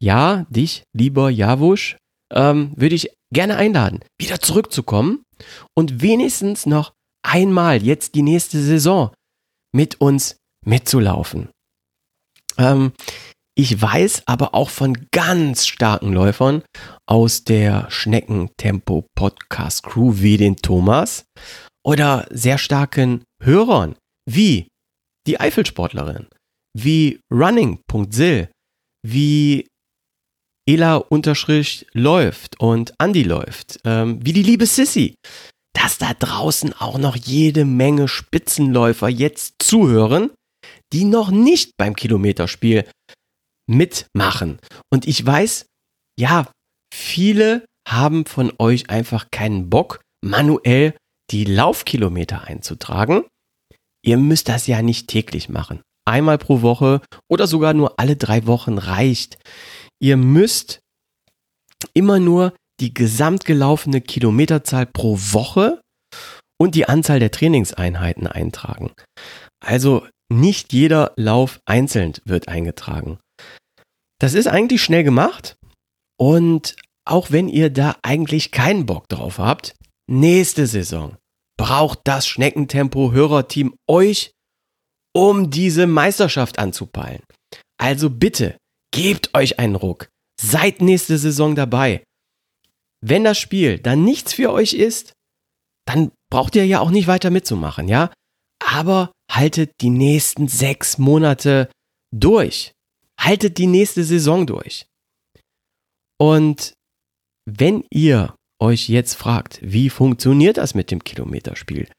Ja, dich, lieber Javusch, ähm, würde ich gerne einladen, wieder zurückzukommen und wenigstens noch einmal jetzt die nächste Saison mit uns mitzulaufen. Ähm, ich weiß aber auch von ganz starken Läufern aus der Schneckentempo Podcast Crew wie den Thomas oder sehr starken Hörern wie die Eifelsportlerin, wie running.sil, wie Ela unterstrich läuft und Andy läuft, ähm, wie die liebe Sissy, dass da draußen auch noch jede Menge Spitzenläufer jetzt zuhören, die noch nicht beim Kilometerspiel mitmachen. Und ich weiß, ja, viele haben von euch einfach keinen Bock, manuell die Laufkilometer einzutragen. Ihr müsst das ja nicht täglich machen. Einmal pro Woche oder sogar nur alle drei Wochen reicht. Ihr müsst immer nur die gesamtgelaufene Kilometerzahl pro Woche und die Anzahl der Trainingseinheiten eintragen. Also nicht jeder Lauf einzeln wird eingetragen. Das ist eigentlich schnell gemacht und auch wenn ihr da eigentlich keinen Bock drauf habt, nächste Saison braucht das Schneckentempo-Hörerteam euch, um diese Meisterschaft anzupeilen. Also bitte, gebt euch einen Ruck. Seid nächste Saison dabei. Wenn das Spiel dann nichts für euch ist, dann braucht ihr ja auch nicht weiter mitzumachen, ja? Aber haltet die nächsten sechs Monate durch. Haltet die nächste Saison durch. Und wenn ihr euch jetzt fragt, wie funktioniert das mit dem Kilometerspiel,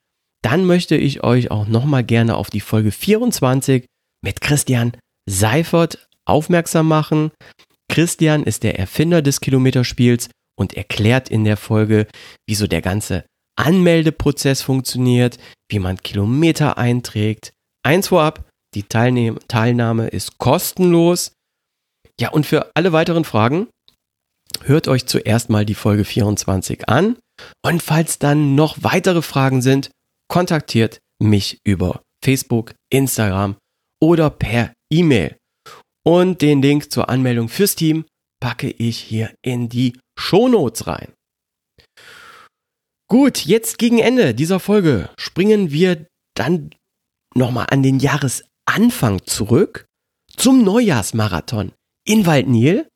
dann möchte ich euch auch nochmal gerne auf die Folge 24 mit Christian Seifert aufmerksam machen. Christian ist der Erfinder des Kilometerspiels und erklärt in der Folge, wieso der ganze Anmeldeprozess funktioniert, wie man Kilometer einträgt. Eins vorab, die Teilnehm Teilnahme ist kostenlos. Ja, und für alle weiteren Fragen hört euch zuerst mal die Folge 24 an und falls dann noch weitere Fragen sind, kontaktiert mich über Facebook, Instagram oder per E-Mail. Und den Link zur Anmeldung fürs Team packe ich hier in die Shownotes rein. Gut, jetzt gegen Ende dieser Folge springen wir dann nochmal an den Jahresanfang zurück zum Neujahrsmarathon in Waldnil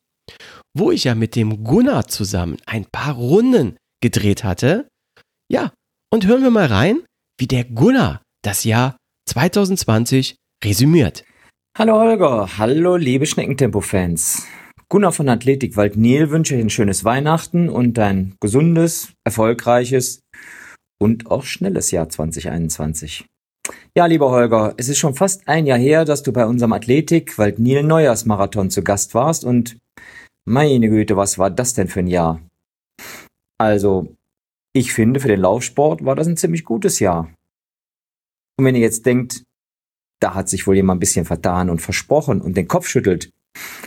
wo ich ja mit dem Gunnar zusammen ein paar Runden gedreht hatte. Ja, und hören wir mal rein, wie der Gunnar das Jahr 2020 resümiert. Hallo Holger, hallo liebe Schneckentempo-Fans. Gunnar von Athletik Waldnil wünsche euch ein schönes Weihnachten und ein gesundes, erfolgreiches und auch schnelles Jahr 2021. Ja, lieber Holger, es ist schon fast ein Jahr her, dass du bei unserem Athletik Waldnil Neujahrsmarathon zu Gast warst und meine Güte, was war das denn für ein Jahr? Also, ich finde, für den Laufsport war das ein ziemlich gutes Jahr. Und wenn ihr jetzt denkt, da hat sich wohl jemand ein bisschen vertan und versprochen und den Kopf schüttelt,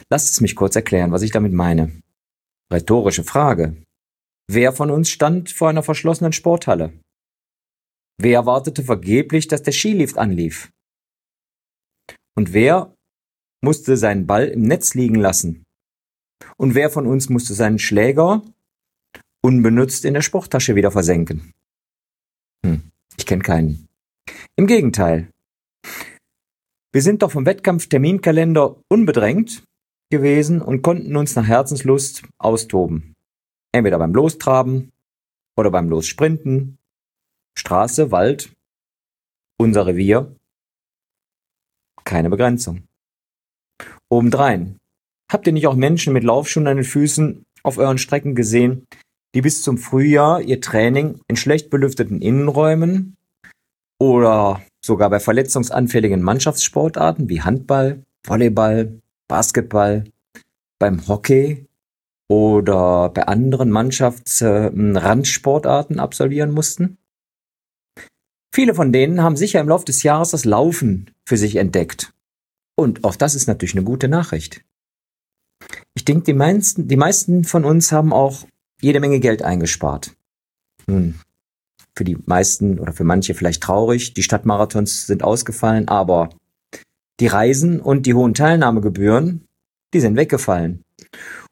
lasst es mich kurz erklären, was ich damit meine. Rhetorische Frage. Wer von uns stand vor einer verschlossenen Sporthalle? Wer wartete vergeblich, dass der Skilift anlief? Und wer musste seinen Ball im Netz liegen lassen, und wer von uns musste seinen Schläger unbenutzt in der Sporttasche wieder versenken? Hm, ich kenne keinen. Im Gegenteil. Wir sind doch vom Wettkampfterminkalender unbedrängt gewesen und konnten uns nach Herzenslust austoben. Entweder beim Lostraben oder beim Lossprinten, Straße, Wald, unser Revier. Keine Begrenzung. Obendrein Habt ihr nicht auch Menschen mit Laufschuhen an den Füßen auf euren Strecken gesehen, die bis zum Frühjahr ihr Training in schlecht belüfteten Innenräumen oder sogar bei verletzungsanfälligen Mannschaftssportarten wie Handball, Volleyball, Basketball, beim Hockey oder bei anderen Mannschaftsrandsportarten absolvieren mussten? Viele von denen haben sicher im Laufe des Jahres das Laufen für sich entdeckt. Und auch das ist natürlich eine gute Nachricht. Ich denke, die meisten, die meisten von uns haben auch jede Menge Geld eingespart. Nun, für die meisten oder für manche vielleicht traurig, die Stadtmarathons sind ausgefallen, aber die Reisen und die hohen Teilnahmegebühren, die sind weggefallen.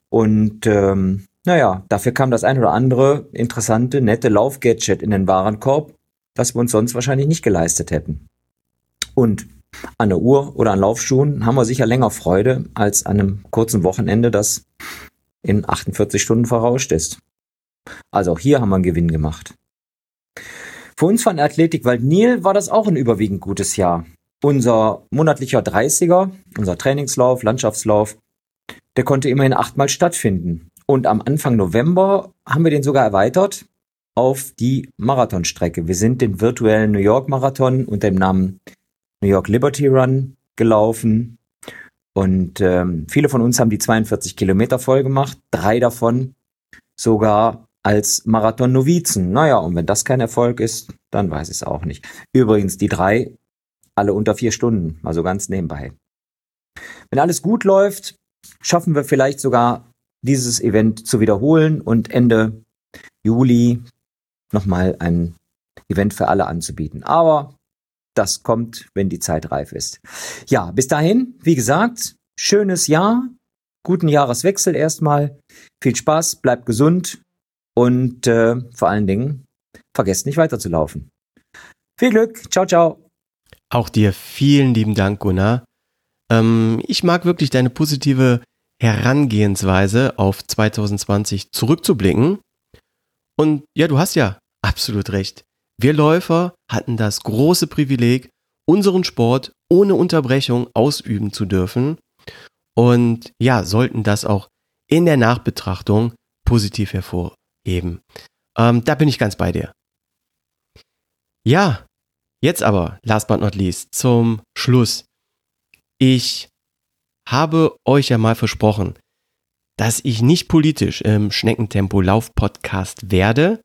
Und ähm, naja, dafür kam das ein oder andere interessante, nette Laufgadget in den Warenkorb, das wir uns sonst wahrscheinlich nicht geleistet hätten. Und an der Uhr oder an Laufschuhen haben wir sicher länger Freude als an einem kurzen Wochenende, das in 48 Stunden verrauscht ist. Also auch hier haben wir einen Gewinn gemacht. Für uns von Athletik Waldnil war das auch ein überwiegend gutes Jahr. unser monatlicher 30er, unser Trainingslauf, Landschaftslauf, der konnte immerhin achtmal stattfinden. Und am Anfang November haben wir den sogar erweitert auf die Marathonstrecke. Wir sind den virtuellen New York Marathon unter dem Namen New York Liberty Run gelaufen. Und ähm, viele von uns haben die 42 Kilometer voll gemacht, drei davon sogar als Marathon-Novizen. Naja, und wenn das kein Erfolg ist, dann weiß ich es auch nicht. Übrigens, die drei alle unter vier Stunden, also ganz nebenbei. Wenn alles gut läuft, schaffen wir vielleicht sogar dieses Event zu wiederholen und Ende Juli nochmal ein Event für alle anzubieten. Aber das kommt, wenn die Zeit reif ist. Ja, bis dahin, wie gesagt, schönes Jahr, guten Jahreswechsel erstmal, viel Spaß, bleibt gesund und äh, vor allen Dingen vergesst nicht weiterzulaufen. Viel Glück, ciao, ciao. Auch dir vielen lieben Dank, Gunnar. Ähm, ich mag wirklich deine positive Herangehensweise auf 2020 zurückzublicken. Und ja, du hast ja absolut recht. Wir Läufer hatten das große Privileg, unseren Sport ohne Unterbrechung ausüben zu dürfen. Und ja, sollten das auch in der Nachbetrachtung positiv hervorheben. Ähm, da bin ich ganz bei dir. Ja, Jetzt aber, last but not least, zum Schluss. Ich habe euch ja mal versprochen, dass ich nicht politisch im Schneckentempo Lauf-Podcast werde,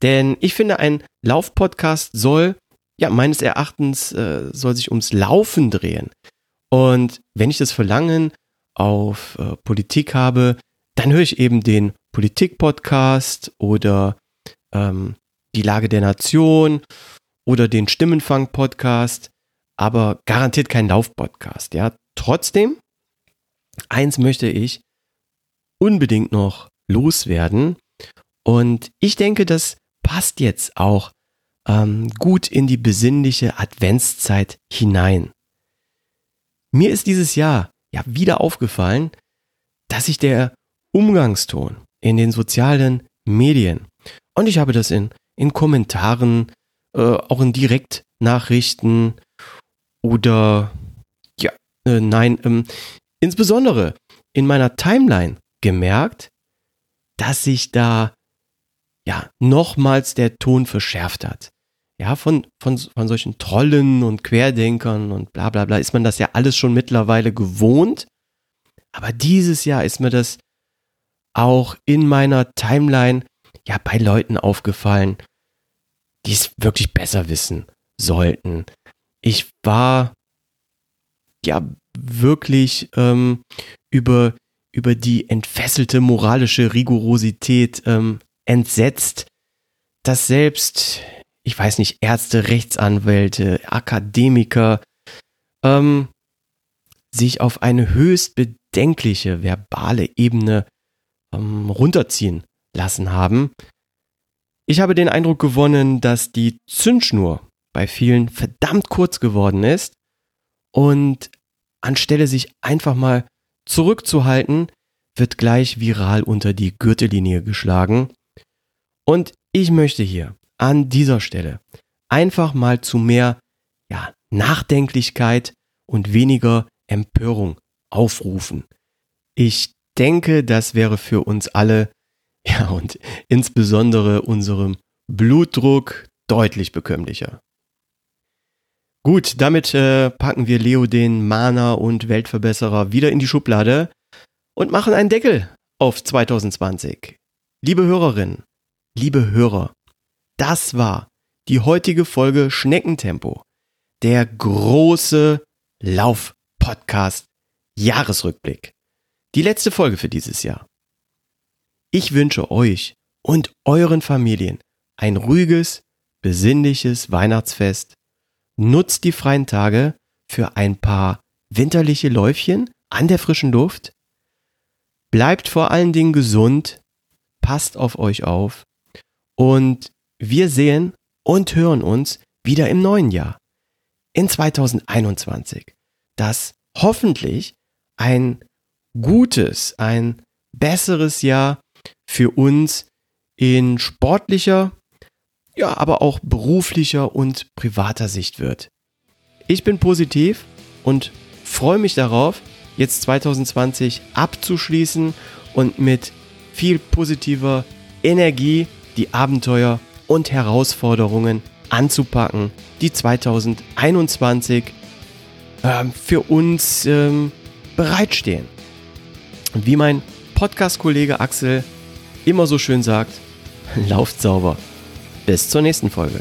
denn ich finde, ein Lauf-Podcast soll, ja, meines Erachtens, äh, soll sich ums Laufen drehen. Und wenn ich das Verlangen auf äh, Politik habe, dann höre ich eben den Politik-Podcast oder ähm, die Lage der Nation oder den Stimmenfang-Podcast, aber garantiert kein Lauf-Podcast. Ja, trotzdem, eins möchte ich unbedingt noch loswerden. Und ich denke, das passt jetzt auch ähm, gut in die besinnliche Adventszeit hinein. Mir ist dieses Jahr ja wieder aufgefallen, dass sich der Umgangston in den sozialen Medien und ich habe das in, in Kommentaren äh, auch in Direktnachrichten oder ja, äh, nein, ähm, insbesondere in meiner Timeline gemerkt, dass sich da ja nochmals der Ton verschärft hat. Ja, von, von, von solchen Trollen und Querdenkern und bla bla bla ist man das ja alles schon mittlerweile gewohnt. Aber dieses Jahr ist mir das auch in meiner Timeline ja bei Leuten aufgefallen, die es wirklich besser wissen sollten. Ich war ja wirklich ähm, über, über die entfesselte moralische Rigorosität ähm, entsetzt, dass selbst, ich weiß nicht, Ärzte, Rechtsanwälte, Akademiker ähm, sich auf eine höchst bedenkliche verbale Ebene ähm, runterziehen lassen haben, ich habe den Eindruck gewonnen, dass die Zündschnur bei vielen verdammt kurz geworden ist und anstelle sich einfach mal zurückzuhalten, wird gleich viral unter die Gürtellinie geschlagen. Und ich möchte hier an dieser Stelle einfach mal zu mehr ja, Nachdenklichkeit und weniger Empörung aufrufen. Ich denke, das wäre für uns alle ja, und insbesondere unserem Blutdruck deutlich bekömmlicher. Gut, damit äh, packen wir Leo den Mana und Weltverbesserer wieder in die Schublade und machen einen Deckel auf 2020. Liebe Hörerinnen, liebe Hörer, das war die heutige Folge Schneckentempo, der große Lauf-Podcast Jahresrückblick. Die letzte Folge für dieses Jahr. Ich wünsche euch und euren Familien ein ruhiges, besinnliches Weihnachtsfest. Nutzt die freien Tage für ein paar winterliche Läufchen an der frischen Luft. Bleibt vor allen Dingen gesund, passt auf euch auf und wir sehen und hören uns wieder im neuen Jahr, in 2021, das hoffentlich ein gutes, ein besseres Jahr für uns in sportlicher, ja, aber auch beruflicher und privater Sicht wird. Ich bin positiv und freue mich darauf, jetzt 2020 abzuschließen und mit viel positiver Energie die Abenteuer und Herausforderungen anzupacken, die 2021 ähm, für uns ähm, bereitstehen. Und wie mein Podcast-Kollege Axel immer so schön sagt, (laughs) lauft sauber. Bis zur nächsten Folge.